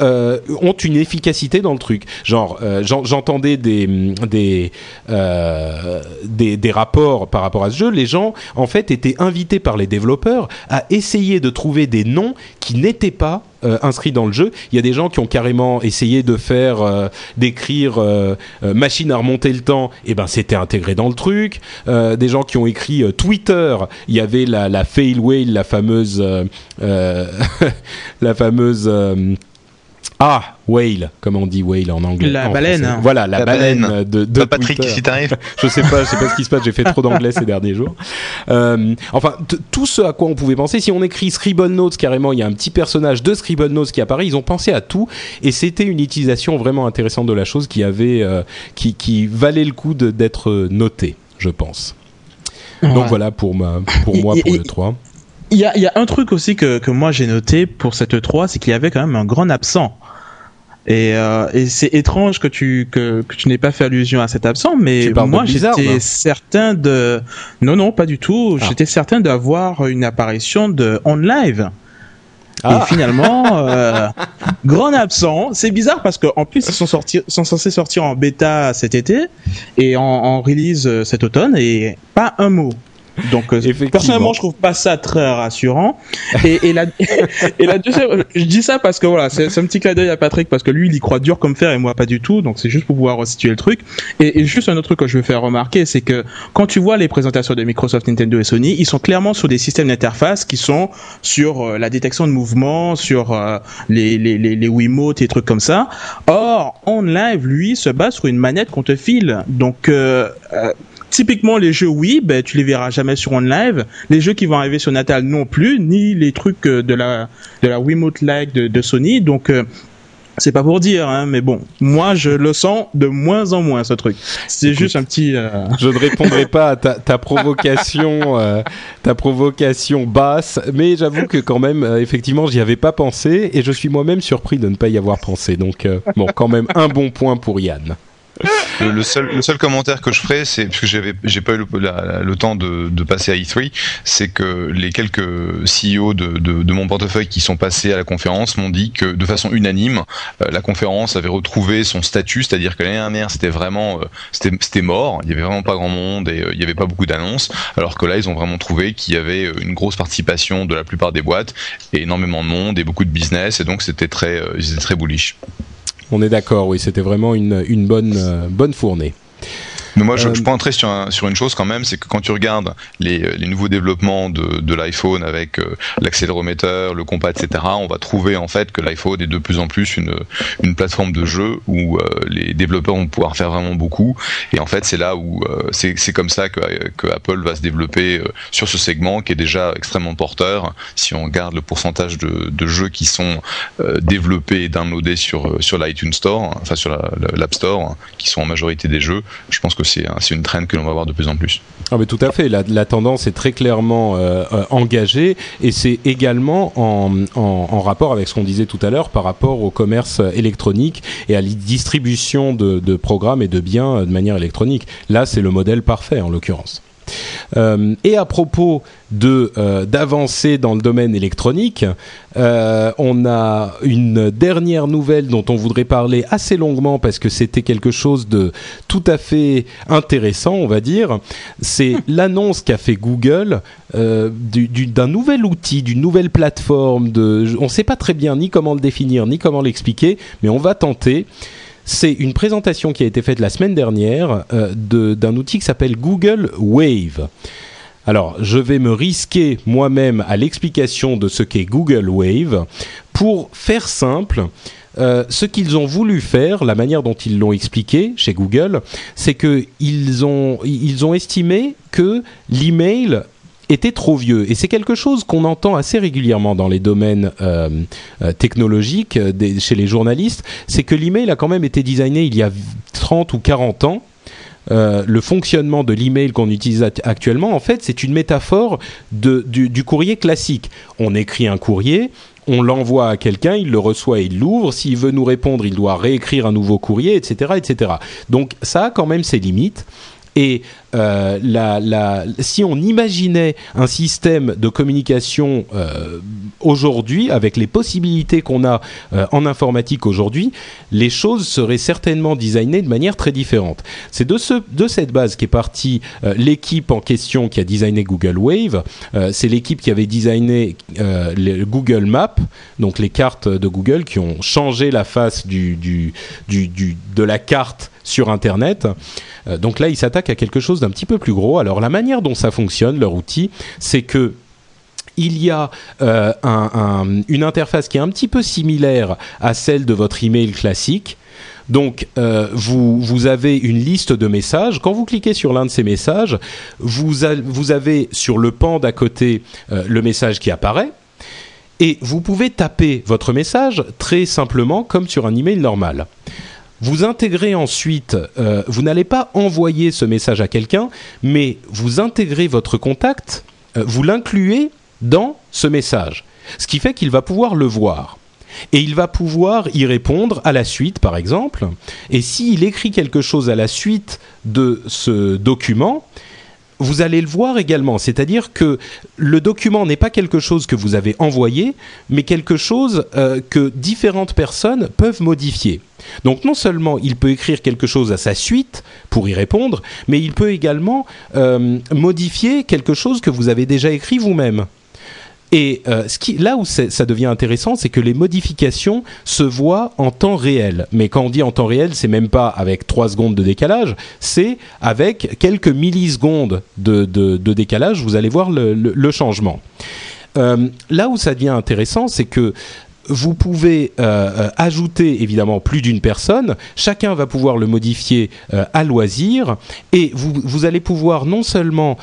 A: euh, ont une efficacité dans le truc. Genre, euh, j'entendais des des, euh, des, des rapports par rapport à ce jeu. Les gens, en fait, étaient invités par les développeurs à essayer de trouver des noms qui n'étaient pas euh, inscrits dans le jeu. Il y a des gens qui ont carrément essayé de faire, euh, d'écrire euh, machine à remonter le temps, et ben c'était intégré dans le truc. des gens qui ont écrit Twitter, il y avait la, la fail whale, la fameuse, la fameuse ah, whale, comme on dit whale en anglais.
B: La baleine.
A: Voilà, la, baleine, de, de
C: Patrick, si t'arrives.
A: je sais pas, je sais pas ce qui se passe. J'ai fait trop d'anglais ces derniers jours. Euh, enfin, tout ce à quoi on pouvait penser. Si on écrit Scribble Notes carrément, il y a un petit personnage de Scribble Notes qui apparaît. Ils ont pensé à tout et c'était une utilisation vraiment intéressante de la chose qui avait, euh, qui, qui valait le coup d'être noté, je pense. Donc voilà pour ma, pour moi pour le 3.
B: Il y a, y a, un truc aussi que, que moi j'ai noté pour cette 3, c'est qu'il y avait quand même un grand absent. Et, euh, et c'est étrange que tu que, que tu n'aies pas fait allusion à cet absent, mais moi j'étais certain de non non pas du tout. Ah. J'étais certain d'avoir une apparition de on live. Ah. Et finalement, euh, grand absent. C'est bizarre parce qu'en plus ils sont sortis, sont censés sortir en bêta cet été et en, en release euh, cet automne et pas un mot. Donc euh, personnellement, je trouve pas ça très rassurant. Et, et la et la deuxième, je dis ça parce que voilà, c'est un petit clin d'œil à Patrick parce que lui, il y croit dur comme fer et moi pas du tout. Donc c'est juste pour pouvoir resituer le truc. Et, et, juste un autre truc que je veux faire remarquer, c'est que quand tu vois les présentations de Microsoft, Nintendo et Sony, ils sont clairement sur des systèmes d'interface qui sont sur euh, la détection de mouvement, sur euh, les, les, les, les Wiimote et trucs comme ça. Or, on live, lui, se base sur une manette qu'on te file. Donc typiquement les jeux oui, ben tu les verras jamais sur OnLive. Les jeux qui vont arriver sur Natal non plus, ni les trucs euh, de la de la Wiimote Lite de, de Sony. Donc euh, c'est pas pour dire, hein, mais bon, moi je le sens de moins en moins ce truc. C'est juste un petit. Euh,
A: je ne répondrai pas à ta, ta provocation, ta provocation basse, mais j'avoue que quand même, effectivement, j'y avais pas pensé et je suis moi-même surpris de ne pas y avoir pensé. Donc bon, quand même un bon point pour Yann.
C: Le, seul, le seul commentaire que je ferai, c'est parce que j'avais, j'ai pas eu le, temps de, de, passer à E3, c'est que les quelques CEO de, de, de, mon portefeuille qui sont passés à la conférence m'ont dit que de façon unanime, euh, la conférence avait retrouvé son statut, c'est-à-dire que l'année dernière c'était vraiment, euh, c'était, c'était mort, il y avait vraiment pas grand monde et euh, il y avait pas beaucoup d'annonces, alors que là ils ont vraiment trouvé qu'il y avait une grosse participation de la plupart des boîtes et énormément de monde et beaucoup de business et donc c'était très, ils très bullish.
A: On est d'accord, oui, c'était vraiment une, bonne, euh, bonne fournée.
C: Mais moi, je, euh, je pointerai sur, sur une chose quand même, c'est que quand tu regardes les, les nouveaux développements de, de l'iPhone avec euh, l'accéléromètre, le compas, etc., on va trouver en fait que l'iPhone est de plus en plus une, une plateforme de jeu où euh, les développeurs vont pouvoir faire vraiment beaucoup. Et en fait, c'est là où c'est comme ça que, que, Apple va se développer sur ce segment qui est déjà extrêmement porteur. Si on regarde le pourcentage de, de jeux qui sont développés et downloadés sur, sur l'iTunes Store, enfin sur l'App Store, qui sont en majorité des jeux, je pense que c'est une trend que l'on va voir de plus en plus.
A: Ah mais tout à fait, la, tendance est très clairement euh, euh, engagée et c'est également en, rapport avec ce qu'on disait tout à l'heure par rapport au commerce électronique et à la distribution de, de programmes et de biens de manière électronique. Là, c'est le modèle parfait en l'occurrence. Euh, et à propos de euh, d'avancer dans le domaine électronique, euh, on a une dernière nouvelle dont on voudrait parler assez longuement parce que c'était quelque chose de tout à fait intéressant, on va dire. C'est l'annonce qu'a fait Google d'un nouvel outil, d'une nouvelle plateforme. De, on ne sait pas très bien ni comment le définir ni comment l'expliquer, mais on va tenter. C'est une présentation qui a été faite la semaine dernière euh, d'un outil qui s'appelle Google Wave. Alors, je vais me risquer moi-même à l'explication de ce qu'est Google Wave. Pour faire simple, euh, ce qu'ils ont voulu faire, la manière dont ils l'ont expliqué chez Google, c'est qu'ils ont, ils ont estimé que l'email était trop vieux. Et c'est quelque chose qu'on entend assez régulièrement dans les domaines euh, euh, technologiques, euh, chez les journalistes, c'est que l'email a quand même été designé il y a 30 ou 40 ans. le fonctionnement de l'email qu'on utilise actuellement, en fait, c'est une métaphore du, courrier classique. On écrit un courrier, on l'envoie à quelqu'un, il le reçoit et il l'ouvre. S'il veut nous répondre, il doit réécrire un nouveau courrier, etc., etc. Donc ça a quand même ses limites. Et euh, si on imaginait un système de communication euh, aujourd'hui, avec les possibilités qu'on a euh, en informatique aujourd'hui, les choses seraient certainement designées de manière très différente. C'est de, ce, de cette base qu'est partie l'équipe en question qui a designé Google Wave. C'est l'équipe qui avait designé Google Maps, donc les cartes de Google qui ont changé la face de la carte sur Internet. donc là, ils s'attaquent à quelque chose d'un petit peu plus gros. Alors la manière dont ça fonctionne, leur outil, c'est que il y a euh, une interface qui est un petit peu similaire à celle de votre email classique. Donc, euh, vous, avez une liste de messages. Quand vous cliquez sur l'un de ces messages, vous, avez sur le pan d'à côté euh, le message qui apparaît. Et vous pouvez taper votre message très simplement comme sur un email normal. Vous intégrez ensuite, euh, vous n'allez pas envoyer ce message à quelqu'un, mais vous intégrez votre contact, euh, vous l'incluez dans ce message. Ce qui fait qu'il va pouvoir le voir. Et il va pouvoir y répondre à la suite, par exemple. Et s'il écrit quelque chose à la suite de ce document, vous allez le voir également. C'est-à-dire que le document n'est pas quelque chose que vous avez envoyé, mais quelque chose euh, que différentes personnes peuvent modifier. Donc non seulement il peut écrire quelque chose à sa suite pour y répondre, mais il peut également euh, modifier quelque chose que vous avez déjà écrit vous-même. Et euh, là où ça devient intéressant, c'est que les modifications se voient en temps réel. Mais quand on dit en temps réel, c'est même pas avec 3 secondes de décalage, c'est avec quelques millisecondes de, décalage, vous allez voir le, changement. Euh, là où ça devient intéressant, c'est que vous pouvez euh, ajouter évidemment plus d'une personne. Chacun va pouvoir le modifier à loisir et vous, allez pouvoir non seulement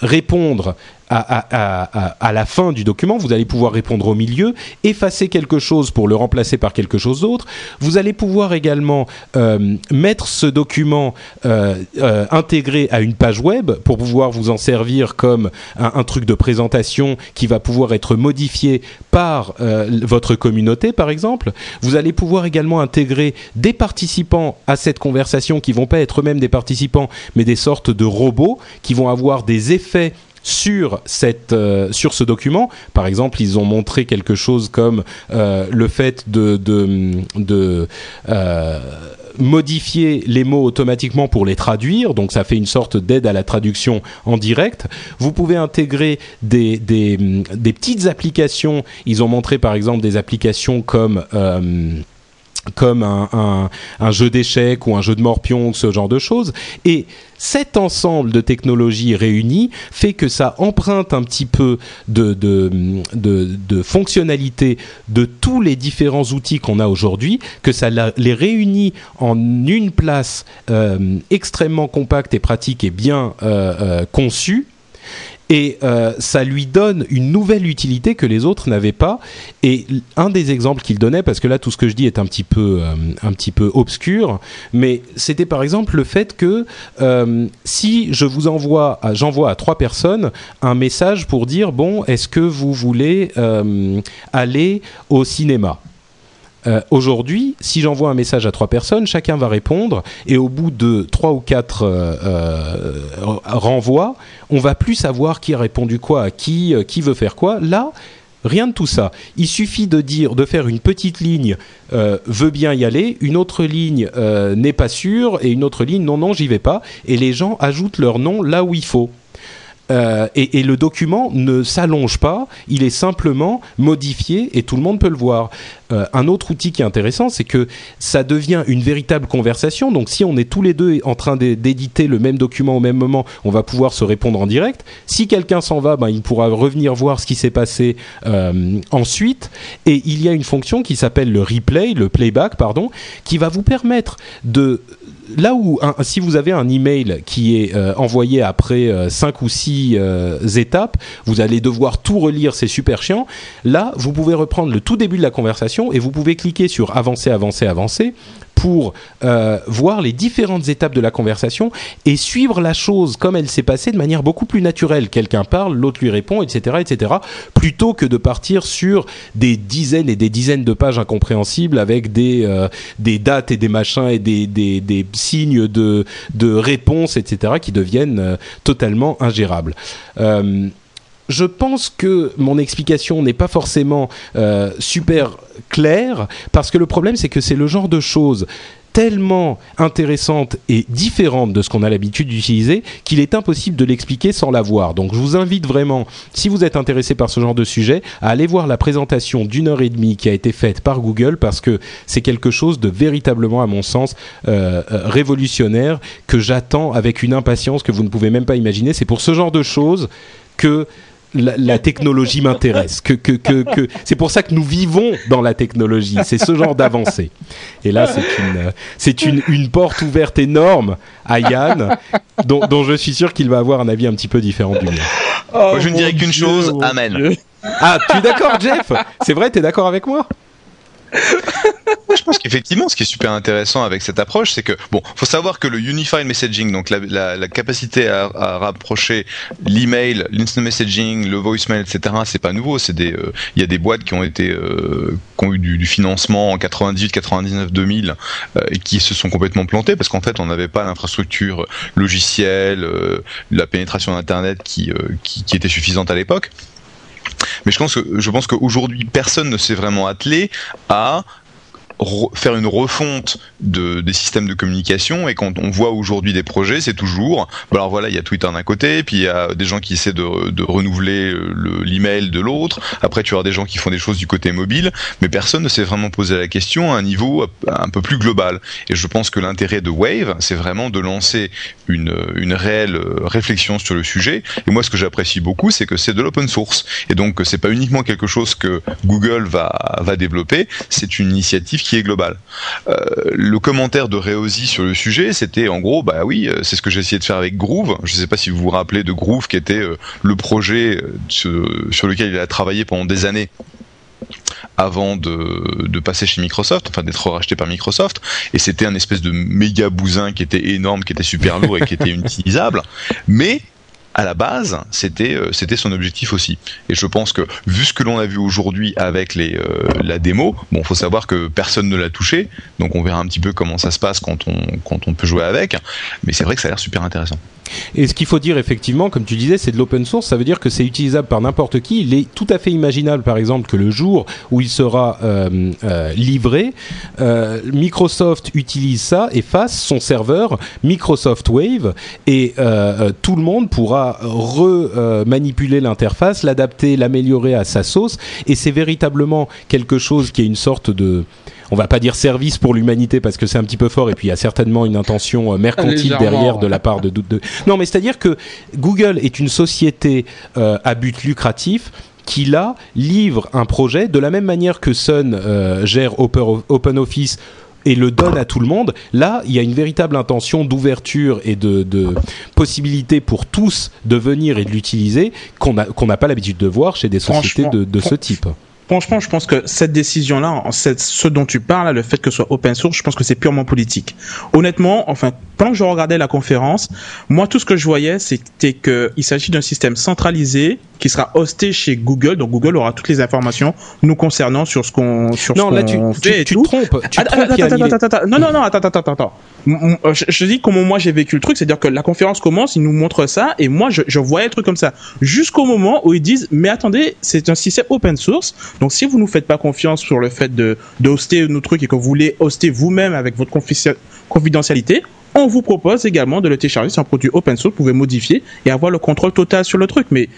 A: répondre à, la fin du document, vous allez pouvoir répondre au milieu, effacer quelque chose pour le remplacer par quelque chose d'autre. Vous allez pouvoir également euh, mettre ce document euh, euh, intégré à une page web pour pouvoir vous en servir comme un, truc de présentation qui va pouvoir être modifié par votre communauté, par exemple. Vous allez pouvoir également intégrer des participants à cette conversation qui vont pas être eux-mêmes des participants, mais des sortes de robots qui vont avoir des effets sur cette euh, sur ce document. Par exemple, ils ont montré quelque chose comme euh, le fait de de, euh, modifier les mots automatiquement pour les traduire, donc ça fait une sorte d'aide à la traduction en direct. Vous pouvez intégrer des, des, des, petites applications. Ils ont montré par exemple des applications comme comme un, jeu d'échecs ou un jeu de morpion, ce genre de choses. Et cet ensemble de technologies réunies fait que ça emprunte un petit peu de, de, de, de fonctionnalité de tous les différents outils qu'on a aujourd'hui, que ça les réunit en une place euh, extrêmement compacte et pratique et bien euh, euh, conçue et euh, ça lui donne une nouvelle utilité que les autres n'avaient pas. Et un des exemples qu'il donnait, parce que là tout ce que je dis est un petit peu, euh, obscur, mais c'était par exemple le fait que euh, si je vous envoie, j'envoie à trois personnes un message pour dire bon, est-ce que vous voulez aller au cinéma? Euh, Aujourd'hui, si j'envoie un message à trois personnes, chacun va répondre et au bout de trois ou quatre euh, euh, renvois, on va plus savoir qui a répondu quoi à qui, qui veut faire quoi. Là, rien de tout ça. Il suffit de dire, de faire une petite ligne veut bien y aller, une autre ligne n'est pas sûre et une autre ligne non non j'y vais pas et les gens ajoutent leur nom là où il faut. Euh, et, le document ne s'allonge pas, il est simplement modifié et tout le monde peut le voir. Euh, un autre outil qui est intéressant, c'est que ça devient une véritable conversation. Donc si on est tous les deux en train d'é- d'éditer le même document au même moment, on va pouvoir se répondre en direct. Si quelqu'un s'en va, ben, il pourra revenir voir ce qui s'est passé euh, ensuite. Et il y a une fonction qui s'appelle le replay, le playback, pardon, qui va vous permettre de là où si vous avez un email qui est euh, envoyé après 5 ou 6 étapes, vous allez devoir tout relire, c'est super chiant. Là, vous pouvez reprendre le tout début de la conversation et vous pouvez cliquer sur avancer, avancer, avancer pour euh, voir les différentes étapes de la conversation et suivre la chose comme elle s'est passée de manière beaucoup plus naturelle. Quelqu'un parle, l'autre lui répond, etc., etc., plutôt que de partir sur des dizaines et des dizaines de pages incompréhensibles avec des, euh, des dates et des machins et des, des, des signes de, de réponse, etc., qui deviennent euh, totalement ingérables. Je pense que mon explication n'est pas forcément euh, super claire parce que le problème c'est que c'est le genre de choses tellement intéressantes et différentes de ce qu'on a l'habitude d'utiliser qu'il est impossible de l'expliquer sans la voir. Donc je vous invite vraiment, si vous êtes intéressé par ce genre de sujet, à aller voir la présentation d'une heure et demie qui a été faite par Google parce que c'est quelque chose de véritablement, à mon sens, euh, euh, révolutionnaire que j'attends avec une impatience que vous ne pouvez même pas imaginer. C'est pour ce genre de choses que la, la technologie m'intéresse. Que, que, que, que c'est pour ça que nous vivons dans la technologie. C'est ce genre d'avancée. Et là, c'est une, c'est une, une porte ouverte énorme à Yann, dont, dont je suis sûr qu'il va avoir un avis un petit peu différent du mien.
C: Moi, je ne dirais qu'une chose, amen.
A: Ah, tu es d'accord, Jeff? C'est vrai, tu es d'accord avec moi?
C: Je pense qu'effectivement, ce qui est super intéressant avec cette approche, c'est que bon, faut savoir que le unified messaging, donc la, la, la capacité à, à rapprocher l'email, l'instant messaging, le voicemail, etc., c'est pas nouveau. C'est des, euh, il y a des boîtes qui ont été, euh, qui ont eu du, du financement en 98, 99, 2000 euh, et qui se sont complètement plantées parce qu'en fait, on n'avait pas l'infrastructure logicielle, euh, la pénétration d'internet qui, euh, qui, qui était suffisante à l'époque. Mais je pense qu'aujourd'hui personne ne s'est vraiment attelé à faire une refonte de, des systèmes de communication et quand on voit aujourd'hui des projets c'est toujours bon alors voilà il y a Twitter d'un côté puis il y a des gens qui essaient de, renouveler l'email de l'autre. Après tu as des gens qui font des choses du côté mobile mais personne ne s'est vraiment posé la question à un niveau un peu plus global. Et je pense que l'intérêt de Wave c'est vraiment de lancer une, une réelle réflexion sur le sujet. Et moi ce que j'apprécie beaucoup c'est que c'est de l'open source. Et donc c'est pas uniquement quelque chose que Google va, va développer c'est une initiative qui est global. Euh, le commentaire de Reosi sur le sujet, c'était en gros, bah oui, c'est ce que j'ai essayé de faire avec Groove. Je ne sais pas si vous vous rappelez de Groove, qui était euh, le projet euh, sur lequel il a travaillé pendant des années avant de, de, passer chez Microsoft, enfin d'être racheté par Microsoft, et c'était un espèce de méga bousin qui était énorme, qui était super lourd et qui était inutilisable, mais à la base, c'était euh, c'était son objectif aussi. Et je pense que vu ce que l'on a vu aujourd'hui avec euh, la démo, bon, faut savoir que personne ne l'a touché, donc on verra un petit peu comment ça se passe quand on peut jouer avec. Mais c'est vrai que ça a l'air super intéressant.
A: Et ce qu'il faut dire effectivement, comme tu disais, c'est de l'open source. Ça veut dire que c'est utilisable par n'importe qui. Il est tout à fait imaginable, par exemple, que le jour où il sera euh, euh, livré, euh, Microsoft utilise ça et fasse son serveur Microsoft Wave, et tout le monde pourra remanipuler l'interface, l'adapter, l'améliorer à sa sauce. Et c'est véritablement quelque chose qui est une sorte de on va pas dire service pour l'humanité parce que c'est un petit peu fort et puis il y a certainement une intention mercantile derrière de la part de, de, de... non mais c'est à dire que Google est une société euh, à but lucratif qui là livre un projet de la même manière que Sun euh, gère Open, Office et le donne à tout le monde. Là, il y a une véritable intention d'ouverture et de, de, possibilité pour tous de venir et de l'utiliser qu'on n'a qu'on n'a pas l'habitude de voir chez des sociétés de, de ce type
B: franchement, je pense que cette décision-là, ce dont tu parles, le fait que ce soit open source, je pense que c'est purement politique. Honnêtement, enfin, pendant que je regardais la conférence, moi, tout ce que je voyais, c'était qu'il s'agit d'un système centralisé qui sera hosté chez Google. Donc, Google aura toutes les informations nous concernant sur ce qu'on sur
A: non,
B: ce
A: là, tu, tu, tu trompes. Tu
B: attends,
A: trompes,
B: attends, attends, attends, attends. Non, non, non, attends, attends, attends, Je, je dis comment moi j'ai vécu le truc, c'est-à-dire que la conférence commence, ils nous montrent ça, et moi je, je voyais le truc comme ça, jusqu'au moment où ils disent, mais attendez, c'est un système open source, donc si vous nous faites pas confiance sur le fait de, de hoster nos trucs et que vous voulez hoster vous-même avec votre confi- confidentialité, on vous propose également de le télécharger, c'est un produit open source, vous pouvez modifier et avoir le contrôle total sur le truc, mais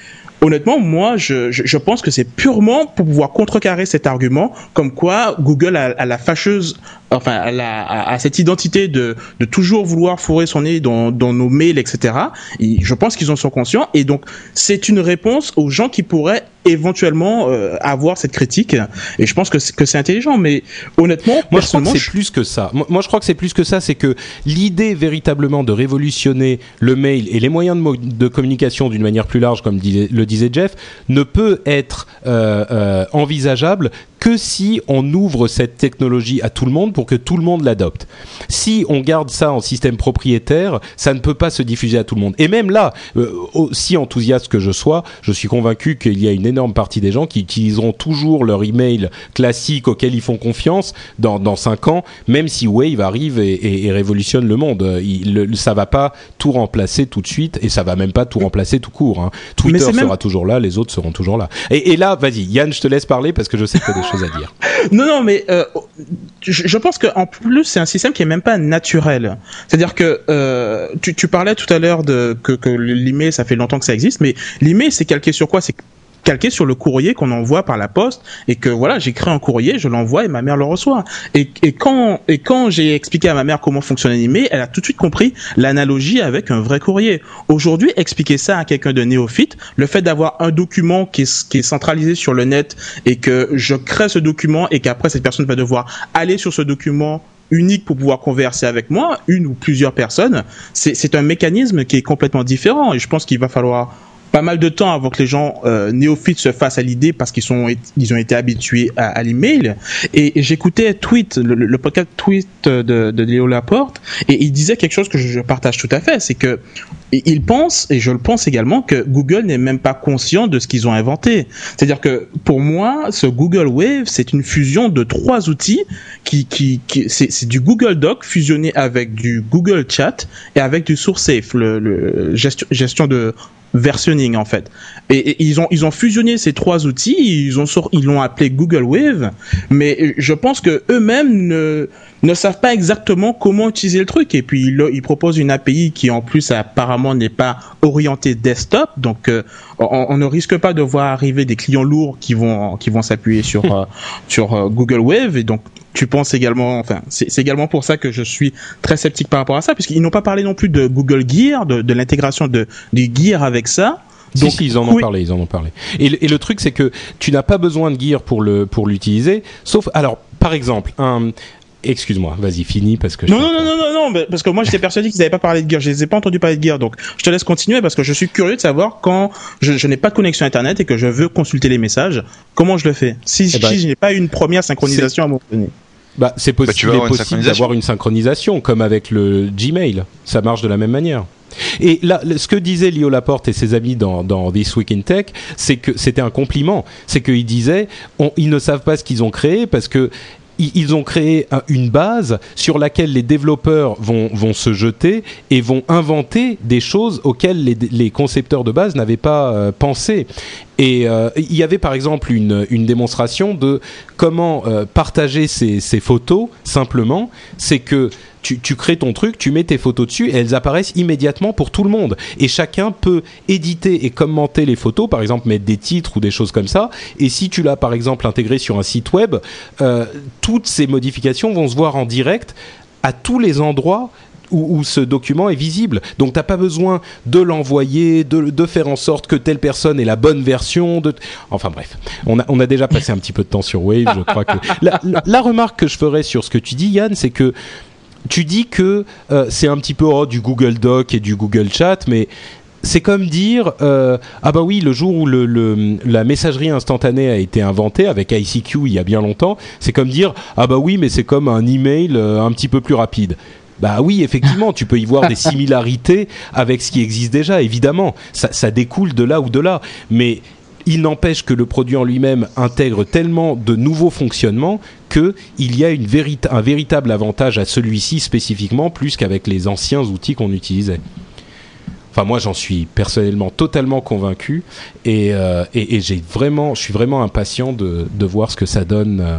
B: honnêtement, moi, je, je, je pense que c'est purement pour pouvoir contrecarrer cet argument, comme quoi Google a, a la fâcheuse, enfin, a, cette identité de, de toujours vouloir fourrer son nez dans, dans nos mails, etc. Et je pense qu'ils en sont conscients, et donc c'est une réponse aux gens qui pourraient éventuellement euh, avoir cette critique. Et je pense que c'est, que c'est intelligent, mais honnêtement,
A: Moi, je crois que c'est plus que ça. Moi, moi, je crois que c'est plus que ça. C'est que l'idée véritablement de révolutionner le mail et les moyens de, mo- de communication d'une manière plus large, comme le disait Jeff, ne peut être euh, euh, envisageable que si on ouvre cette technologie à tout le monde pour que tout le monde l'adopte. Si on garde ça en système propriétaire, ça ne peut pas se diffuser à tout le monde. Et même là, euh, aussi enthousiaste que je sois, je suis convaincu qu'il y a une énorme partie des gens qui utiliseront toujours leur email classique auquel ils font confiance dans dans cinq ans, même si Wave arrive et, et- et révolutionne le monde. Euh, Il, le, ça va pas tout remplacer tout de suite et ça va même pas tout remplacer tout court. hein. Twitter sera
B: même-
A: toujours là, les autres seront toujours là. Et, et là, vas-y, Yann, je te laisse parler parce que je sais que des choses à dire.
B: Non, non, mais euh, je, je pense qu'en plus c'est un système qui est même pas naturel. C'est-à-dire que euh, tu, parlais tout à l'heure que, que l'email ça fait longtemps que ça existe, mais l'email c'est calqué sur quoi? C'est calqué sur le courrier qu'on envoie par la poste et que voilà j'écris un courrier je l'envoie et ma mère le reçoit. Et, et quand et quand j'ai expliqué à ma mère comment fonctionne email elle a tout de suite compris l'analogie avec un vrai courrier. Aujourd'hui expliquer ça à quelqu'un de néophyte le fait d'avoir un document qui est, qui est centralisé sur le net et que je crée ce document et qu'après cette personne va devoir aller sur ce document unique pour pouvoir converser avec moi, une ou plusieurs personnes, c'est un mécanisme qui est complètement différent et je pense qu'il va falloir pas mal de temps avant que les gens euh, néophytes se fassent à l'idée parce qu'ils sont ils ont été habitués à, l'email. Et, j'écoutais tweet le, podcast tweet de, de Léo Laporte et il disait quelque chose que je, partage tout à fait c'est que il pense et je le pense également que Google n'est même pas conscient de ce qu'ils ont inventé. C'est-à-dire que pour moi ce Google Wave c'est une fusion de trois outils qui qui, c'est du Google Doc fusionné avec du Google Chat et avec du SourceSafe le, le gestion de versionning en fait. Et, ils ont ils ont fusionné ces trois outils, ils ont sor- ils l'ont appelé Google Wave, mais je pense que eux-mêmes ne ne savent pas exactement comment utiliser le truc. Et puis ils, ils proposent une API qui en plus apparemment n'est pas orientée desktop, donc euh, on, ne risque pas de voir arriver des clients lourds qui vont qui vont s'appuyer sur euh, sur euh, Google Wave et donc tu penses également, enfin, c'est également pour ça que je suis très sceptique par rapport à ça, puisqu'ils n'ont pas parlé non plus de Google Gear, de, de l'intégration de du Gear avec ça.
A: Si, si, ils en ont
B: oui.
A: parlé, ils en ont parlé. Et, le- et le truc, c'est que tu n'as pas besoin de gear pour le pour l'utiliser, sauf alors, par exemple, un. Excuse-moi, vas-y, fini parce que.
B: Non, non, non, non, non, non, parce que moi j'étais persuadé qu'ils n'avaient pas parlé de Gear, je les ai pas entendus parler de Gear, donc je te laisse continuer parce que je suis curieux de savoir quand je, je n'ai pas de connexion internet et que je veux consulter les messages, comment je le fais? Si,
A: Eh ben,
B: je n'ai pas une première synchronisation à un moment donné.
A: Bah, c'est
C: Bah, avoir une
A: possible d'avoir une synchronisation, comme avec le Gmail. Ça marche de la même manière. Et là, ce que disait Lio Laporte et ses amis dans, dans This Week in Tech, c'est que c'était un compliment. C'est qu'ils disaient, on- ils ne savent pas ce qu'ils ont créé parce que ils ont créé un- une base sur laquelle les développeurs vont, vont se jeter et vont inventer des choses auxquelles les, les concepteurs de base n'avaient pas euh, pensé. Et euh, il y avait par exemple une, une démonstration de comment euh, partager ces, ces photos simplement. C'est que tu, tu crées ton truc, tu mets tes photos dessus et elles apparaissent immédiatement pour tout le monde. Et chacun peut éditer et commenter les photos, par exemple mettre des titres ou des choses comme ça. Et si tu l'as par exemple intégré sur un site web, euh, toutes ces modifications vont se voir en direct à tous les endroits où, où ce document est visible. Donc t'as pas besoin de l'envoyer, de, de faire en sorte que telle personne ait la bonne version. De... Enfin bref, on a, on a déjà passé un petit peu de temps sur Wave. Je crois que la, la- la remarque que je ferais sur ce que tu dis, Yann, c'est que tu dis que euh, c'est un petit peu oh, du Google Doc et du Google Chat, mais c'est comme dire euh, ah bah oui le jour où le, la messagerie instantanée a été inventée avec ICQ il y a bien longtemps c'est comme dire ah bah oui mais c'est comme un email euh, un petit peu plus rapide bah oui, effectivement, tu peux y voir des similarités avec ce qui existe déjà, évidemment. Ça, ça découle de là ou de là. Mais il n'empêche que le produit en lui-même intègre tellement de nouveaux fonctionnements qu'il y a un véritable avantage à celui-ci spécifiquement, plus qu'avec les anciens outils qu'on utilisait. Enfin, moi, j'en suis personnellement totalement convaincu et, euh, j'ai vraiment, je suis vraiment impatient de, de voir ce que ça donne euh,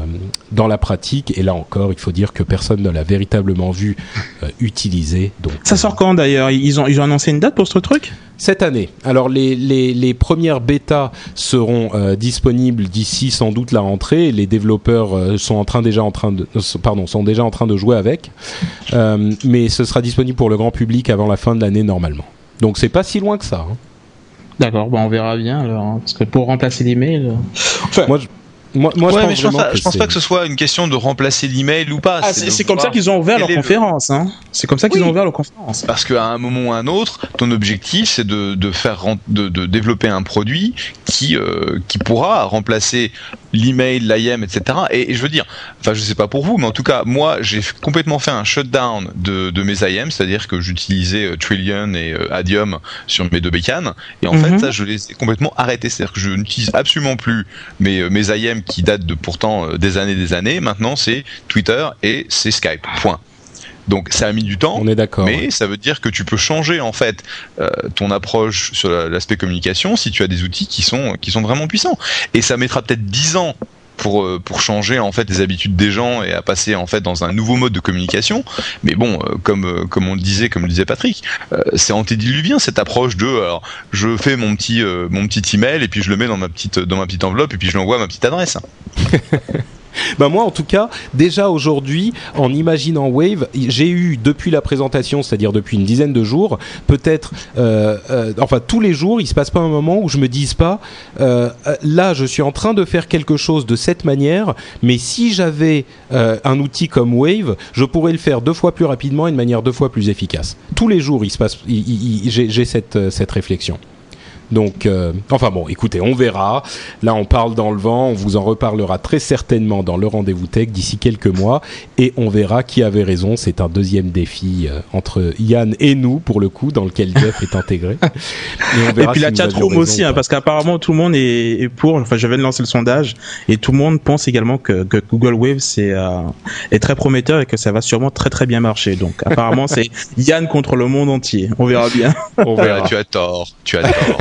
A: dans la pratique. Et là encore, il faut dire que personne ne l'a véritablement vu euh, utilisé. Donc,
B: ça sort quand d'ailleurs? Ils ont, ils ont annoncé une date pour ce truc?
A: Cette année. Alors les, les, les premières bêtas seront euh, disponibles d'ici sans doute la rentrée. Les développeurs euh, sont en train déjà en train de pardon sont déjà en train de jouer avec, euh, mais ce sera disponible pour le grand public avant la fin de l'année normalement. Donc c'est pas si loin que ça. Hein.
B: D'accord, on verra bien alors, hein, parce que pour remplacer l'email.
A: Enfin, moi, je... Moi, moi
C: ouais,
A: je pense,
C: je pense, pas,
A: que
C: je pense
A: c'est-
C: pas que ce soit une question de remplacer l'email ou pas.
B: Ah,
C: c'est
B: c'est
C: de
B: c'est comme ça qu'ils ont ouvert leur conférence. Hein. C'est comme ça qu'ils
C: Oui.
B: ont ouvert leur conférence.
C: Parce qu'à un moment ou à un autre, ton objectif, c'est de, de faire de, de développer un produit qui euh, qui pourra remplacer l'email, l'IM, etc. Et, et je veux dire, enfin, je sais pas pour vous, mais en tout cas, moi, j'ai complètement fait un shutdown de, de mes IM, c'est-à-dire que j'utilisais euh, Trillion et euh, Adium sur mes deux bécanes, et en
B: Mhm.
C: fait, ça, je les ai complètement arrêtés. C'est-à-dire que je n'utilise absolument plus mes euh, mes IM qui datent de pourtant des années, des années. Maintenant, c'est Twitter et c'est Skype. Point. Donc, ça a mis du temps.
A: on est d'accord.
C: Mais ça veut dire que tu peux changer en fait euh, ton approche sur la- l'aspect communication si tu as des outils qui sont qui sont vraiment puissants. Et ça mettra peut-être 10 ans pour euh, pour changer en fait les habitudes des gens et à passer en fait dans un nouveau mode de communication. Mais bon, euh, comme comme on le disait, comme le disait Patrick, euh, c'est antédiluvien cette approche de alors je fais mon petit euh, mon petit email et puis je le mets dans ma petite dans ma petite enveloppe et puis je l'envoie à ma petite adresse.
A: Ben moi, en tout cas, déjà aujourd'hui, en imaginant Wave, j'ai eu depuis la présentation, c'est-à-dire depuis une dizaine de jours, peut-être, euh, euh, enfin tous les jours, il se passe pas un moment où je me dise pas, euh, là, je suis en train de faire quelque chose de cette manière, mais si j'avais un outil comme Wave, je pourrais le faire deux fois plus rapidement et de manière deux fois plus efficace. Tous les jours, il se passe, j'ai cette réflexion. Donc, euh, enfin bon, écoutez, on verra. Là, on parle dans le vent. On vous en reparlera très certainement dans le rendez-vous tech d'ici quelques mois, et on verra qui avait raison. C'est un deuxième défi euh, entre Yann et nous, pour le coup, dans lequel Jeff est intégré. Et, on
B: Et puis
A: si
B: la chatroom aussi, hein, parce qu'apparemment tout le monde est, est pour. Enfin, je viens de lancer le sondage et tout le monde pense également que, que Google Wave c'est euh, est très prometteur et que ça va sûrement très très bien marcher. Donc apparemment c'est Yann contre le monde entier. On verra bien.
A: On verra.
C: tu as tort, tu as tort.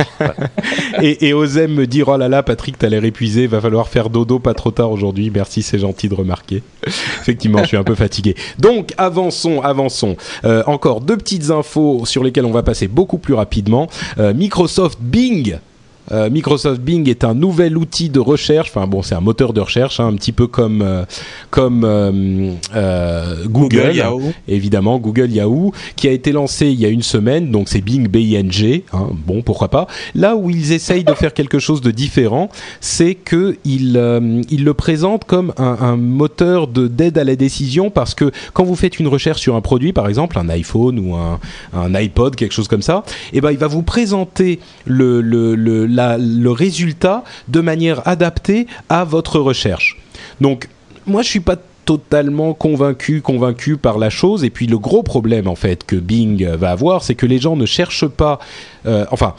A: Et, et Ozem me dire oh là là, Patrick, t'as l'air épuisé, va falloir faire dodo pas trop tard aujourd'hui. Merci, c'est gentil de remarquer. Effectivement, je suis un peu fatigué. Donc, avançons, avançons. Euh, encore deux petites infos sur lesquelles on va passer beaucoup plus rapidement. Euh, Microsoft Bing. Euh, Microsoft Bing est un nouvel outil de recherche. Enfin bon, c'est un moteur de recherche, hein, un petit peu comme euh, comme euh, Google,
B: Google, Yahoo.
A: évidemment Google Yahoo, qui a été lancé il y a une semaine. Donc c'est Bing B-I-N-G. Hein, bon, pourquoi pas. Là où ils essayent de faire quelque chose de différent, c'est que ils ils le présentent comme un, un moteur de d'aide à la décision parce que quand vous faites une recherche sur un produit, par exemple un iPhone ou un, un iPod, quelque chose comme ça, et ben il va vous présenter le le le, le résultat de manière adaptée à votre recherche. Donc moi je suis pas totalement convaincu convaincu par la chose et puis le gros problème en fait que Bing va avoir c'est que les gens ne cherchent pas euh, enfin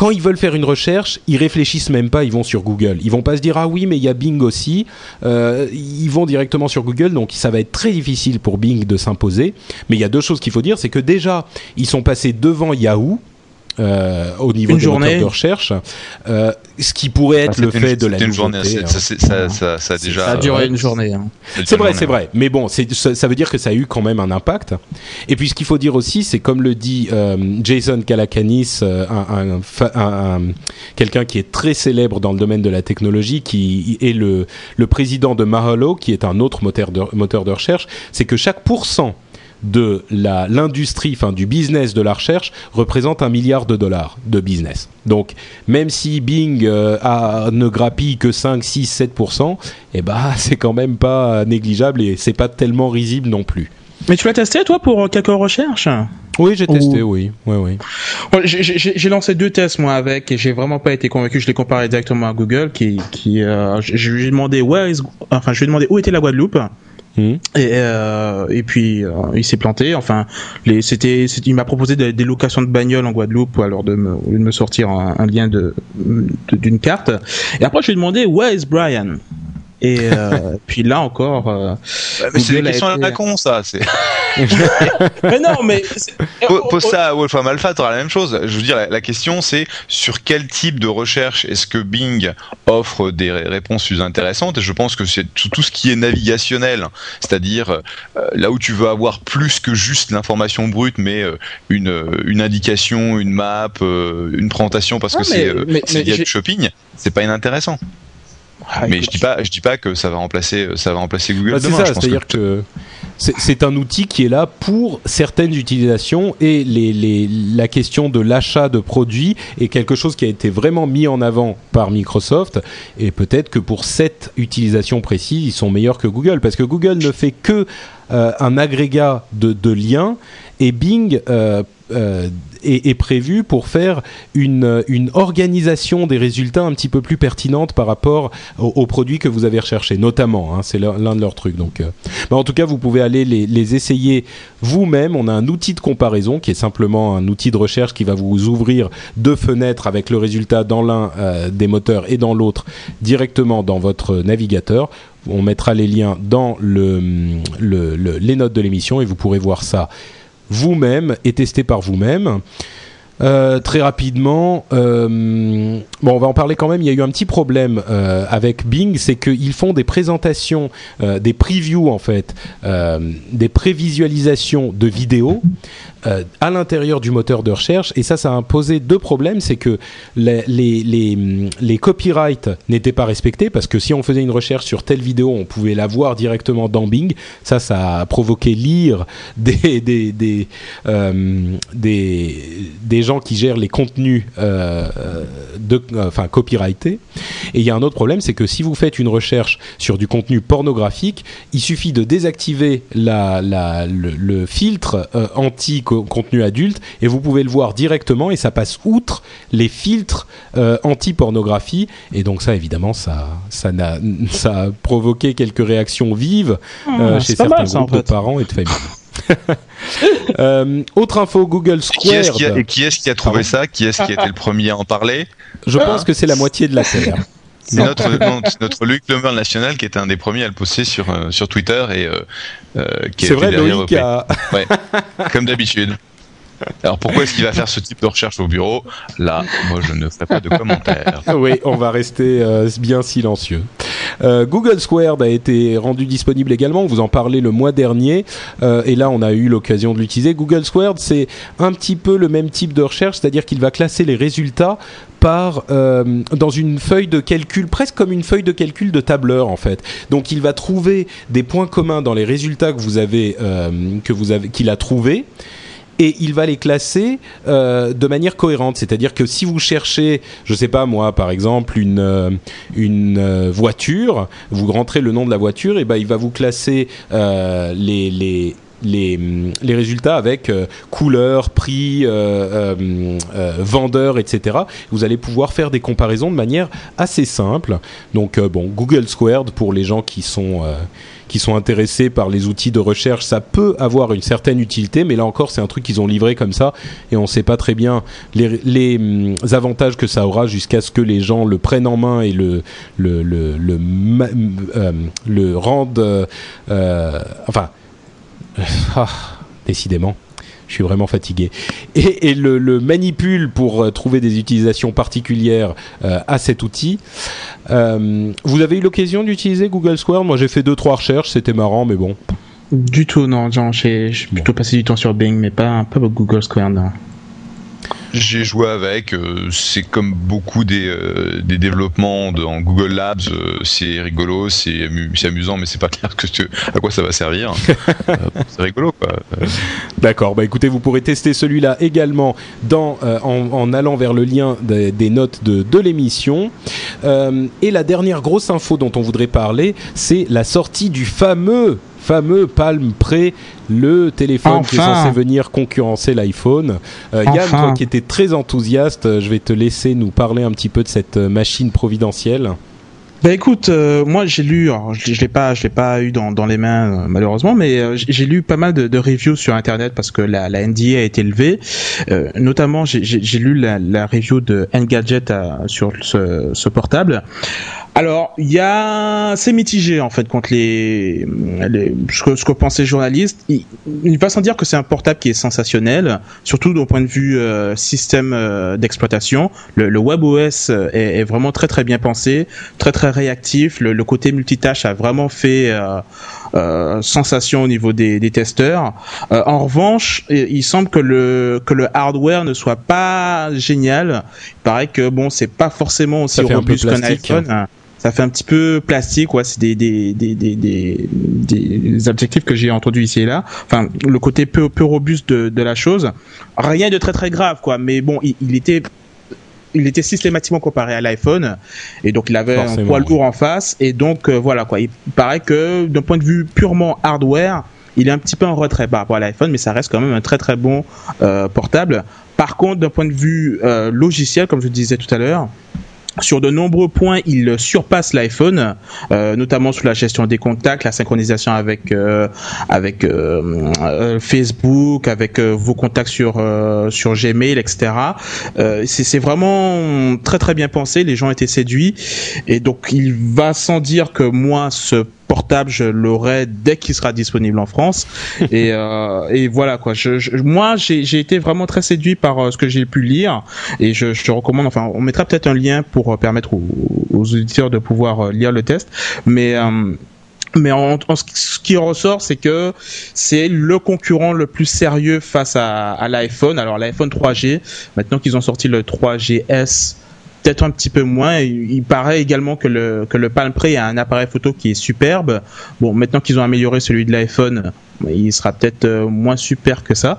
A: quand ils veulent faire une recherche, ils réfléchissent même pas, ils vont sur Google. Ils vont pas se dire ah oui mais il y a Bing aussi. Euh, ils vont directement sur Google, donc ça va être très difficile pour Bing de s'imposer. Mais il y a deux choses qu'il faut dire, c'est que déjà ils sont passés devant Yahoo. Euh, au niveau
B: Une
A: des
B: journée.
A: moteurs de recherche, euh, ce qui pourrait être le
C: une-
A: fait de la
C: c'était une journée,
A: hein.
C: ça, c'est- ça, ça, ça a déjà.
B: Ça a duré
A: ouais.
B: une journée. hein.
A: C'est vrai, c'est vrai. Mais bon, ça, veut dire que ça a eu quand même un impact. Et puis ce qu'il faut dire aussi, c'est comme le dit euh, Jason Calacanis, euh, un, un fa- un- un- quelqu'un qui est très célèbre dans le domaine de la technologie, qui est le, le président de Mahalo, qui est un autre moteur de, moteur de recherche, c'est que chaque pourcent de la- l'industrie, enfin du business de la recherche, représente un milliard de dollars de business. Donc, même si Bing euh, a, ne grappille que 5, 6, 7%, eh ben, c'est quand même pas négligeable et c'est pas tellement risible non plus.
B: Mais tu l'as testé toi pour quelques recherches
A: Oui, j'ai testé, oui. oui, oui.
B: J'ai lancé deux tests moi avec et j'ai vraiment pas été convaincu. Je l'ai comparé directement à Google qui, qui euh, je lui ai demandé enfin je lui ai demandé où était la Guadeloupe. Hmm. Et, euh, et puis euh, il s'est planté. Enfin, il m'a proposé des, locations de bagnoles en Guadeloupe, alors de me, de me sortir un, lien de, d'une carte. Et après, je lui ai demandé Where is Brian? Et euh, puis là encore. Euh,
C: mais c'est des questions à la con, ça.
B: mais non, mais.
C: Pose ça à Wolfram Alpha, t'auras la même chose. Je veux dire, la, question, c'est sur quel type de recherche est-ce que Bing offre des réponses plus intéressantes? Et je pense que c'est tout, ce qui est navigationnel, c'est-à-dire euh, là où tu veux avoir plus que juste l'information brute, mais une, une indication, une map, une présentation parce que c'est il y a du shopping, c'est pas inintéressant. Ah, mais je dis pas, je dis pas que ça va remplacer, ça va remplacer Google. Bah,
A: c'est ça, c'est-à-dire que, c'est un outil qui est là pour certaines utilisations et les, les, la question de l'achat de produits est quelque chose qui a été vraiment mis en avant par Microsoft et peut-être que pour cette utilisation précise, ils sont meilleurs que Google parce que Google ne fait que euh, un agrégat de, de liens et Bing euh, euh, est, prévu pour faire une, organisation des résultats un petit peu plus pertinente par rapport aux, produits que vous avez recherchés, notamment. Hein, c'est l'un de leurs trucs. Donc, euh. en tout cas, vous pouvez aller les, essayer vous-même. On a un outil de comparaison qui est simplement un outil de recherche qui va vous ouvrir deux fenêtres avec le résultat dans l'un des moteurs et dans l'autre directement dans votre navigateur. On mettra les liens dans le, le, les notes de l'émission et vous pourrez voir ça vous-même et tester par vous-même. Euh, très rapidement, euh, bon, on va en parler quand même. Il y a eu un petit problème euh, avec Bing, c'est qu'ils font des présentations, des previews en fait, des prévisualisations de vidéos à l'intérieur du moteur de recherche. Et ça, ça a posé deux problèmes. C'est que les, les, les, copyrights n'étaient pas respectés parce que si on faisait une recherche sur telle vidéo, on pouvait la voir directement dans Bing. Ça, ça a provoqué lire des, des, des, des, gens qui gèrent les contenus euh, de, enfin, copyrightés. Et il y a un autre problème, c'est que si vous faites une recherche sur du contenu pornographique, il suffit de désactiver la, la, le, le filtre anti contenu adulte et vous pouvez le voir directement et ça passe outre les filtres euh, anti-pornographie et donc ça évidemment ça ça a, ça a provoqué quelques réactions vives euh, ah, chez certains groupes de parents et de familles. Euh, autre info, Google Square.
C: Qui est-ce qui, a trouvé ça? Qui est-ce qui a été le premier à en parler?
A: Je pense que c'est la moitié de la Terre.
C: C'est notre, notre Luc Lemer national qui était un des premiers à le poster sur, sur Twitter et
A: euh, c'est vrai, Loïc a...
C: ouais, comme d'habitude. Alors pourquoi est-ce qu'il va faire ce type de recherche au bureau? Là, moi je ne ferai pas de commentaires.
A: oui, on va rester euh, bien silencieux. Euh, Google Squared a été rendu disponible également, on vous en parlait le mois dernier, euh, et là on a eu l'occasion de l'utiliser. Google Squared, c'est un petit peu le même type de recherche, c'est-à-dire qu'il va classer les résultats par dans une feuille de calcul, presque comme une feuille de calcul de tableur en fait. Donc il va trouver des points communs dans les résultats que vous avez, que vous avez, qu'il a trouvés et il va les classer euh, de manière cohérente. C'est-à-dire que si vous cherchez, je sais pas moi, par exemple une euh, une euh, voiture, vous rentrez le nom de la voiture, et ben il va vous classer les les les, les, résultats avec couleur, prix, vendeur, etc. Vous allez pouvoir faire des comparaisons de manière assez simple. Donc bon, Google Squared pour les gens qui sont qui sont intéressés par les outils de recherche, ça peut avoir une certaine utilité, mais là encore, c'est un truc qu'ils ont livré comme ça, et on ne sait pas très bien les, hum, avantages que ça aura jusqu'à ce que les gens le prennent en main et le, le, euh, rendent... Euh, enfin... Ah, décidément je suis vraiment fatigué, et, le, manipule pour euh, trouver des utilisations particulières euh, à cet outil. Euh, vous avez eu l'occasion d'utiliser Google Square? Moi, j'ai fait deux trois recherches, c'était marrant, mais bon.
B: Du tout, non. J'ai plutôt passé du temps sur Bing, mais pas, pas Google Square, non.
C: J'ai joué avec. Euh, c'est comme beaucoup des, euh, des développements dans Google Labs. Euh, c'est rigolo, c'est amusant, mais c'est pas clair que à quoi ça va servir. c'est rigolo, quoi.
A: D'accord. Bah écoutez, vous pourrez tester celui-là également dans, en, en, allant vers le lien des, des notes de, de l'émission. et la dernière grosse info dont on voudrait parler, c'est la sortie du fameux fameux Palm Pre, le téléphone qui est censé venir concurrencer l'iPhone. Euh, Yann, toi qui étais très enthousiaste, je vais te laisser nous parler un petit peu de cette machine providentielle.
B: Bah écoute, euh, moi j'ai lu, je, je l'ai pas, je l'ai pas eu dans, dans les mains euh, malheureusement, mais euh, j'ai lu pas mal de, de, reviews sur internet parce que la, la NDA a été levée. notamment, j'ai lu la, la, review de Engadget sur ce, ce portable. Alors, il y a, c'est mitigé en fait contre les, les ce, que, ce que pensent les journalistes. Il, il va sans dire que c'est un portable qui est sensationnel, surtout d'un point de vue euh, système euh, d'exploitation. Le, le WebOS est, est, vraiment très très bien pensé, très très réactif. Le, le côté multitâche a vraiment fait euh, euh sensation au niveau des, des testeurs. en revanche, il semble que le que le hardware ne soit pas génial. Il paraît que bon, c'est pas forcément aussi robuste qu'un iPhone ça fait un petit peu plastique ouais c'est des des, des, des, des, objectifs que j'ai entendus ici et là. Enfin le côté peu peu robuste de, de la chose. Rien de très très grave quoi mais bon il, il était il était systématiquement comparé à l'iPhone et donc il avait un poids lourd en face et donc euh, voilà quoi. Il paraît que d'un point de vue purement hardware il est un petit peu en retrait par rapport à l'iPhone mais ça reste quand même un très très bon euh, portable. Par contre d'un point de vue euh, logiciel comme je disais tout à l'heure sur de nombreux points, il surpasse l'iPhone, euh, notamment sur la gestion des contacts, la synchronisation avec euh, avec euh, Facebook, avec vos contacts sur sur Gmail, etc. c'est vraiment très très bien pensé. Les gens étaient séduits et donc il va sans dire que moi ce portable, je l'aurai dès qu'il sera disponible en France. et, euh, et voilà quoi. Je, je, moi, j'ai été vraiment très séduit par euh, ce que j'ai pu lire et je, je te recommande. Enfin, on mettra peut-être un lien pour euh, permettre aux, auditeurs de pouvoir euh, lire le test, mais mais en, en, ce qui ressort, c'est que c'est le concurrent le plus sérieux face à, à l'iPhone. Alors l'iPhone 3G, maintenant qu'ils ont sorti le 3GS, peut-être un petit peu moins. Il, paraît également que le, que le Palm Pre a un appareil photo qui est superbe. Bon, maintenant qu'ils ont amélioré celui de l'iPhone, il sera peut-être euh, moins super que ça,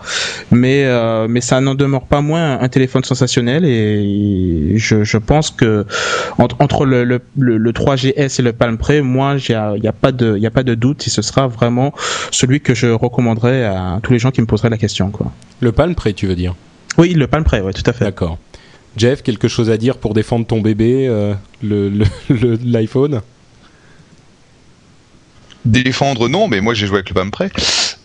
B: mais euh, mais ça n'en demeure pas moins un téléphone sensationnel et je, je pense que entre, entre le, le, le, 3GS et le Palm Pre, moi il y a, pas de il a pas de doute, et ce sera vraiment celui que je recommanderais à tous les gens qui me poseraient la question quoi.
A: Le Palm Pre, tu veux dire?
B: Oui, le Palm Pre, oui, tout à fait.
A: D'accord. Jeff, quelque chose à dire pour défendre ton bébé, euh, l'iPhone le,
C: Défendre, non, mais moi j'ai joué avec le Pre.
A: Euh,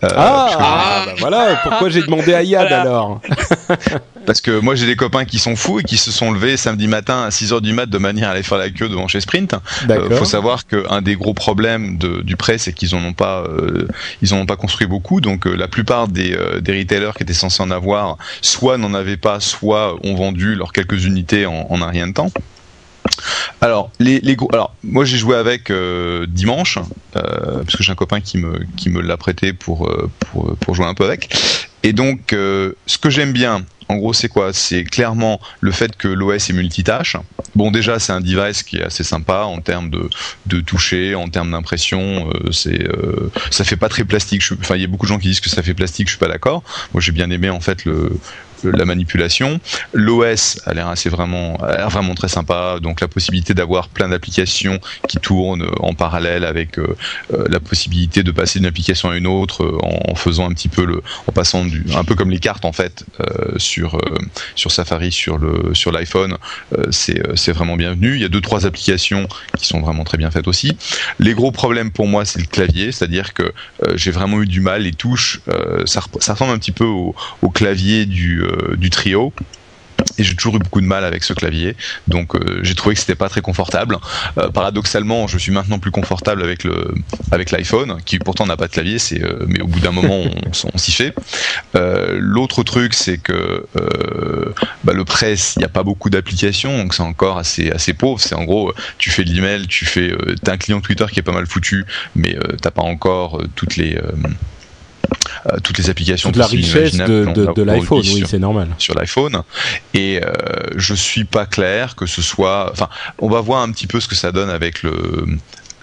A: ah, ah bah voilà, pourquoi j'ai demandé à Yad alors?
C: Parce que moi j'ai des copains qui sont fous et qui se sont levés samedi matin à 6h du mat de manière à aller faire la queue devant chez Sprint. Il euh, faut savoir qu'un des gros problèmes de, du prêt c'est qu'ils n'en ont pas euh, ils en ont pas construit beaucoup donc euh, la plupart des, des retailers qui étaient censés en avoir soit n'en avaient pas soit ont vendu leurs quelques unités en, en un rien de temps. Alors, les, les gros, alors moi j'ai joué avec euh, dimanche euh, parce que j'ai un copain qui me qui me l'a prêté pour, euh, pour pour jouer un peu avec. Et donc, euh, ce que j'aime bien, en gros, c'est quoi? C'est clairement le fait que l'OS est multitâche. Bon, déjà, c'est un device qui est assez sympa en termes de, toucher, en termes d'impression. Euh, euh, ça fait pas très plastique. enfin, il y a beaucoup de gens qui disent que ça fait plastique. Je suis pas d'accord. Moi, j'ai bien aimé en fait le, la manipulation. L'OS a l'air vraiment, a l'air vraiment très sympa. Donc la possibilité d'avoir plein d'applications qui tournent en parallèle avec euh, euh, la possibilité de passer d'une application à une autre euh, en, faisant un petit peu le, en passant un peu comme les cartes en fait sur sur Safari sur le sur l'iPhone. c'est c'est vraiment bienvenu. Il y a deux trois applications qui sont vraiment très bien faites aussi. Les gros problèmes pour moi c'est le clavier, c'est-à-dire que j'ai vraiment eu du mal. Les touches, ça, ça ressemble un petit peu au, clavier du euh, du trio. Et j'ai toujours eu beaucoup de mal avec ce clavier. Donc euh, j'ai trouvé que c'était pas très confortable. Euh, paradoxalement je suis maintenant plus confortable avec le avec l'iPhone qui pourtant n'a pas de clavier. C'est euh, mais au bout d'un moment on, s'y fait. Euh, l'autre truc c'est que bah, le press il n'y a pas beaucoup d'applications. Donc c'est encore assez assez pauvre. C'est en gros tu fais de l'email tu fais t'as un client Twitter qui est pas mal foutu mais t'as pas encore toutes les euh, toutes les applications
A: Toute la richesse de, de, de l'iPhone, oui, c'est normal.
C: Sur l'iPhone. Et euh, je suis pas clair que ce soit. Enfin, on va voir un petit peu ce que ça donne avec le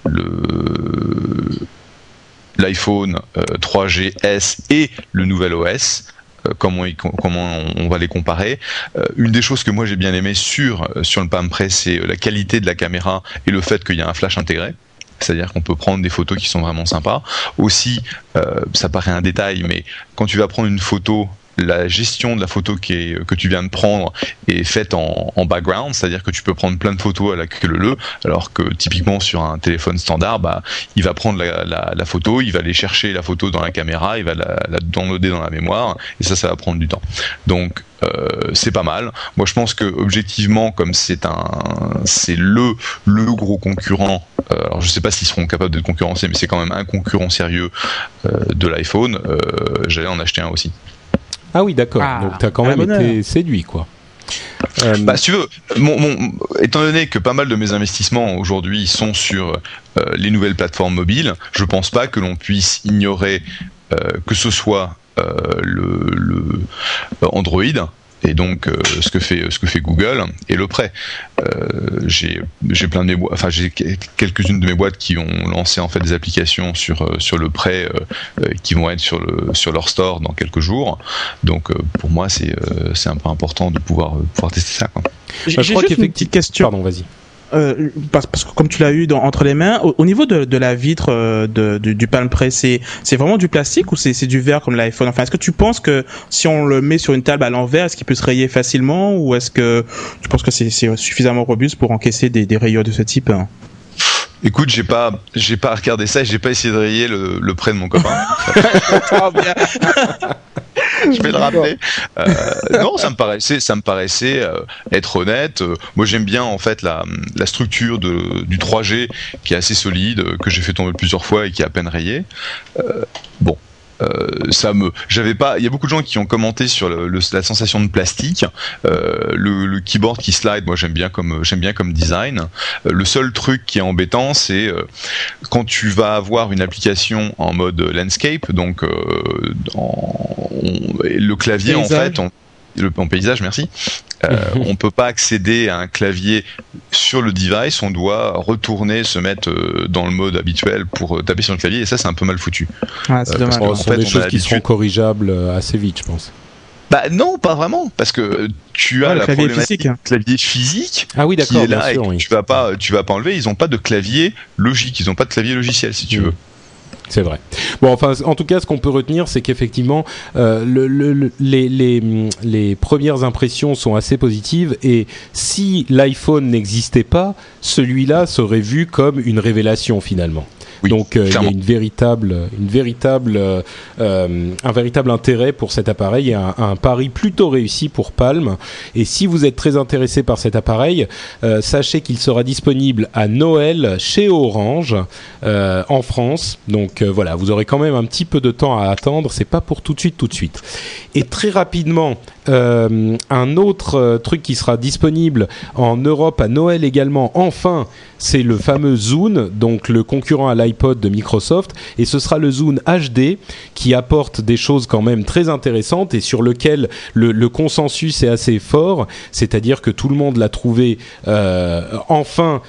C: le l'iPhone 3GS euh, et le nouvel OS. Euh, comment, on, comment on va les comparer. Euh, une des choses que moi j'ai bien aimé sur, sur le Palm Pre, c'est la qualité de la caméra et le fait qu'il y a un flash intégré. C'est-à-dire qu'on peut prendre des photos qui sont vraiment sympas. Aussi, ça paraît un détail, mais quand tu vas prendre une photo la gestion de la photo que tu viens de prendre est faite en, background, c'est-à-dire que tu peux prendre plein de photos à la queue le alors que typiquement sur un téléphone standard, bah, il va prendre la, photo, il va aller chercher la photo dans la caméra, il va la, downloader dans la mémoire, et ça, ça va prendre du temps. Donc euh, c'est pas mal. Moi, je pense que objectivement, comme c'est un, c'est le le gros concurrent. Euh, alors, je sais pas s'ils seront capables de concurrencer, mais c'est quand même un concurrent sérieux euh, de l'iPhone. J'allais en acheter un aussi.
A: Ah oui, d'accord. Ah, Donc tu as quand même été séduit, quoi.
C: Euh, bah, si tu veux, étant donné que pas mal de mes investissements aujourd'hui sont sur euh, les nouvelles plateformes mobiles, je pense pas que l'on puisse ignorer euh, que ce soit le, le, Android, et donc euh, ce que fait ce que fait Google et le prêt. Euh, j'ai j'ai plein de mes enfin j'ai quelques-unes de mes boîtes qui ont lancé en fait des applications sur euh, sur le prêt qui vont être sur le sur leur store dans quelques jours. Donc pour moi c'est c'est un peu important de pouvoir pouvoir tester ça.
B: J'ai bah, juste une petite question.
A: Pardon, vas-y.
B: Euh, parce, que comme tu l'as eu dans, entre les mains, au, niveau de, de, la vitre euh, de, du Palm Pre, c'est vraiment du plastique ou c'est du verre comme l'iPhone? Enfin, est-ce que tu penses que si on le met sur une table à l'envers, est-ce qu'il peut se rayer facilement ou est-ce que tu penses que c'est suffisamment robuste pour encaisser des, des rayures de ce type
C: Écoute, j'ai pas, j'ai pas regardé ça, j'ai pas essayé de rayer le, le prêt de mon copain. je vais le rappeler. Euh, non, ça me paraissait, ça me paraissait euh, être honnête. Euh, moi, j'aime bien en fait la, la structure de, du 3G qui est assez solide, que j'ai fait tomber plusieurs fois et qui est à peine rayé. bon, euh, ça me, j'avais pas. Il y a beaucoup de gens qui ont commenté sur le, la sensation de plastique, euh, le, le, keyboard qui slide. Moi, j'aime bien comme j'aime bien comme design. Euh, le seul truc qui est embêtant, c'est quand tu vas avoir une application en mode landscape, donc en, le clavier en fait. On, le, en paysage, merci. Euh, on peut pas accéder à un clavier sur le device, on doit retourner, se mettre euh, dans le mode habituel pour euh, taper sur le clavier, et ça c'est un peu mal foutu.
A: Ah, c'est dommage. Ce sont des choses qui seront corrigeables assez vite, je pense.
C: Bah non, pas vraiment, parce que tu as la clavier physique. clavier physique
A: ah oui,
C: qui est là et tu vas pas, tu vas pas enlever. Ils ont pas de clavier logique, ils ont pas de clavier logiciel si tu mm. veux.
A: C'est vrai. Bon, enfin, en tout cas, ce qu'on peut retenir, c'est qu'effectivement, euh, le, les, les, les, premières impressions sont assez positives. Et si l'iPhone n'existait pas, celui-là serait vu comme une révélation finalement. Donc euh, il y a une véritable, une véritable, euh, euh, un véritable intérêt pour cet appareil et un, un, pari plutôt réussi pour Palm. Et si vous êtes très intéressé par cet appareil, sachez qu'il sera disponible à Noël chez Orange en France. Donc voilà, vous aurez quand même un petit peu de temps à attendre. C'est pas pour tout de suite, tout de suite. Et très rapidement, euh, un autre euh, truc qui sera disponible en Europe à Noël également, enfin, c'est le fameux Zune, donc le concurrent à l'iPod de Microsoft, et ce sera le Zune HD qui apporte des choses quand même très intéressantes et sur lequel le, consensus est assez fort, c'est-à-dire que tout le monde l'a trouvé euh, enfin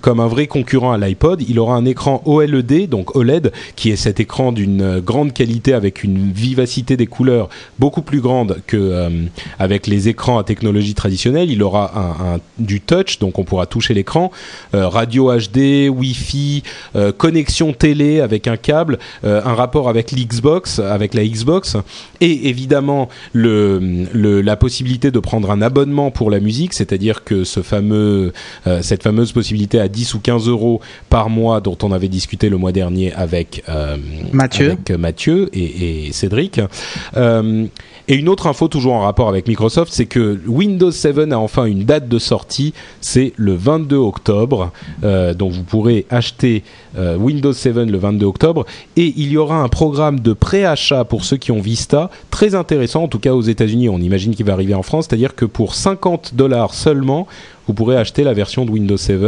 A: comme un vrai concurrent à l'iPod. Il aura un écran OLED, donc OLED, qui est cet écran d'une grande qualité avec une vivacité des couleurs beaucoup plus grande que euh, avec les écrans à technologie traditionnelle, il aura du touch, donc on pourra toucher l'écran, euh, radio HD, Wi-Fi, euh, connexion télé avec un câble, un rapport avec l'Xbox, avec la Xbox, et évidemment le, la possibilité de prendre un abonnement pour la musique, c'est-à-dire que ce fameux, cette fameuse possibilité à 10 ou 15 euros par mois dont on avait discuté le mois dernier avec
B: Mathieu,
A: avec Mathieu et, et Cédric. Et une autre info toujours en rapport avec Microsoft, c'est que Windows 7 a enfin une date de sortie, c'est le 22 octobre. Euh, donc vous pourrez acheter euh, Windows 7 le 22 octobre et il y aura un programme de préachat pour ceux qui ont Vista très intéressant en tout cas aux États-Unis. On imagine qu'il va arriver en France, c'est-à-dire que pour 50 dollars seulement, vous pourrez acheter la version de Windows 7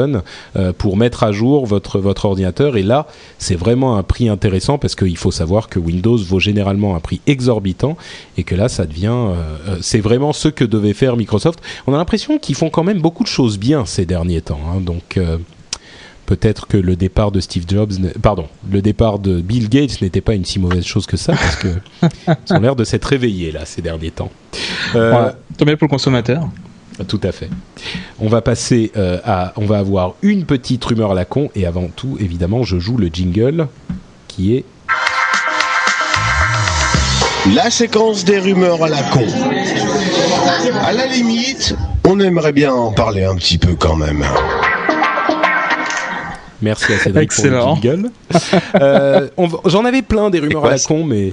A: euh, pour mettre à jour votre, votre ordinateur. Et là, c'est vraiment un prix intéressant parce qu'il faut savoir que Windows vaut généralement un prix exorbitant et que là, ça devient... Euh, euh, c'est vraiment ce que devait faire Microsoft. On a l'impression qu'ils font quand même beaucoup de choses bien ces derniers temps. Hein. donc peut-être que le départ de Steve Jobs, pardon, le départ de Bill Gates n'était pas une si mauvaise chose que ça, parce que ils ont l'air de s'être réveillés là ces derniers temps.
B: Euh, tant mieux pour le consommateur.
A: Tout à fait. On va passer à, on va avoir une petite rumeur à la con et avant tout, évidemment, je joue le jingle qui est
D: la séquence des rumeurs à la con. À la limite, on aimerait bien en parler un petit peu quand même.
A: Merci à Cédric Excellent. pour le jingle. Euh, j'en avais plein des rumeurs à la con, mais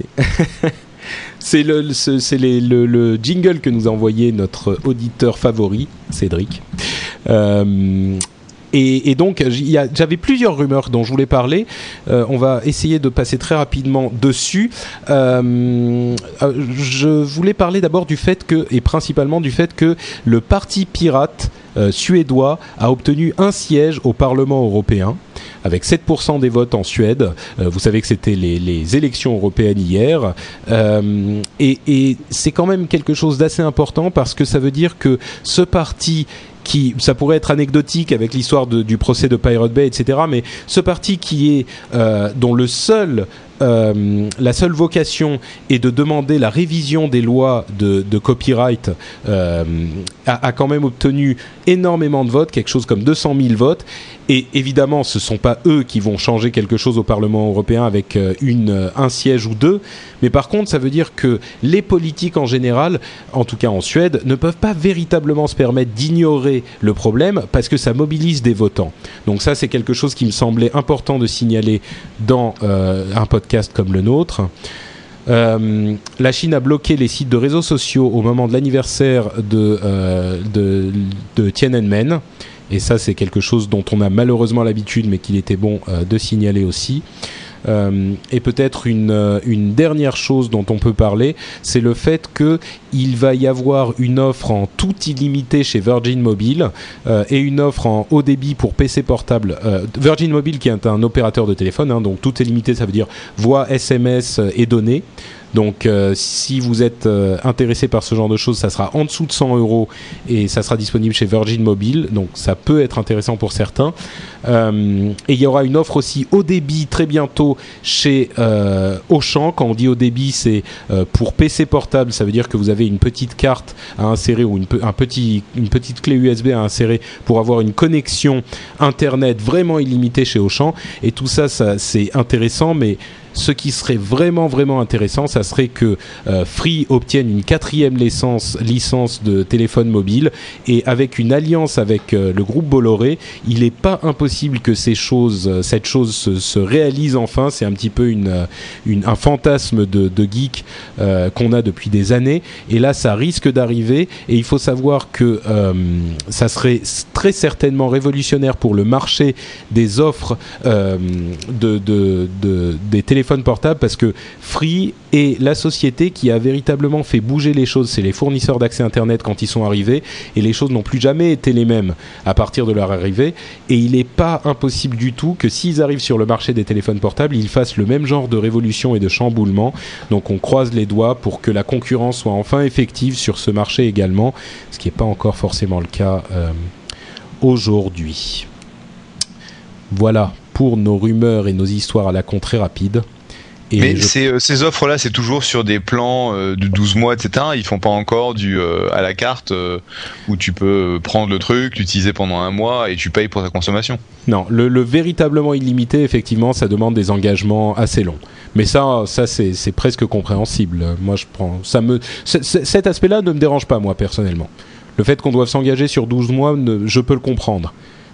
A: c'est le, le, le, jingle que nous a envoyé notre auditeur favori, Cédric. Euh, et, donc, j'avais plusieurs rumeurs dont je voulais parler. Euh, on va essayer de passer très rapidement dessus. Euh, euh, je voulais parler d'abord du fait que, et principalement du fait que le parti pirate suédois a obtenu un siège au Parlement européen avec 7% des votes en Suède. vous savez que c'était les, élections européennes hier. et, et c'est quand même quelque chose d'assez important parce que ça veut dire que ce parti ça pourrait être anecdotique avec l'histoire du procès de Pirate Bay, etc. Mais ce parti qui est euh, dont le seul euh, la seule vocation est de demander la révision des lois de, copyright, euh, a, quand même obtenu énormément de votes, quelque chose comme 200 000 votes. Et évidemment, ce ne sont pas eux qui vont changer quelque chose au Parlement européen avec euh, un siège ou deux. Mais par contre, ça veut dire que les politiques en général, en tout cas en Suède, ne peuvent pas véritablement se permettre d'ignorer le problème parce que ça mobilise des votants. Donc ça, c'est quelque chose qui me semblait important de signaler dans un podcast comme le nôtre. Euh, la Chine a bloqué les sites de réseaux sociaux au moment de l'anniversaire de, euh, de, de, Tiananmen. Et ça, c'est quelque chose dont on a malheureusement l'habitude, mais qu'il était bon euh, de signaler aussi. Euh, et peut-être une, euh, une, dernière chose dont on peut parler, c'est le fait qu'il va y avoir une offre en tout illimité chez Virgin Mobile euh, et une offre en haut débit pour PC portable. Virgin Mobile qui est un opérateur de téléphone, hein, donc tout illimité, ça veut dire voix, SMS et données. Donc euh, si vous êtes euh, intéressé par ce genre de choses, ça sera en dessous de 100 euros et ça sera disponible chez Virgin Mobile. Donc ça peut être intéressant pour certains. Euh, et il y aura une offre aussi au débit très bientôt chez Auchan. Quand on dit au débit, c'est pour PC portable. Ça veut dire que vous avez une petite carte à insérer ou une, un petit, une petite clé USB à insérer pour avoir une connexion Internet vraiment illimitée chez Auchan. Et tout ça, ça c'est intéressant, mais ce qui serait vraiment vraiment intéressant, ça serait que euh, Free obtienne une quatrième licence, de téléphone mobile. Et avec une alliance avec euh, le groupe Bolloré, il n'est pas impossible que ces choses, euh, cette chose se, réalise enfin. C'est un petit peu un fantasme de, geek qu'on a depuis des années. Et là ça risque d'arriver. Et il faut savoir que ça serait très certainement révolutionnaire pour le marché des offres de, de, des téléphones téléphone portable parce que Free est la société qui a véritablement fait bouger les choses. C'est les fournisseurs d'accès Internet quand ils sont arrivés et les choses n'ont plus jamais été les mêmes à partir de leur arrivée. Et il n'est pas impossible du tout que s'ils arrivent sur le marché des téléphones portables, ils fassent le même genre de révolution et de chamboulement. Donc on croise les doigts pour que la concurrence soit enfin effective sur ce marché également, ce qui n'est pas encore forcément le cas euh, aujourd'hui. Voilà pour nos rumeurs et nos histoires à la con très rapide.
C: Mais euh, ces, offres-là, c'est toujours sur des plans euh, de 12 mois, etc. Ils font pas encore du euh, à la carte où tu peux prendre le truc, l'utiliser pendant un mois et tu payes pour ta consommation.
A: Non, le, véritablement illimité, effectivement, ça demande des engagements assez longs. Mais ça, ça c'est presque compréhensible. Moi, je prends ça me cet aspect-là ne me dérange pas moi personnellement. Le fait qu'on doive s'engager sur 12 mois, je peux le comprendre.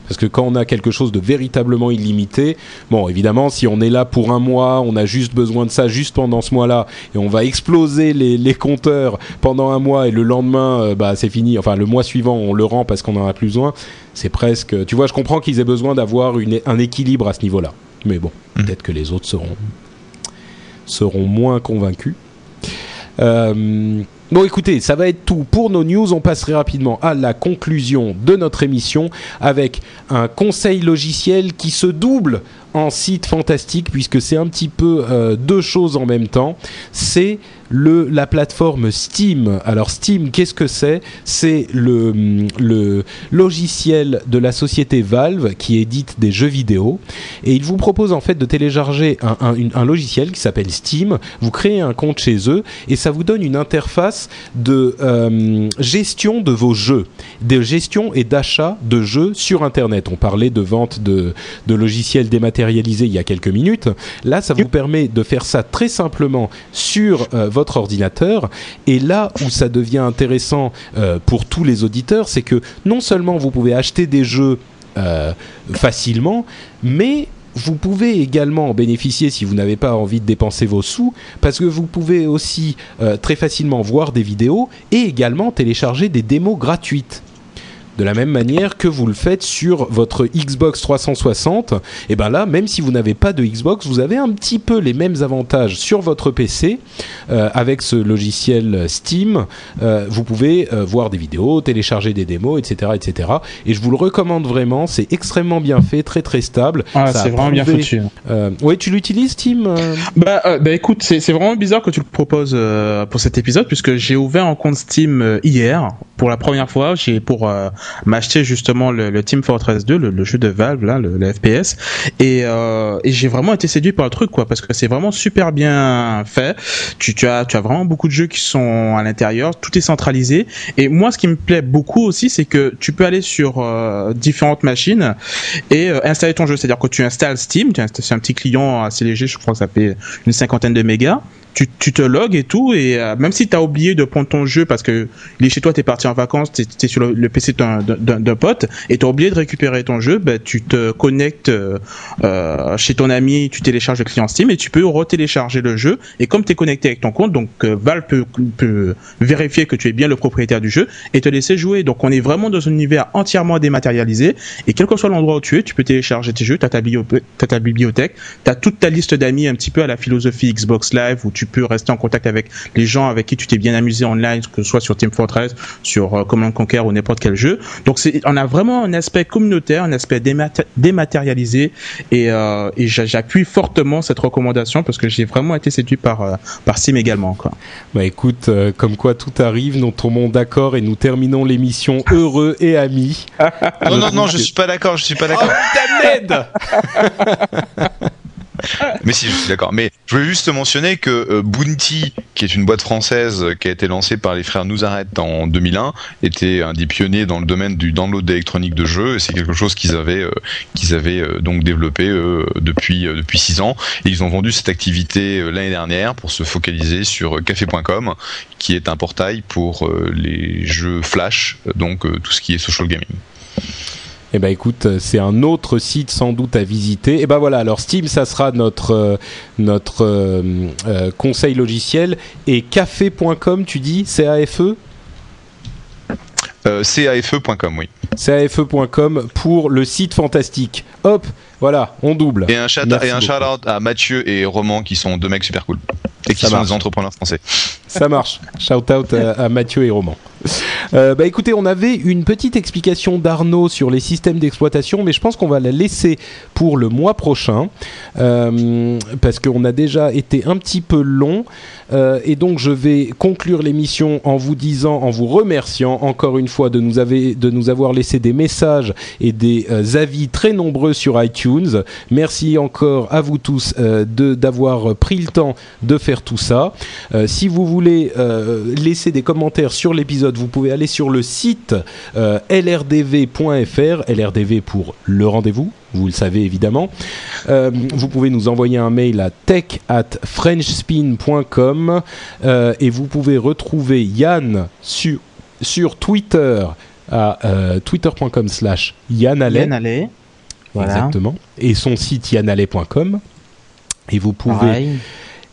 A: Parce que quand on a quelque chose de véritablement illimité, bon, évidemment, si on est là pour un mois, on a juste besoin de ça juste pendant ce mois-là, et on va exploser les, compteurs pendant un mois, et le lendemain, euh, bah, c'est fini. Enfin, le mois suivant, on le rend parce qu'on en a plus besoin. C'est presque. Tu vois, je comprends qu'ils aient besoin d'avoir un équilibre à ce niveau-là. Mais bon, mmh. peut-être que les autres seront seront moins convaincus. Euh, Bon écoutez, ça va être tout pour nos news. On passerait rapidement à la conclusion de notre émission avec un conseil logiciel qui se double en site fantastique puisque c'est un petit peu euh, deux choses en même temps. C'est le, la plateforme Steam. Alors Steam, qu'est-ce que c'est? C'est le, le logiciel de la société Valve qui édite des jeux vidéo. Et il vous propose en fait de télécharger un, un, un logiciel qui s'appelle Steam. Vous créez un compte chez eux et ça vous donne une interface de euh, gestion de vos jeux, de gestion et d'achat de jeux sur Internet. On parlait de vente de, de logiciels dématérialisés il y a quelques minutes. Là, ça vous permet de faire ça très simplement sur euh, votre ordinateur. Et là où ça devient intéressant euh, pour tous les auditeurs, c'est que non seulement vous pouvez acheter des jeux euh, facilement, mais vous pouvez également en bénéficier si vous n'avez pas envie de dépenser vos sous, parce que vous pouvez aussi très facilement voir des vidéos et également télécharger des démos gratuites de la même manière que vous le faites sur votre Xbox 360. Et ben là, même si vous n'avez pas de Xbox, vous avez un petit peu les mêmes avantages sur votre PC euh, avec ce logiciel Steam. Euh, vous pouvez euh, voir des vidéos, télécharger des démos, etc., etc. Et je vous le recommande vraiment. C'est extrêmement bien fait, très très stable.
B: Ah, c'est vraiment bien foutu.
A: Euh, oui, tu l'utilises, Steam euh?
B: Bah, euh, bah écoute, c'est c'est vraiment bizarre que tu le proposes euh, pour cet épisode puisque j'ai ouvert un compte Steam euh, hier pour la première fois. J'ai pour euh, m'acheter justement le, Team Fortress 2, le, jeu de Valve là, le, FPS, et, euh, et j'ai vraiment été séduit par le truc quoi, parce que c'est vraiment super bien fait. Tu, tu as tu as vraiment beaucoup de jeux qui sont à l'intérieur, tout est centralisé. Et moi, ce qui me plaît beaucoup aussi, c'est que tu peux aller sur euh, différentes machines et euh, installer ton jeu. C'est-à-dire que tu installes Steam, c'est un petit client assez léger, je crois que ça fait une cinquantaine de mégas. Tu, tu te logs et tout, et euh, même si tu as oublié de prendre ton jeu parce que il est chez toi, tu es parti en vacances, tu es, sur le, PC d'un- pote, et tu as oublié de récupérer ton jeu, ben, tu te connectes euh, euh, chez ton ami, tu télécharges le client Steam et tu peux retélécharger le jeu. Et comme tu es connecté avec ton compte, donc euh, Valve peut, peut vérifier que tu es bien le propriétaire du jeu et te laisser jouer. Donc on est vraiment dans un univers entièrement dématérialisé, et quel que soit l'endroit où tu es, tu peux télécharger tes jeux, tu as t'as ta bibliothèque, tu as toute ta liste d'amis un petit peu à la philosophie Xbox Live où tu peux rester en contact avec les gens avec qui tu t'es bien amusé online, que ce soit sur Team Fortress, sur euh, Command Conquer ou n'importe quel jeu. Donc c'est, on a vraiment un aspect communautaire, un aspect démat- dématérialisé et, euh, et j'appuie fortement cette recommandation parce que j'ai vraiment été séduit par, euh, par Steam également. Quoi.
A: Bah écoute, euh, comme quoi tout arrive, nous tombons d'accord et nous terminons l'émission heureux et amis.
C: Non, non, non, je suis pas d'accord, je suis pas d'accord. Mais si, je suis d'accord. Mais je voulais juste mentionner que euh, Bounty, qui est une boîte française euh, qui a été lancée par les frères Nouzaret en 2001, était un des pionniers dans le domaine du download électronique de jeux. Et c'est quelque chose qu'ils avaient, euh, avaient donc développé depuis depuis six ans. Ils ont vendu cette activité l'année dernière pour se focaliser sur café.com, qui est un portail pour les jeux flash, donc tout ce qui est social gaming.
A: Eh ben écoute, euh, c'est un autre site sans doute à visiter. Et ben voilà, alors Steam, ça sera notre euh, notre euh, euh, conseil logiciel et café.com, tu dis, C A F E?
C: Euh, cafe.com, oui.
A: cafe.com pour le site fantastique. Hop, voilà, on double.
C: Et un shout, et un
A: beaucoup.
C: shout-out à Mathieu et Roman qui sont deux mecs super cool. Et qui
A: Ça
C: sont
A: marche.
C: des entrepreneurs français.
A: Ça marche. Shout out à, à Mathieu et Roman. Euh, bah écoutez, on avait une petite explication d'Arnaud sur les systèmes d'exploitation, mais je pense qu'on va la laisser pour le mois prochain euh, parce qu'on a déjà été un petit peu long. Euh, et donc je vais conclure l'émission en vous disant, en vous remerciant encore une fois de nous, de nous avoir laissé des messages et des avis très nombreux sur iTunes. Merci encore à vous tous d'avoir pris le temps de faire tout ça. Si vous voulez laisser des commentaires sur l'épisode, vous pouvez aller sur le site euh, lrdv.fr, LRDV pour le rendez-vous. Vous le savez évidemment. Euh, vous pouvez nous envoyer un mail à tech at frenchspin.com euh, et vous pouvez retrouver Yann sur, sur Twitter à twitter.com slash Yann
B: Allais. Voilà.
A: Exactement. Et son site yannalais.com. Et vous pouvez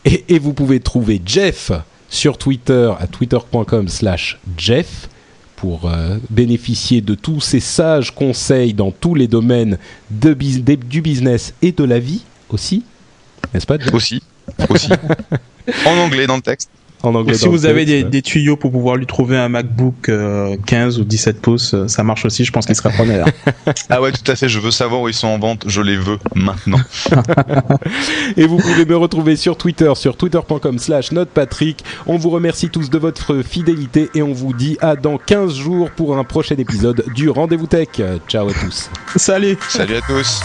A: et vous pouvez trouver Jeff sur Twitter à twitter.com slash Jeff pour euh, bénéficier de tous ces sages conseils dans tous les domaines de du business et de la vie aussi. N'est-ce pas Jeff?
C: Aussi. Aussi. en anglais dans le texte.
A: En anglais.
B: si vous avez des, tuyaux pour pouvoir lui trouver un MacBook 15 ou 17 pouces, ça marche aussi. Je pense qu'il sera preneur.
C: ah ouais, tout à fait. Je veux savoir où ils sont en vente. Je les veux maintenant.
A: Et vous pouvez me retrouver sur Twitter, sur twitter.com/slash notepatrick. On vous remercie tous de votre fidélité et on vous dit à dans 15 jours pour un prochain épisode du Rendez-vous Tech. Ciao à tous.
B: Salut.
C: Salut à tous.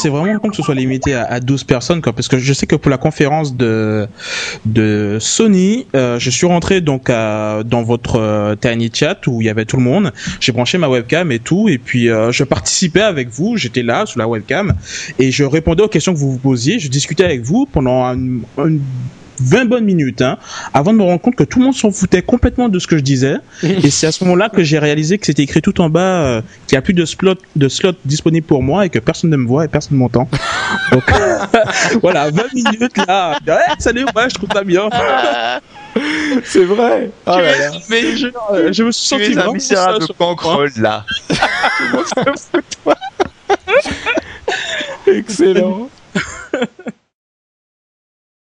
B: C'est vraiment con que ce soit limité à, 12 personnes, quoi, parce que je sais que pour la conférence de de Sony, euh, je suis rentré donc dans votre euh, tiny chat où il y avait tout le monde. J'ai branché ma webcam et tout, et puis euh, je participais avec vous. J'étais là sur la webcam et je répondais aux questions que vous vous posiez. Je discutais avec vous pendant une 20 bonnes minutes hein, avant de me rendre compte que tout le monde s'en foutait complètement de ce que je disais. et c'est à ce moment-là que j'ai réalisé que c'était écrit tout en bas euh, qu'il n'y a plus de slot, de slot disponible pour moi et que personne ne me voit et personne ne m'entend. Donc voilà, 20 minutes là. Ouais, salut, ouais, je trouve ça bien.
A: c'est vrai.
B: Oh mais je, je, me suis senti
C: un misérable cancroll là.
A: Excellent.